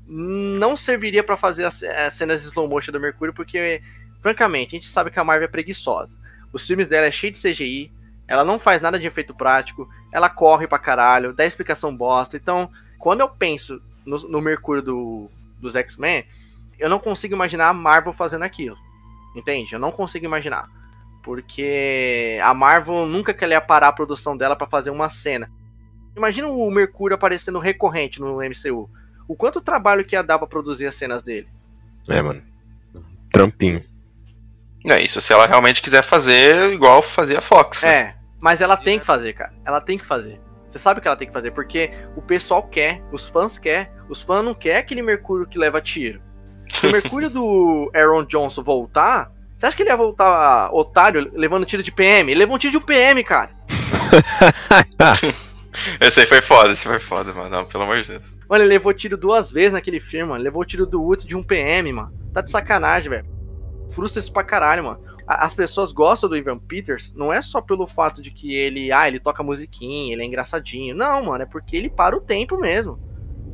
não serviria para fazer as, as, cenas de slow motion do Mercúrio, porque, francamente, a gente sabe que a Marvel é preguiçosa. Os filmes dela é cheio de CGI, ela não faz nada de efeito prático, ela corre pra caralho, dá explicação bosta. Então, quando eu penso no, no Mercúrio do, dos X-Men, eu não consigo imaginar a Marvel fazendo aquilo. Entende? Eu não consigo imaginar. Porque a Marvel nunca quer parar a produção dela para fazer uma cena. Imagina o Mercúrio aparecendo recorrente no MCU. O quanto trabalho que ia dar pra produzir as cenas dele. É, mano. Trampinho. É isso, se ela realmente quiser fazer igual fazia a Fox. Né? É, mas ela tem que fazer, cara. Ela tem que fazer. Você sabe que ela tem que fazer, porque o pessoal quer, os fãs quer, os fãs não querem aquele Mercúrio que leva tiro. Se o Mercúrio do Aaron Johnson voltar, você acha que ele ia voltar otário levando tiro de PM? Ele levou um tiro de um PM, cara. esse aí foi foda, esse foi foda, mano. Não, pelo amor de Deus. Mano, ele levou tiro duas vezes naquele filme, mano. Ele levou tiro do outro de um PM, mano. Tá de sacanagem, velho. Frustra isso pra caralho, mano. As pessoas gostam do Ivan Peters, não é só pelo fato de que ele, ah, ele toca musiquinha, ele é engraçadinho. Não, mano, é porque ele para o tempo mesmo.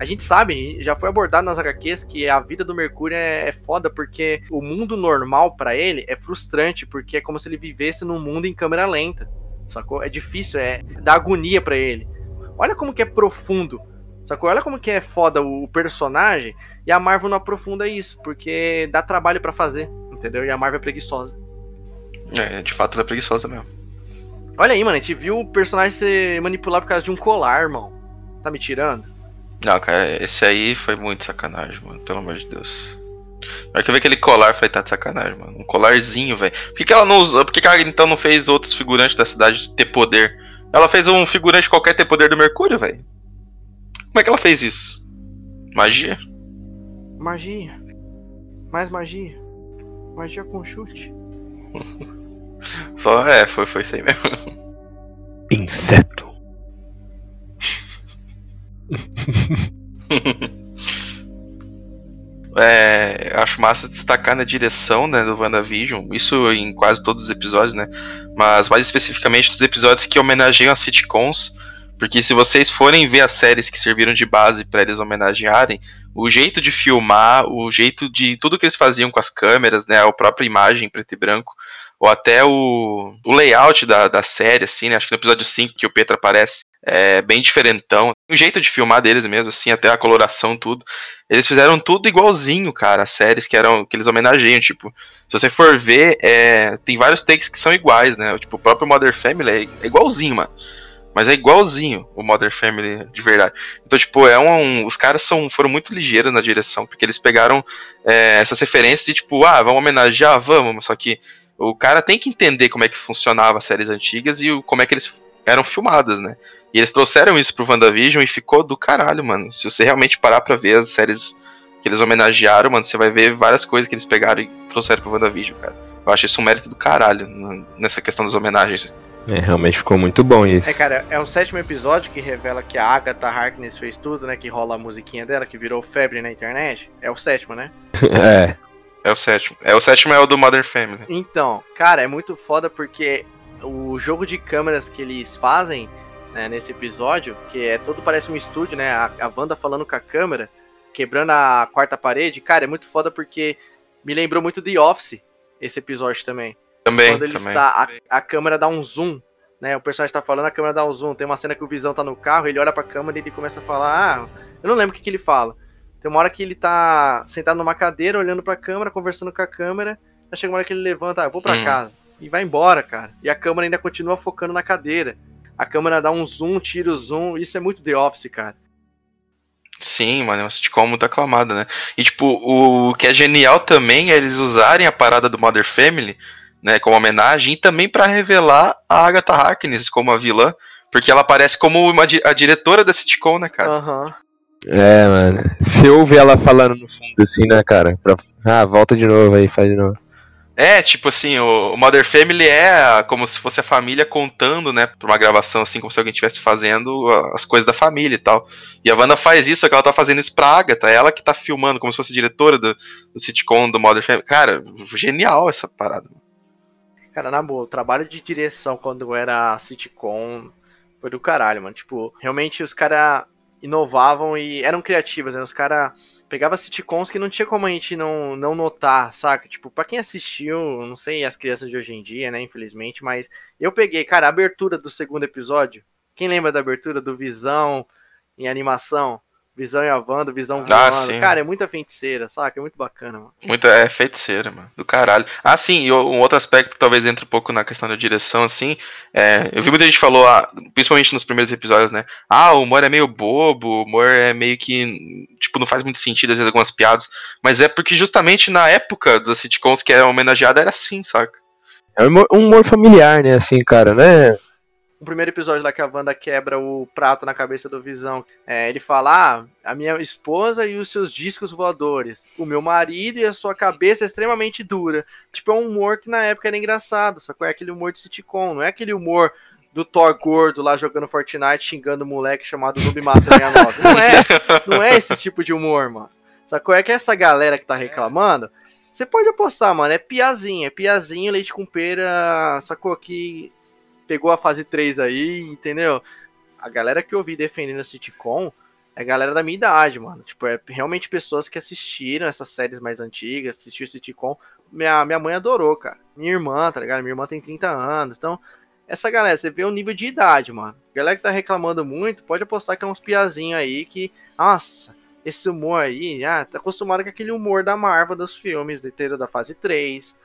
A gente sabe, já foi abordado nas HQs que a vida do Mercúrio é, é foda porque o mundo normal para ele é frustrante, porque é como se ele vivesse num mundo em câmera lenta. Sacou? É difícil, é dá agonia para ele. Olha como que é profundo. Sacou? Olha como que é foda o personagem e a Marvel não aprofunda isso, porque dá trabalho para fazer, entendeu? E a Marvel é preguiçosa. É, de fato ela é preguiçosa mesmo. Olha aí, mano, a gente viu o personagem ser manipulado por causa de um colar, irmão. Tá me tirando? Não, cara, esse aí foi muito sacanagem, mano. Pelo amor de Deus. Na que eu vi aquele colar, foi tá de sacanagem, mano. Um colarzinho, velho. Por que, que ela não usou? Por que, que ela então não fez outros figurantes da cidade ter poder? Ela fez um figurante qualquer ter poder do Mercúrio, velho. Como é que ela fez isso? Magia? Magia. Mais magia. Magia com chute. Só é, foi, foi isso aí mesmo. Inseto. é, acho massa destacar na direção né, do WandaVision, isso em quase todos os episódios, né? Mas mais especificamente nos episódios que homenageiam as sitcoms. Porque se vocês forem ver as séries que serviram de base para eles homenagearem, o jeito de filmar, o jeito de tudo que eles faziam com as câmeras, né, a própria imagem preto e branco, ou até o, o layout da, da série, assim, né, acho que no episódio 5 que o Petra aparece, é bem diferentão. O jeito de filmar deles mesmo, assim, até a coloração, tudo. Eles fizeram tudo igualzinho, cara, as séries que eram que eles homenageiam, tipo, se você for ver, é, tem vários takes que são iguais, né? Tipo, o próprio Mother Family é, igualzinho, mano. Mas é igualzinho o Mother Family de verdade. Então, tipo, é um, um, os caras são, foram muito ligeiros na direção, porque eles pegaram é, essas referências e, tipo, ah, vamos homenagear, vamos, só que o cara tem que entender como é que funcionava as séries antigas e o, como é que eles eram filmadas, né? E eles trouxeram isso pro WandaVision e ficou do caralho, mano. Se você realmente parar pra ver as séries que eles homenagearam, mano, você vai ver várias coisas que eles pegaram e trouxeram pro WandaVision, cara. Eu acho isso um mérito do caralho nessa questão das homenagens. É, realmente ficou muito bom isso. É, cara, é o sétimo episódio que revela que a Agatha Harkness fez tudo, né? Que rola a musiquinha dela, que virou febre na internet. É o sétimo, né? é. É o sétimo. É o sétimo é o do Modern Family. Então, cara, é muito foda porque o jogo de câmeras que eles fazem né, nesse episódio, que é todo parece um estúdio, né? A, a Wanda falando com a câmera, quebrando a quarta parede, cara, é muito foda porque me lembrou muito The Office esse episódio também. Também, Quando ele também. está, a, a câmera dá um zoom, né? O personagem tá falando, a câmera dá um zoom. Tem uma cena que o Visão tá no carro, ele olha pra câmera e ele começa a falar, ah, eu não lembro o que, que ele fala. Tem uma hora que ele tá sentado numa cadeira, olhando pra câmera, conversando com a câmera. Aí chega uma hora que ele levanta, ah, eu vou pra Hum. casa. E vai embora, cara. E a câmera ainda continua focando na cadeira. A câmera dá um zoom, tira o zoom. Isso é muito The Office, cara. Sim, mano, é uma sitcom muito aclamada, né? E, tipo, o que é genial também é eles usarem a parada do Mother Family, né, como homenagem, e também pra revelar a Agatha Harkness como a vilã, porque ela aparece como uma di- a diretora da sitcom, né, cara? Aham. É, mano. Você ouve ela falando no fundo assim, né, cara? Pra... Ah, volta de novo aí, faz de novo. É, tipo assim, o Mother Family é como se fosse a família contando, né, pra uma gravação, assim, como se alguém estivesse fazendo as coisas da família e tal. E a Wanda faz isso, só que ela tá fazendo isso pra Agatha, é ela que tá filmando, como se fosse diretora do, do sitcom do Mother Family. Cara, genial essa parada. Cara, na boa, o trabalho de direção quando era sitcom foi do caralho, mano. Tipo, realmente os caras inovavam e eram criativos, né? Os caras pegava sitcoms que não tinha como a gente não, não notar, saca? Tipo, pra quem assistiu, não sei as crianças de hoje em dia, né, infelizmente, mas eu peguei, cara, a abertura do segundo episódio. Quem lembra da abertura do Visão em animação? Visão e a Wanda, Visão Ah, voando. sim. Cara, é muita feiticeira, saca? É muito bacana, mano. Muita, é feiticeira, mano. Do caralho. Ah, sim, e um outro aspecto que talvez entre um pouco na questão da direção, assim. É, eu vi muita gente falou, ah, principalmente nos primeiros episódios, né? Ah, o humor é meio bobo, o humor é meio que. Tipo, não faz muito sentido, às vezes, algumas piadas. Mas é porque justamente na época das sitcoms que era homenageada era assim, saca? É um um humor familiar, né, assim, cara, né? O primeiro episódio lá que a Wanda quebra o prato na cabeça do Visão, é, ele fala: ah, a minha esposa e os seus discos voadores, o meu marido e a sua cabeça extremamente dura. Tipo, é um humor que na época era engraçado, só que é aquele humor de sitcom, não é aquele humor do Thor gordo lá jogando Fortnite xingando um moleque chamado Noob Master 69. Não é, não é esse tipo de humor, mano. Sacou? É que essa galera que tá reclamando, você pode apostar, mano, é piazinha, é piazinha, leite com pera, sacou? Que pegou a fase 3 aí, entendeu? A galera que eu vi defendendo a sitcom é a galera da minha idade, mano. Tipo, é realmente pessoas que assistiram essas séries mais antigas, assistiram sitcom. Minha, minha mãe adorou, cara. Minha irmã, tá ligado? Minha irmã tem 30 anos. Então, essa galera, você vê o nível de idade, mano. Galera que tá reclamando muito, pode apostar que é uns piazinhos aí que, nossa, esse humor aí, ah, tá acostumado com aquele humor da Marvel dos filmes, entendeu? Da fase 3.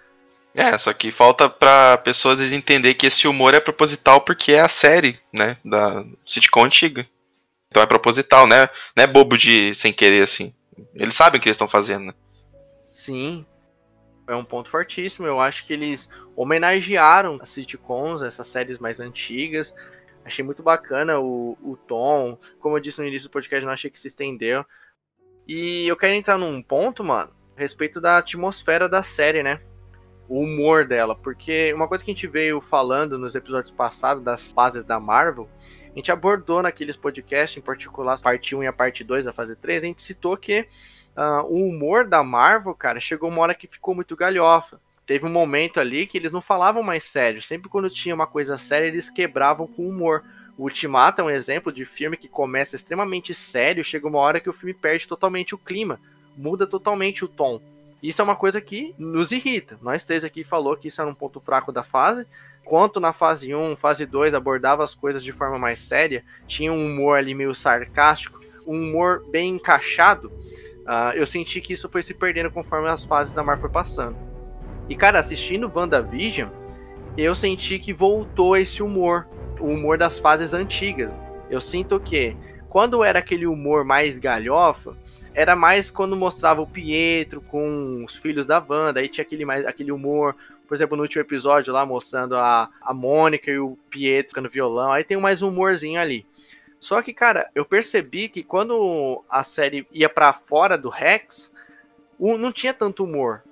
É, só que falta pra pessoas entender que esse humor é proposital porque é a série, né? Da sitcom antiga. Então é proposital, né? Não é bobo de sem querer, assim. Eles sabem o que eles estão fazendo, né? Sim. É um ponto fortíssimo. Eu acho que eles homenagearam as sitcoms, essas séries mais antigas. Achei muito bacana o, o tom. Como eu disse no início do podcast, não achei que se estendeu. E eu quero entrar num ponto, mano, a respeito da atmosfera da série, né? O humor dela. Porque uma coisa que a gente veio falando nos episódios passados das fases da Marvel, a gente abordou naqueles podcasts, em particular, a parte 1 e a parte 2 da fase 3, a gente citou que Uh, o humor da Marvel, cara, chegou uma hora que ficou muito galhofa. Teve um momento ali que eles não falavam mais sério. Sempre quando tinha uma coisa séria, eles quebravam com humor. O Ultimato é um exemplo de filme que começa extremamente sério, chega uma hora que o filme perde totalmente o clima, muda totalmente o tom. Isso é uma coisa que nos irrita. Nós três aqui falou que isso era um ponto fraco da fase. Enquanto na fase 1, fase 2 abordava as coisas de forma mais séria, tinha um humor ali meio sarcástico, um humor bem encaixado. Uh, eu senti que isso foi se perdendo conforme as fases da Marvel foi passando. E, cara, assistindo WandaVision, eu senti que voltou esse humor, o humor das fases antigas. Eu sinto que, quando era aquele humor mais galhofa, era mais quando mostrava o Pietro com os filhos da Wanda, aí tinha aquele, mais, aquele humor, por exemplo, no último episódio lá, mostrando a, a Mônica e o Pietro tocando violão, aí tem mais um humorzinho ali. Só que, cara, eu percebi que quando a série ia para fora do Rex, o, não tinha tanto humor.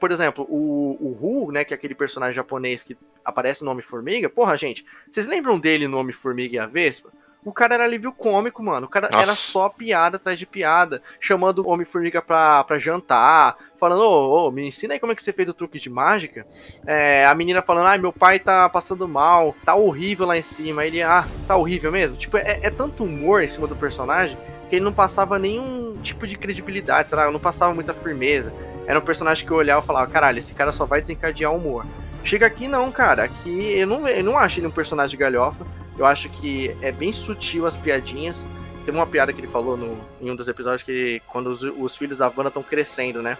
Por exemplo, o, o Hu, né, que é aquele personagem japonês que aparece no Homem-Formiga, porra, gente, vocês lembram dele no Homem-Formiga e a Vespa? O cara era alívio cômico, mano. O cara Nossa. era só piada atrás de piada, chamando o Homem-Formiga pra, pra jantar, falando, ô, ô, me ensina aí como é que você fez o truque de mágica. É, a menina falando, ai, meu pai tá passando mal, tá horrível lá em cima. Aí ele, ah, tá horrível mesmo? Tipo, é, é tanto humor em cima do personagem que ele não passava nenhum tipo de credibilidade, sabe? Não passava muita firmeza. Era um personagem que eu olhava e falava, caralho, esse cara só vai desencadear humor. Chega aqui não, cara. Aqui eu não, eu não acho ele um personagem de galhofa. Eu acho que é bem sutil as piadinhas. Tem uma piada que ele falou no, em um dos episódios que quando os, os filhos da Wanda estão crescendo, né?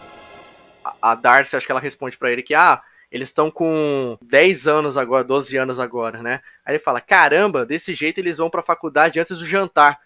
A, a Darcy, acho que ela responde para ele que, ah, eles estão com 10 anos agora, 12 anos agora, né? Aí ele fala: caramba, desse jeito eles vão pra faculdade antes do jantar.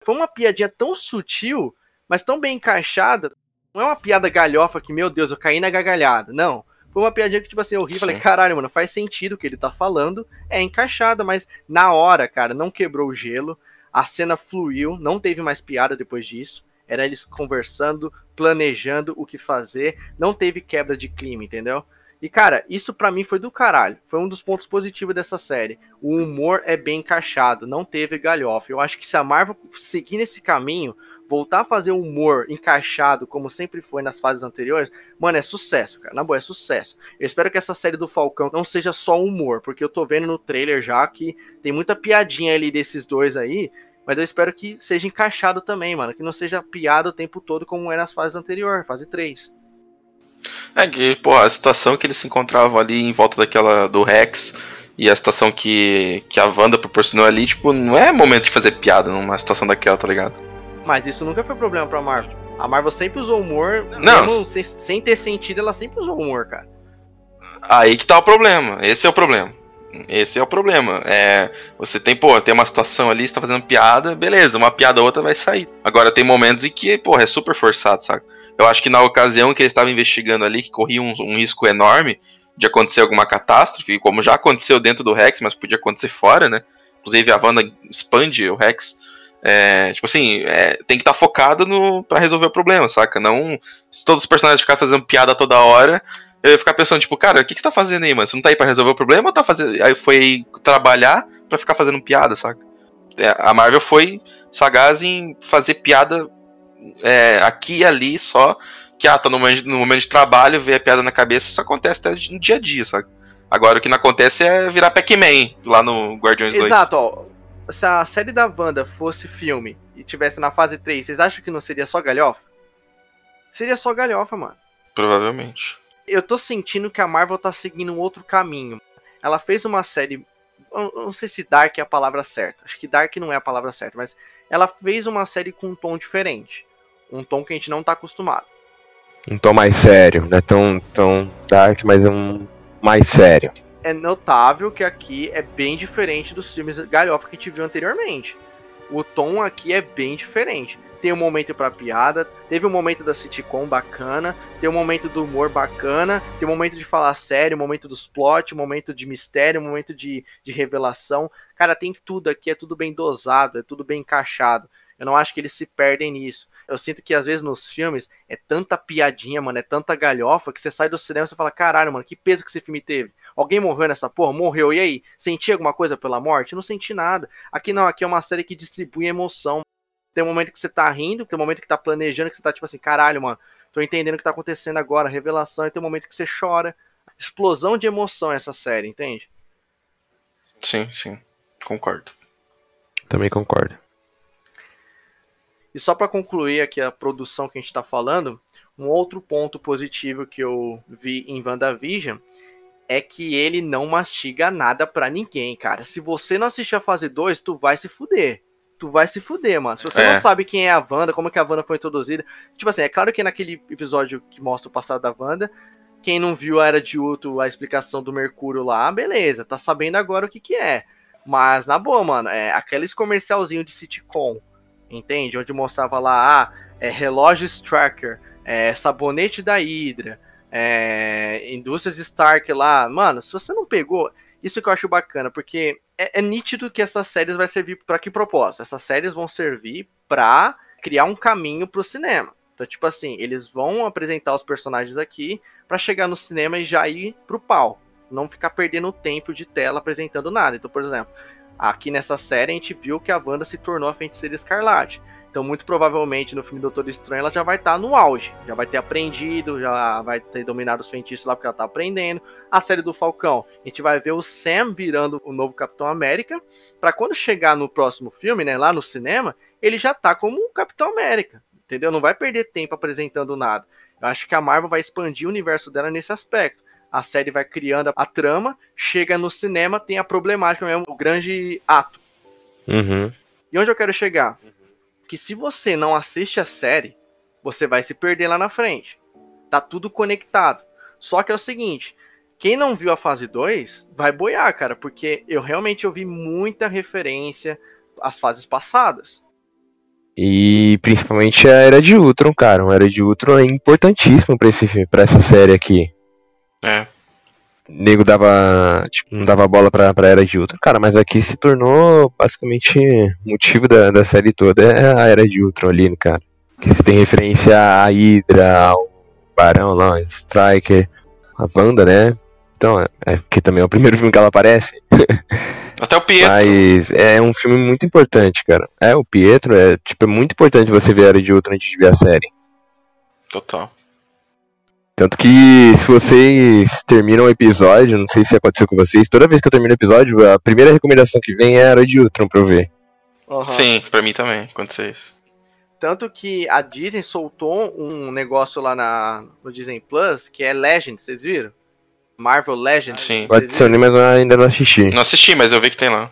Foi uma piadinha tão sutil, mas tão bem encaixada. Não é uma piada galhofa que, meu Deus, eu caí na gargalhada. Não. Foi uma piadinha que, tipo assim, eu ri e falei, caralho, mano, faz sentido o que ele tá falando. É encaixada, mas na hora, cara, não quebrou o gelo. A cena fluiu, não teve mais piada depois disso. Era eles conversando, planejando o que fazer. Não teve quebra de clima, entendeu? E, cara, isso para mim foi do caralho. Foi um dos pontos positivos dessa série. O humor é bem encaixado, não teve galhofa. Eu acho que se a Marvel seguir nesse caminho, voltar a fazer humor encaixado, como sempre foi nas fases anteriores, mano, é sucesso, cara. Na boa, é sucesso. Eu espero que essa série do Falcão não seja só humor, porque eu tô vendo no trailer já que tem muita piadinha ali desses dois aí. Mas eu espero que seja encaixado também, mano. Que não seja piada o tempo todo como era nas fases anteriores, fase 3. É que, pô, a situação que eles se encontravam ali em volta daquela do Rex e a situação que, que a Wanda proporcionou ali, tipo, não é momento de fazer piada numa situação daquela, tá ligado? Mas isso nunca foi problema pra Marvel. A Marvel sempre usou humor, Não. mesmo sem, sem ter sentido, ela sempre usou humor, cara. Aí que tá o problema. Esse é o problema. Esse é o problema. É, você tem, pô, tem uma situação ali, você tá fazendo piada, beleza, uma piada ou outra vai sair. Agora tem momentos em que, pô, é super forçado, sabe? Eu acho que na ocasião que eles estavam investigando ali, que corria um, um risco enorme de acontecer alguma catástrofe, como já aconteceu dentro do Rex, mas podia acontecer fora, né? Inclusive a Wanda expande o Rex. É, tipo assim, é, tem que estar focado no para resolver o problema, saca? Não se todos os personagens ficarem fazendo piada toda hora, eu ia ficar pensando, tipo, cara, o que, que você tá fazendo aí, mano? Você não tá aí pra resolver o problema ou tá fazendo. Aí foi trabalhar pra ficar fazendo piada, saca? É, a Marvel foi sagaz em fazer piada é, aqui e ali só. Que ah, tá no momento, no momento de trabalho, ver a piada na cabeça, isso acontece até no dia a dia, saca? Agora o que não acontece é virar Pac-Man lá no Guardiões 2. Exato, ó. Se a série da Wanda fosse filme e tivesse na fase 3, vocês acham que não seria só galhofa? Seria só galhofa, mano. Provavelmente. Eu tô sentindo que a Marvel tá seguindo um outro caminho. Ela fez uma série. eu Não sei se Dark é a palavra certa. Acho que Dark não é a palavra certa, mas ela fez uma série com um tom diferente. Um tom que a gente não tá acostumado. Um tom mais sério, não é tão, tão dark, mas é um mais sério. É notável que aqui é bem diferente dos filmes galhofa que a gente viu anteriormente. O tom aqui é bem diferente. Tem um momento pra piada, teve um momento da sitcom bacana, tem um momento do humor bacana, tem um momento de falar sério, um momento dos plot, um momento de mistério, um momento de, de revelação. Cara, tem tudo aqui, é tudo bem dosado, é tudo bem encaixado. Eu não acho que eles se perdem nisso. Eu sinto que às vezes nos filmes é tanta piadinha, mano, é tanta galhofa que você sai do cinema e fala, caralho, mano, que peso que esse filme teve. Alguém morreu nessa porra? Morreu. E aí? Senti alguma coisa pela morte? Não senti nada. Aqui não, aqui é uma série que distribui emoção. Tem um momento que você tá rindo, tem um momento que tá planejando, que você tá tipo assim, caralho, mano, tô entendendo o que tá acontecendo agora, revelação, e tem um momento que você chora. Explosão de emoção essa série, entende? Sim, sim. Concordo. Também concordo. E só pra concluir aqui a produção que a gente tá falando, um outro ponto positivo que eu vi em WandaVision é que ele não mastiga nada pra ninguém, cara. Se você não assistir a fase 2, tu vai se fuder. Tu vai se fuder, mano. Se você É. não sabe quem é a Wanda, como que a Wanda foi introduzida. Tipo assim, é claro que naquele episódio que mostra o passado da Wanda, quem não viu a Era de Ultron, a explicação do Mercúrio lá, beleza, tá sabendo agora o que que é. Mas, na boa, mano, é aqueles comercialzinho de sitcom, entende? Onde mostrava lá, ah, é relógio Stracker, é sabonete da Hydra, é, indústrias Stark lá. Mano, se você não pegou, isso que eu acho bacana, porque é, é nítido que essas séries vai servir para que propósito? Essas séries vão servir pra criar um caminho pro cinema. Então, tipo assim, eles vão apresentar os personagens aqui pra chegar no cinema e já ir pro pau. Não ficar perdendo tempo de tela apresentando nada. Então, por exemplo, aqui nessa série a gente viu que a Wanda se tornou a feiticeira escarlate. Então, muito provavelmente no filme Doutor Estranho ela já vai estar no auge. Já vai ter aprendido, já vai ter dominado os feitiços lá porque ela tá aprendendo. A série do Falcão, a gente vai ver o Sam virando o novo Capitão América. Pra quando chegar no próximo filme, né, lá no cinema, ele já tá como um Capitão América. Entendeu? Não vai perder tempo apresentando nada. Eu acho que a Marvel vai expandir o universo dela nesse aspecto. A série vai criando a trama, chega no cinema, tem a problemática mesmo, o grande ato. Uhum. E onde eu quero chegar? Que se você não assiste a série, você vai se perder lá na frente. Tá tudo conectado. Só que é o seguinte, quem não viu a fase 2 vai boiar, cara, porque eu realmente ouvi muita referência às fases passadas. E principalmente a Era de Ultron, cara. A Era de Ultron é importantíssimo pra, esse, pra essa série aqui. Nego dava. Tipo, não dava bola pra, pra Era de Ultron, cara, mas aqui se tornou basicamente motivo da, da série toda é a Era de Ultron ali, cara. Que se tem referência à Hydra, ao Barão lá, ao Striker, a Wanda, né? Então, é, é que também é o primeiro filme que ela aparece. Até o Pietro. Mas é um filme muito importante, cara. É, o Pietro é, tipo, é muito importante você ver a Era de Ultron antes de ver a série. Total. Tanto que se vocês terminam o episódio, não sei se aconteceu com vocês, toda vez que eu termino o episódio, a primeira recomendação que vem é a Era de Ultron pra eu ver. Aham. Sim, pra mim também aconteceu isso. Tanto que a Disney soltou um negócio lá na, no Disney Plus que é Legends, vocês viram? Marvel Legends. Sim. ser, viram? mas eu ainda não assisti. Não assisti, mas eu vi que tem lá.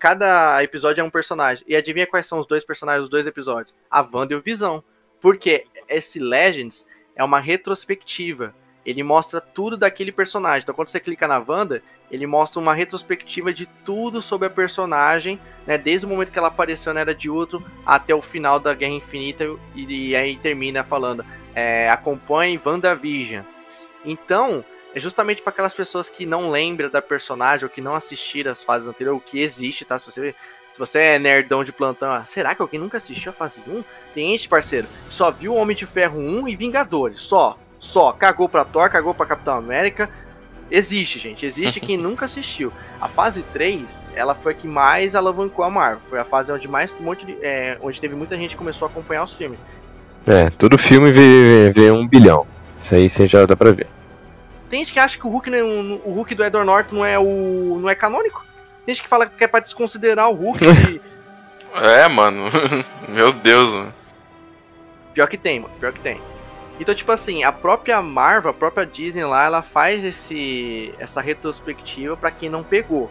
Cada episódio é um personagem. E adivinha quais são os dois personagens dos dois episódios? A Wanda e o Visão. Porque esse Legends é uma retrospectiva. Ele mostra tudo daquele personagem. Então, quando você clica na Wanda, ele mostra uma retrospectiva de tudo sobre a personagem, né? Desde o momento que ela apareceu na Era de Ultron até o final da Guerra Infinita. E, e aí termina falando: é, acompanhe WandaVision. Então, é justamente para aquelas pessoas que não lembram da personagem ou que não assistiram as fases anteriores, o que existe, tá? Se você, se você é nerdão de plantão, ah, será que alguém nunca assistiu a fase 1? Tem gente, parceiro, que só viu Homem de Ferro 1 e Vingadores, só. Só. Cagou pra Thor, cagou pra Capitão América. Existe, gente. Existe quem nunca assistiu. A fase 3, ela foi a que mais alavancou a Marvel. Foi a fase onde mais um monte de, é, onde teve muita gente que começou a acompanhar os filmes. É, todo filme vê, vê um bilhão. Isso aí você já dá pra ver. Tem gente que acha que o Hulk, é um- o Hulk do Edward Norton não é o não é canônico. Tem gente que fala que é pra desconsiderar o Hulk. e- É, mano. Meu Deus, mano. Pior que tem, mano. Pior que tem. Então, tipo assim, a própria Marvel, a própria Disney lá, ela faz esse essa retrospectiva pra quem não pegou.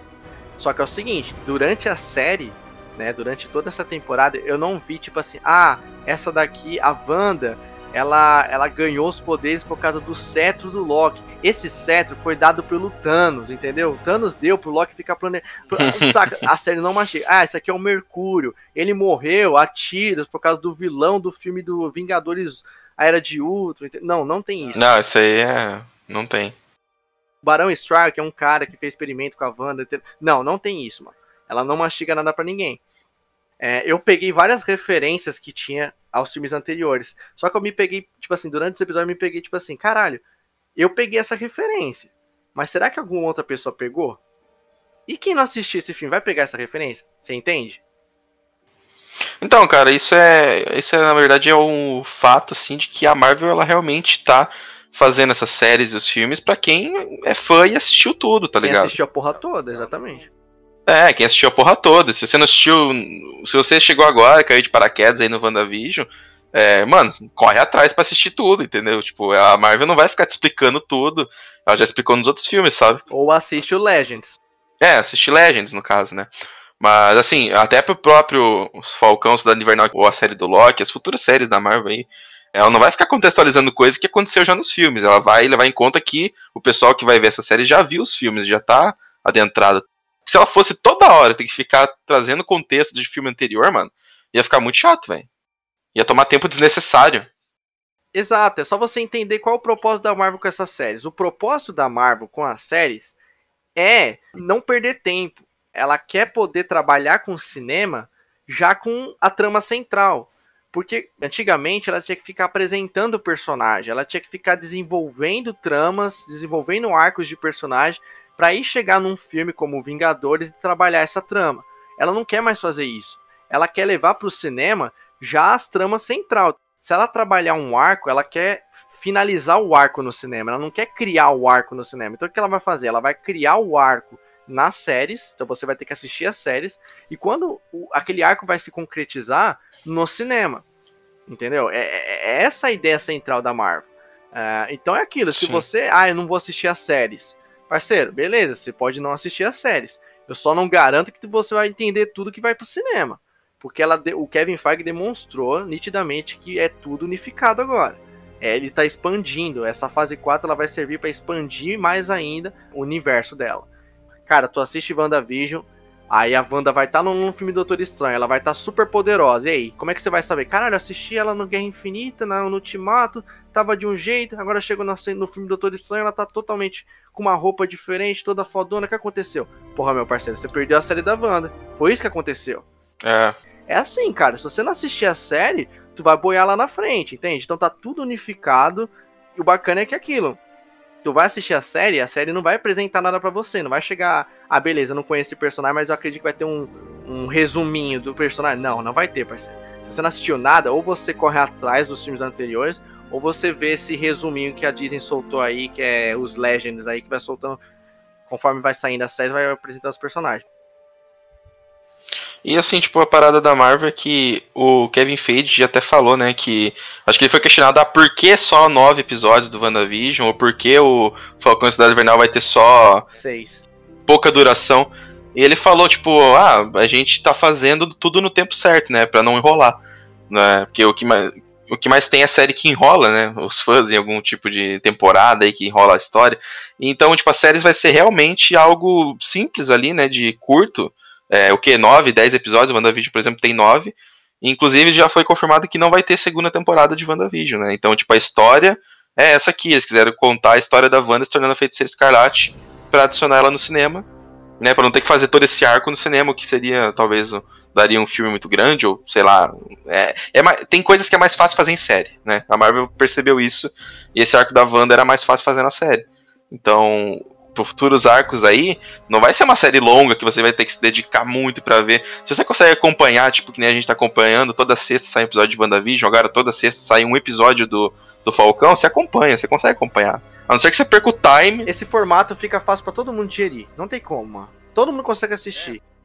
Só que é o seguinte, durante a série, né, durante toda essa temporada, eu não vi tipo assim, ah, essa daqui, a Wanda, ela ela ganhou os poderes por causa do cetro do Loki. Esse cetro foi dado pelo Thanos, entendeu? O Thanos deu pro Loki ficar planejando. Saca? A série não mastiga. Ah, esse aqui é o Mercúrio. Ele morreu a tiros por causa do vilão do filme do Vingadores a Era de Ultron. Não, não tem isso. Não, isso aí é. Não tem. O Barão Stark é um cara que fez experimento com a Wanda. Não, não tem isso, mano. Ela não mastiga nada pra ninguém. É, eu peguei várias referências que tinha aos filmes anteriores. Só que eu me peguei, tipo assim, durante esse episódio eu me peguei, tipo assim, caralho, eu peguei essa referência. Mas será que alguma outra pessoa pegou? E quem não assistiu esse filme vai pegar essa referência? Você entende? Então, cara, isso é. Isso é, na verdade, é um fato, assim, de que a Marvel, ela realmente tá fazendo essas séries e os filmes pra quem é fã e assistiu tudo, tá Quem ligado? assistiu a porra toda, exatamente. É, quem assistiu a porra toda. Se você não assistiu. Se você chegou agora, caiu de paraquedas aí no WandaVision, é, mano, corre atrás pra assistir tudo, entendeu? Tipo, a Marvel não vai ficar te explicando tudo. Ela já explicou nos outros filmes, sabe? Ou assiste o Legends. É, assistir Legends, no caso, né? Mas, assim, até pro próprio Falcão, Cidade Invernal ou a série do Loki, as futuras séries da Marvel aí, ela não vai ficar contextualizando coisas que aconteceu já nos filmes. Ela vai levar em conta que o pessoal que vai ver essa série já viu os filmes, já tá adentrado. Se ela fosse toda hora ter que ficar trazendo contexto de filme anterior, mano, ia ficar muito chato, velho. Ia tomar tempo desnecessário. Exato, é só você entender qual é o propósito da Marvel com essas séries. O propósito da Marvel com as séries é não perder tempo. Ela quer poder trabalhar com o cinema já com a trama central. Porque antigamente ela tinha que ficar apresentando o personagem, ela tinha que ficar desenvolvendo tramas, desenvolvendo arcos de personagem, para aí chegar num filme como Vingadores e trabalhar essa trama. Ela não quer mais fazer isso. Ela quer levar para o cinema já as tramas central. Se ela trabalhar um arco, ela quer finalizar o arco no cinema. Ela não quer criar o arco no cinema. Então o que ela vai fazer? Ela vai criar o arco nas séries. Então você vai ter que assistir as séries. E quando o- aquele arco vai se concretizar no cinema. Entendeu? É, é- é essa a ideia central da Marvel. É, então é aquilo. Se Sim. você. Ah, eu não vou assistir as séries. Parceiro, beleza, você pode não assistir as séries. Eu só não garanto que você vai entender tudo que vai pro cinema. Porque ela, o Kevin Feige demonstrou nitidamente que é tudo unificado agora. É, ele está expandindo. Essa fase 4 ela vai servir para expandir mais ainda o universo dela. Cara, tu assiste WandaVision, aí a Wanda vai estar num, num filme Doutor Estranho, ela vai estar super poderosa. E aí, como é que você vai saber? Caralho, assisti ela no Guerra Infinita, no Ultimato, tava de um jeito, agora chegou no, no filme Doutor Estranho, ela tá totalmente com uma roupa diferente, toda fodona. O que aconteceu? Porra, meu parceiro, você perdeu a série da Wanda. Foi isso que aconteceu. É. É assim, cara. Se você não assistir a série, tu vai boiar lá na frente, entende? Então tá tudo unificado. E o bacana é que é aquilo. Tu vai assistir a série, a série não vai apresentar nada para você, não vai chegar, ah, beleza, eu não conheço esse personagem, mas eu acredito que vai ter um, um resuminho do personagem. Não, não vai ter, parceiro. Se você não assistiu nada, ou você corre atrás dos filmes anteriores, ou você vê esse resuminho que a Disney soltou aí, que é os Legends aí, que vai soltando conforme vai saindo a série, vai apresentando os personagens. E assim, tipo, a parada da Marvel é que o Kevin Feige até falou, né, que acho que ele foi questionado a ah, por que só nove episódios do WandaVision, ou por que o Falcão Cidade Invernal vai ter só seis. pouca duração. E ele falou, tipo, ah, a gente tá fazendo tudo no tempo certo, né, pra não enrolar. Né, porque o que mais, o que mais tem é série que enrola, né? Os fãs em algum tipo de temporada aí que enrola a história. Então, tipo, as séries vai ser realmente algo simples ali, né? De curto. É, o que? 9, 10 episódios. WandaVision, por exemplo, tem 9. Inclusive, já foi confirmado que não vai ter segunda temporada de WandaVision, né? Então, tipo, a história é essa aqui. Eles quiseram contar a história da Wanda se tornando a feiticeira escarlate para adicionar ela no cinema, né? Pra não ter que fazer todo esse arco no cinema, que seria talvez daria um filme muito grande, ou sei lá. É, é, tem coisas que é mais fácil fazer em série, né? A Marvel percebeu isso, e esse arco da Wanda era mais fácil fazer na série. Então, por futuros arcos aí, não vai ser uma série longa que você vai ter que se dedicar muito para ver. Se você consegue acompanhar, tipo, que nem a gente tá acompanhando, toda sexta sai um episódio de WandaVision, agora toda sexta sai um episódio do, do Falcão, você acompanha, você consegue acompanhar. A não ser que você perca o time. Esse formato fica fácil para todo mundo digerir. Não tem como, mano. Todo mundo consegue assistir. É,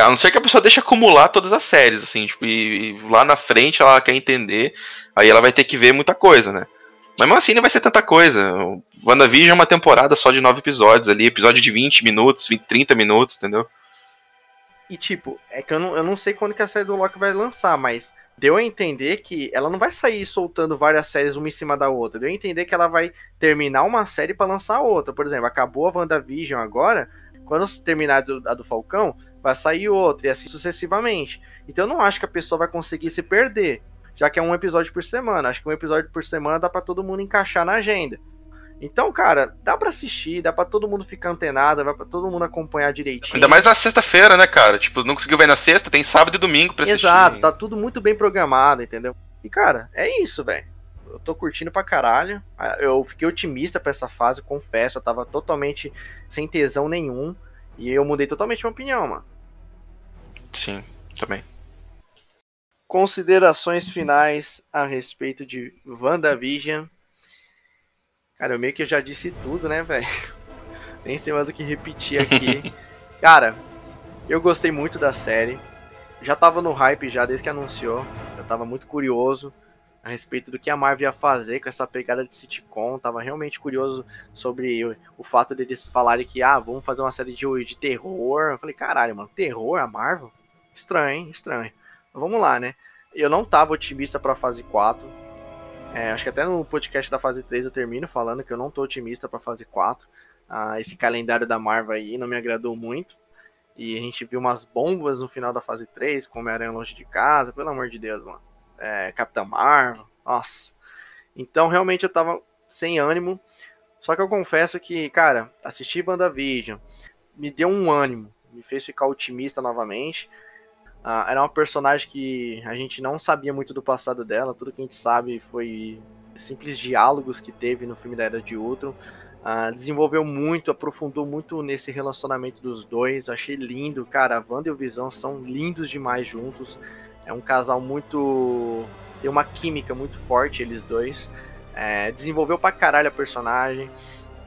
a não ser que a pessoa deixe acumular todas as séries, assim, tipo, e, e, lá na frente ela quer entender, aí ela vai ter que ver muita coisa, né? Mas mesmo assim não vai ser tanta coisa. O WandaVision é uma temporada só de nove episódios ali, episódio de 20 minutos, 20, 30 minutos, entendeu? E tipo, é que eu não, eu não sei quando que a série do Loki vai lançar, mas deu a entender que ela não vai sair soltando várias séries uma em cima da outra. Deu a entender que ela vai terminar uma série para lançar outra. Por exemplo, acabou a WandaVision agora, quando terminar a do Falcão, vai sair outro, e assim sucessivamente. Então eu não acho que a pessoa vai conseguir se perder, já que é um episódio por semana. Acho que um episódio por semana dá para todo mundo encaixar na agenda. Então, cara, dá para assistir, dá para todo mundo ficar antenado, dá para todo mundo acompanhar direitinho. Ainda mais na sexta-feira, né, cara? Tipo, não conseguiu ver na sexta, tem sábado e domingo pra assistir. Exato, tá tudo muito bem programado, entendeu? E, cara, é isso, velho. Eu tô curtindo pra caralho. Eu fiquei otimista pra essa fase, confesso. Eu tava totalmente sem tesão nenhum. E eu mudei totalmente minha opinião, mano. Sim, também. Considerações finais a respeito de WandaVision. Cara, eu meio que já disse tudo, né, velho? Nem sei mais o que repetir aqui. Cara, eu gostei muito da série. Já tava no hype já desde que anunciou. Eu tava muito curioso a respeito do que a Marvel ia fazer com essa pegada de sitcom. Tava realmente curioso sobre o, o fato deles falarem que, ah, vamos fazer uma série de, de terror. Eu falei, caralho, mano, terror, a Marvel? Estranho, hein? Estranho. Mas vamos lá, né? Eu não tava otimista pra fase 4. É, acho que até no podcast da fase 3 eu termino falando que eu não tô otimista pra fase 4. Ah, esse calendário da Marvel aí não me agradou muito. E a gente viu umas bombas no final da fase 3, como Homem-Aranha Longe de Casa, pelo amor de Deus, mano é, Capitã Marvel, nossa. Então realmente eu tava sem ânimo. Só que eu confesso que, cara, assistir WandaVision me deu um ânimo, me fez ficar otimista novamente. Uh, era uma personagem que a gente não sabia muito do passado dela, tudo que a gente sabe foi simples diálogos que teve no filme da Era de Ultron. Uh, desenvolveu muito, aprofundou muito nesse relacionamento dos dois. Achei lindo, cara. A Wanda e o Visão são lindos demais juntos. É um casal muito. tem uma química muito forte, eles dois. É, desenvolveu pra caralho a personagem.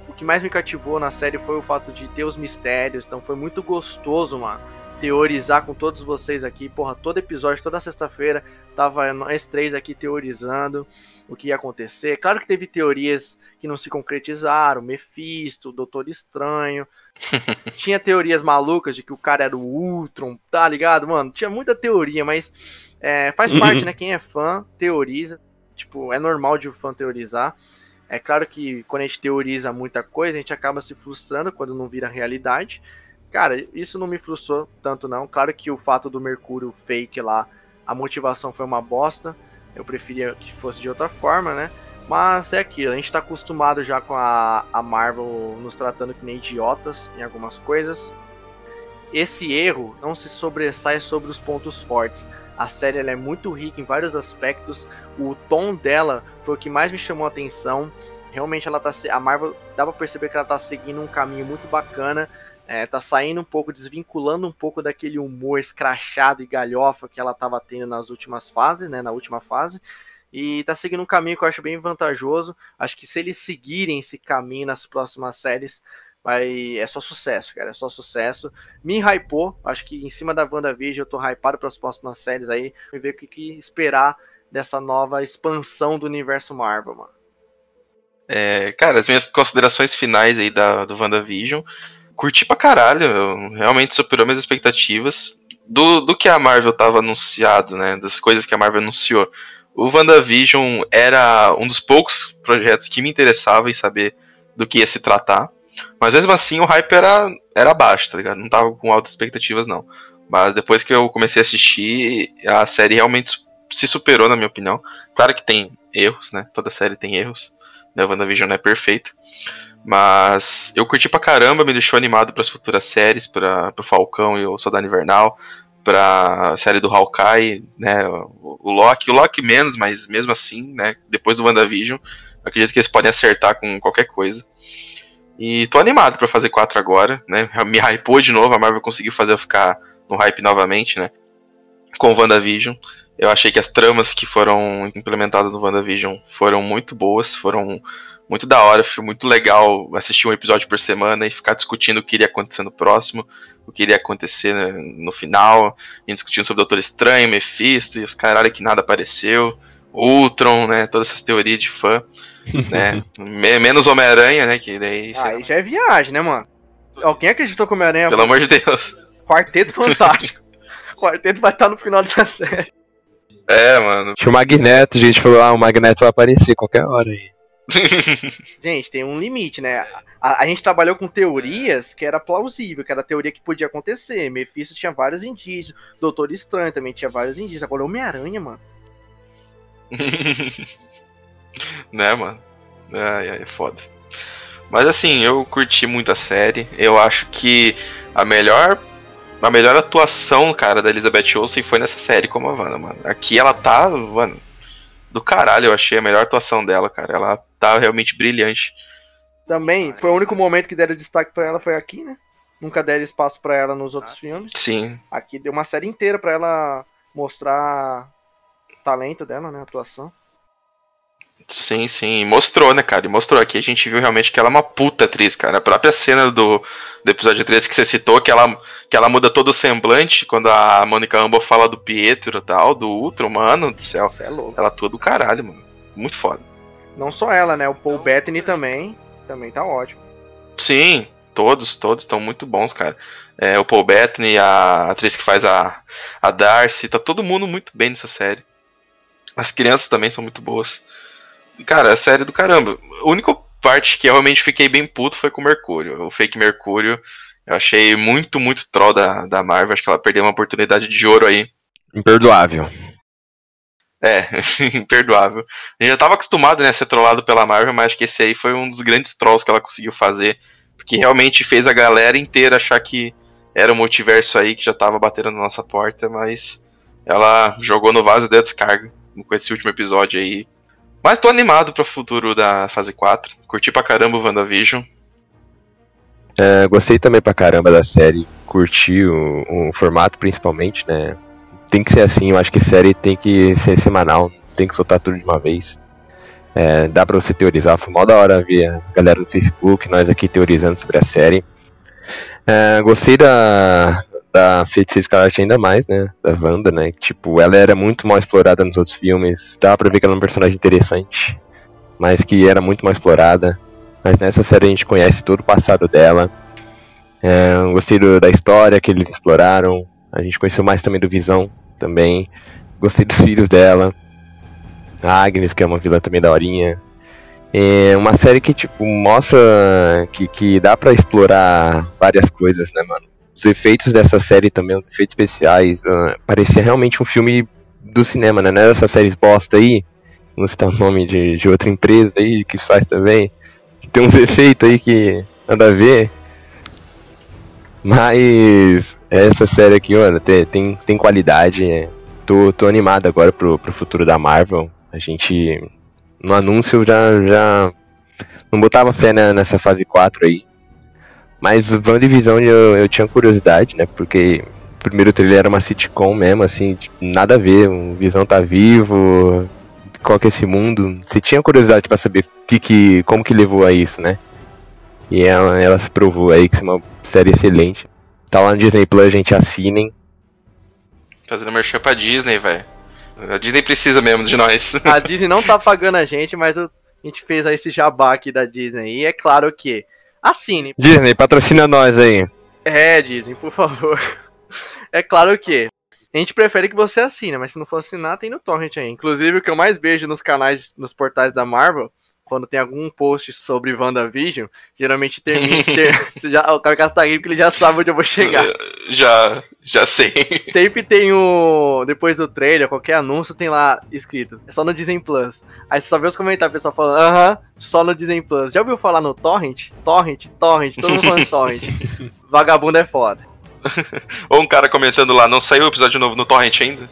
O que mais me cativou na série foi o fato de ter os mistérios. Então foi muito gostoso, mano, teorizar com todos vocês aqui. Porra, todo episódio, toda sexta-feira, tava nós três aqui teorizando o que ia acontecer. Claro que teve teorias que não se concretizaram, Mephisto, Doutor Estranho. Tinha teorias malucas de que o cara era o Ultron, tá ligado? Mano, tinha muita teoria, mas é, faz parte, né? Quem é fã teoriza. Tipo, é normal de o fã teorizar. É claro que quando a gente teoriza muita coisa, a gente acaba se frustrando quando não vira realidade. Cara, isso não me frustrou tanto não. Claro que o fato do Mercúrio fake lá, a motivação foi uma bosta. Eu preferia que fosse de outra forma, né? Mas é aquilo, a gente tá acostumado já com a, a Marvel nos tratando que nem idiotas em algumas coisas. Esse erro não se sobressai sobre os pontos fortes. A série é muito rica em vários aspectos. O tom dela foi o que mais me chamou a atenção. realmente ela tá a Marvel dá para perceber que ela tá seguindo um caminho muito bacana, é, tá saindo um pouco, desvinculando um pouco daquele humor escrachado e galhofa que ela tava tendo nas últimas fases, né, na última fase. E tá seguindo um caminho que eu acho bem vantajoso. Acho que se eles seguirem esse caminho nas próximas séries, vai é só sucesso, cara, é só sucesso. Me hypou, acho que em cima da WandaVision eu tô hypado para as próximas séries aí, e ver o que, que esperar dessa nova expansão do universo Marvel, mano. É, cara, as minhas considerações finais aí da, do WandaVision. Curti pra caralho, realmente superou minhas expectativas. Do, do que a Marvel tava anunciado, né? Das coisas que a Marvel anunciou. O WandaVision era um dos poucos projetos que me interessava em saber do que ia se tratar. Mas mesmo assim o hype era, era baixo, tá ligado? Não tava com altas expectativas, não. Mas depois que eu comecei a assistir, a série realmente se superou, na minha opinião. Claro que tem erros, né? Toda série tem erros. Né? WandaVision não é perfeito. Mas eu curti pra caramba, me deixou animado para as futuras séries, para o Falcão e o Soldado Invernal, pra série do Hawkeye, né? O, Loki, o Loki menos, mas mesmo assim, né? Depois do WandaVision, acredito que eles podem acertar com qualquer coisa. E tô animado para fazer 4 agora, né? Me hypou de novo, a Marvel conseguiu fazer eu ficar no hype novamente, né? Com WandaVision. Eu achei que as tramas que foram implementadas no WandaVision foram muito boas, foram muito da hora, foi muito legal assistir um episódio por semana e ficar discutindo o que iria acontecer no próximo, o que iria acontecer no final, e discutindo sobre o Doutor Estranho, Mephisto e os caralho que nada apareceu, Ultron, né, todas essas teorias de fã, né, menos Homem-Aranha, né, que daí... Aí já é viagem, né, mano? Alguém acreditou que Homem-Aranha... Pelo amor de Deus. Quarteto Fantástico. Quarteto vai estar no final dessa série. É, mano. Tinha o Magneto, a gente falou, ah, o Magneto vai aparecer qualquer hora aí. Gente, tem um limite, né? A, a, gente trabalhou com teorias que era plausível, que era teoria que podia acontecer. Mephisto tinha vários indícios, Doutor Estranho também tinha vários indícios. Agora Homem-Aranha, mano. né, mano? Ai, ai, é foda. Mas assim, eu curti muito a série. Eu acho que a melhor a melhor atuação, cara, da Elizabeth Olsen foi nessa série como a Wanda, mano. Aqui ela tá, mano, do caralho, eu achei a melhor atuação dela, cara. Ela tá realmente brilhante. Também, foi o único momento que deram destaque para ela foi aqui, né? Nunca deram espaço para ela nos outros ah, filmes. Sim. Aqui deu uma série inteira para ela mostrar o talento dela, né, a atuação. Sim, sim, mostrou, né, cara? E mostrou aqui, a gente viu realmente que ela é uma puta atriz, cara. A própria cena do, do episódio 3 que você citou, que ela, que ela muda todo o semblante quando a Mônica Rambeau fala do Pietro e tal, do Ultron, mano do céu. Você é louco. Ela atua do caralho, mano. Muito foda. Não só ela, né? O Paul Bettany também, também tá ótimo. Sim, todos, todos estão muito bons, cara. É, o Paul Bettany, a atriz que faz a, a Darcy, tá todo mundo muito bem nessa série. As crianças também são muito boas. Cara, é série do caramba. A única parte que eu realmente fiquei bem puto foi com o Mercúrio. O fake Mercúrio. Eu achei muito, muito troll da, da Marvel. Acho que ela perdeu uma oportunidade de ouro aí. Imperdoável. É, imperdoável. A gente já tava acostumado né, a ser trollado pela Marvel, mas acho que esse aí foi um dos grandes trolls que ela conseguiu fazer. Porque realmente fez a galera inteira achar que era o multiverso aí que já tava batendo na nossa porta, mas ela jogou no vaso e deu descarga com esse último episódio aí. Mas tô animado pro futuro da fase 4. Curti pra caramba o WandaVision. É, gostei também pra caramba da série. Curti o, o, formato principalmente, né? Tem que ser assim, eu acho que série tem que ser semanal, tem que soltar tudo de uma vez. É, dá pra você teorizar, foi mó da hora ver a galera do Facebook, nós aqui teorizando sobre a série. É, gostei da, da Feiticeira Escarlate ainda mais, né? Da Wanda, né? Tipo, ela era muito mal explorada nos outros filmes. Dava pra ver que ela é um personagem interessante, mas que era muito mal explorada. Mas nessa série a gente conhece todo o passado dela. É, gostei do, da história que eles exploraram. A gente conheceu mais também do Visão também. Gostei dos filhos dela. A Agnes, que é uma vilã também da horinha. É uma série que, tipo, mostra que, que dá para explorar várias coisas, né, mano? Os efeitos dessa série também, os efeitos especiais, uh, parecia realmente um filme do cinema, né? Não é essas séries bosta aí, não citar o nome de, de outra empresa aí que faz também, que tem uns efeitos aí que nada a ver. Mas essa série aqui, mano, tem, tem, tem qualidade. É. Tô, tô animado agora pro, pro futuro da Marvel. A gente. No anúncio já, já não botava fé na- nessa fase 4 aí. Mas o WandaVision eu, eu tinha curiosidade, né? Porque o primeiro trailer era uma sitcom mesmo, assim, tipo, nada a ver. O Visão tá vivo, qual que é esse mundo. Você tinha curiosidade pra saber que, que, como que levou a isso, né? E ela, ela se provou aí que é uma série excelente. Tá lá no Disney Plus, gente, assinem. Fazendo merchan pra Disney, velho. A Disney precisa mesmo de nós. A Disney não tá pagando a gente, mas a gente fez aí esse jabá aqui da Disney. E é claro que assine. Disney, patrocina nós aí. É, Disney, por favor. É claro que a gente prefere que você assine, mas se não for assinar, tem no Torrent aí. Inclusive, o que eu mais vejo nos canais, nos portais da Marvel, quando tem algum post sobre WandaVision, geralmente tem. você já, o Carcaça tá rindo porque ele já sabe onde eu vou chegar. Já, já sei. Sempre tem o. Depois do trailer, qualquer anúncio, tem lá escrito. É só no Disney Plus. Aí você só vê os comentários, o pessoal falando, aham, só no Disney Plus. Já ouviu falar no Torrent? Torrent, Torrent, todo mundo falando Torrent. Vagabundo é foda. Ou um cara comentando lá, não saiu o episódio novo no Torrent ainda?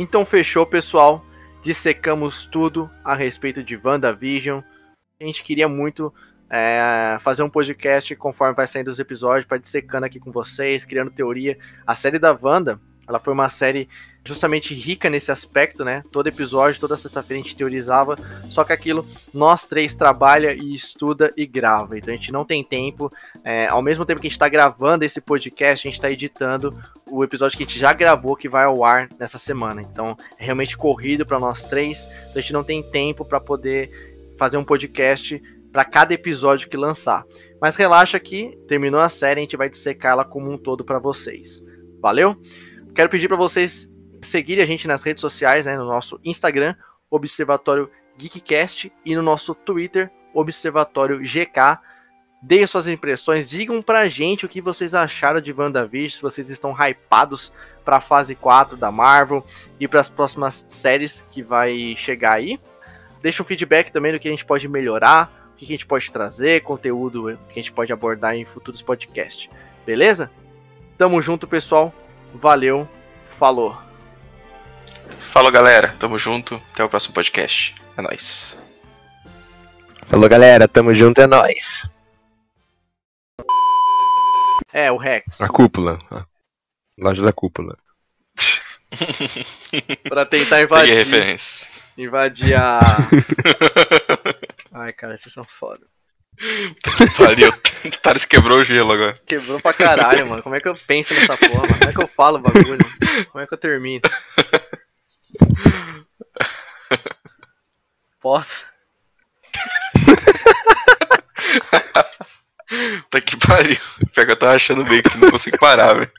Então fechou, pessoal. Dissecamos tudo a respeito de WandaVision. A gente queria muito é, fazer um podcast conforme vai saindo os episódios para dissecando aqui com vocês, criando teoria. A série da Wanda, ela foi uma série justamente rica nesse aspecto, né? Todo episódio, toda sexta-feira a gente teorizava. Só que aquilo, nós três trabalha e estuda e grava. Então a gente não tem tempo. É, ao mesmo tempo que a gente está gravando esse podcast, a gente está editando o episódio que a gente já gravou, que vai ao ar nessa semana. Então é realmente corrido para nós três. Então a gente não tem tempo para poder fazer um podcast para cada episódio que lançar. Mas relaxa que terminou a série, a gente vai dissecar ela como um todo para vocês. Valeu? Quero pedir para vocês seguirem a gente nas redes sociais, né, no nosso Instagram, Observatório Geekcast, e no nosso Twitter, Observatório GK. Deem suas impressões, digam pra gente o que vocês acharam de WandaVision, se vocês estão hypados para a fase 4 da Marvel e para as próximas séries que vai chegar aí. Deixa um feedback também do que a gente pode melhorar, o que a gente pode trazer, conteúdo que a gente pode abordar em futuros podcasts. Beleza? Tamo junto, pessoal. Valeu. Falou. Falou, galera. Tamo junto. Até o próximo podcast. É nóis. Falou, galera. Tamo junto, é nóis. É, o Rex. A cúpula. A loja da cúpula. Pra tentar invadir. referência. Invadir a. Ai, cara, vocês são foda. Pariu. O Thales quebrou o gelo agora. Quebrou pra caralho, mano. Como é que eu penso nessa porra, mano? Como é que eu falo o bagulho? Como é que eu termino? Posso? Tá que pariu. Pior que eu tava achando bem que não consigo parar, velho.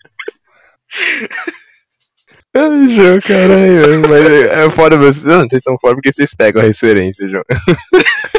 Ai, João, caralho. Mas é é foda vocês. Não, vocês são foda porque vocês pegam a referência, João.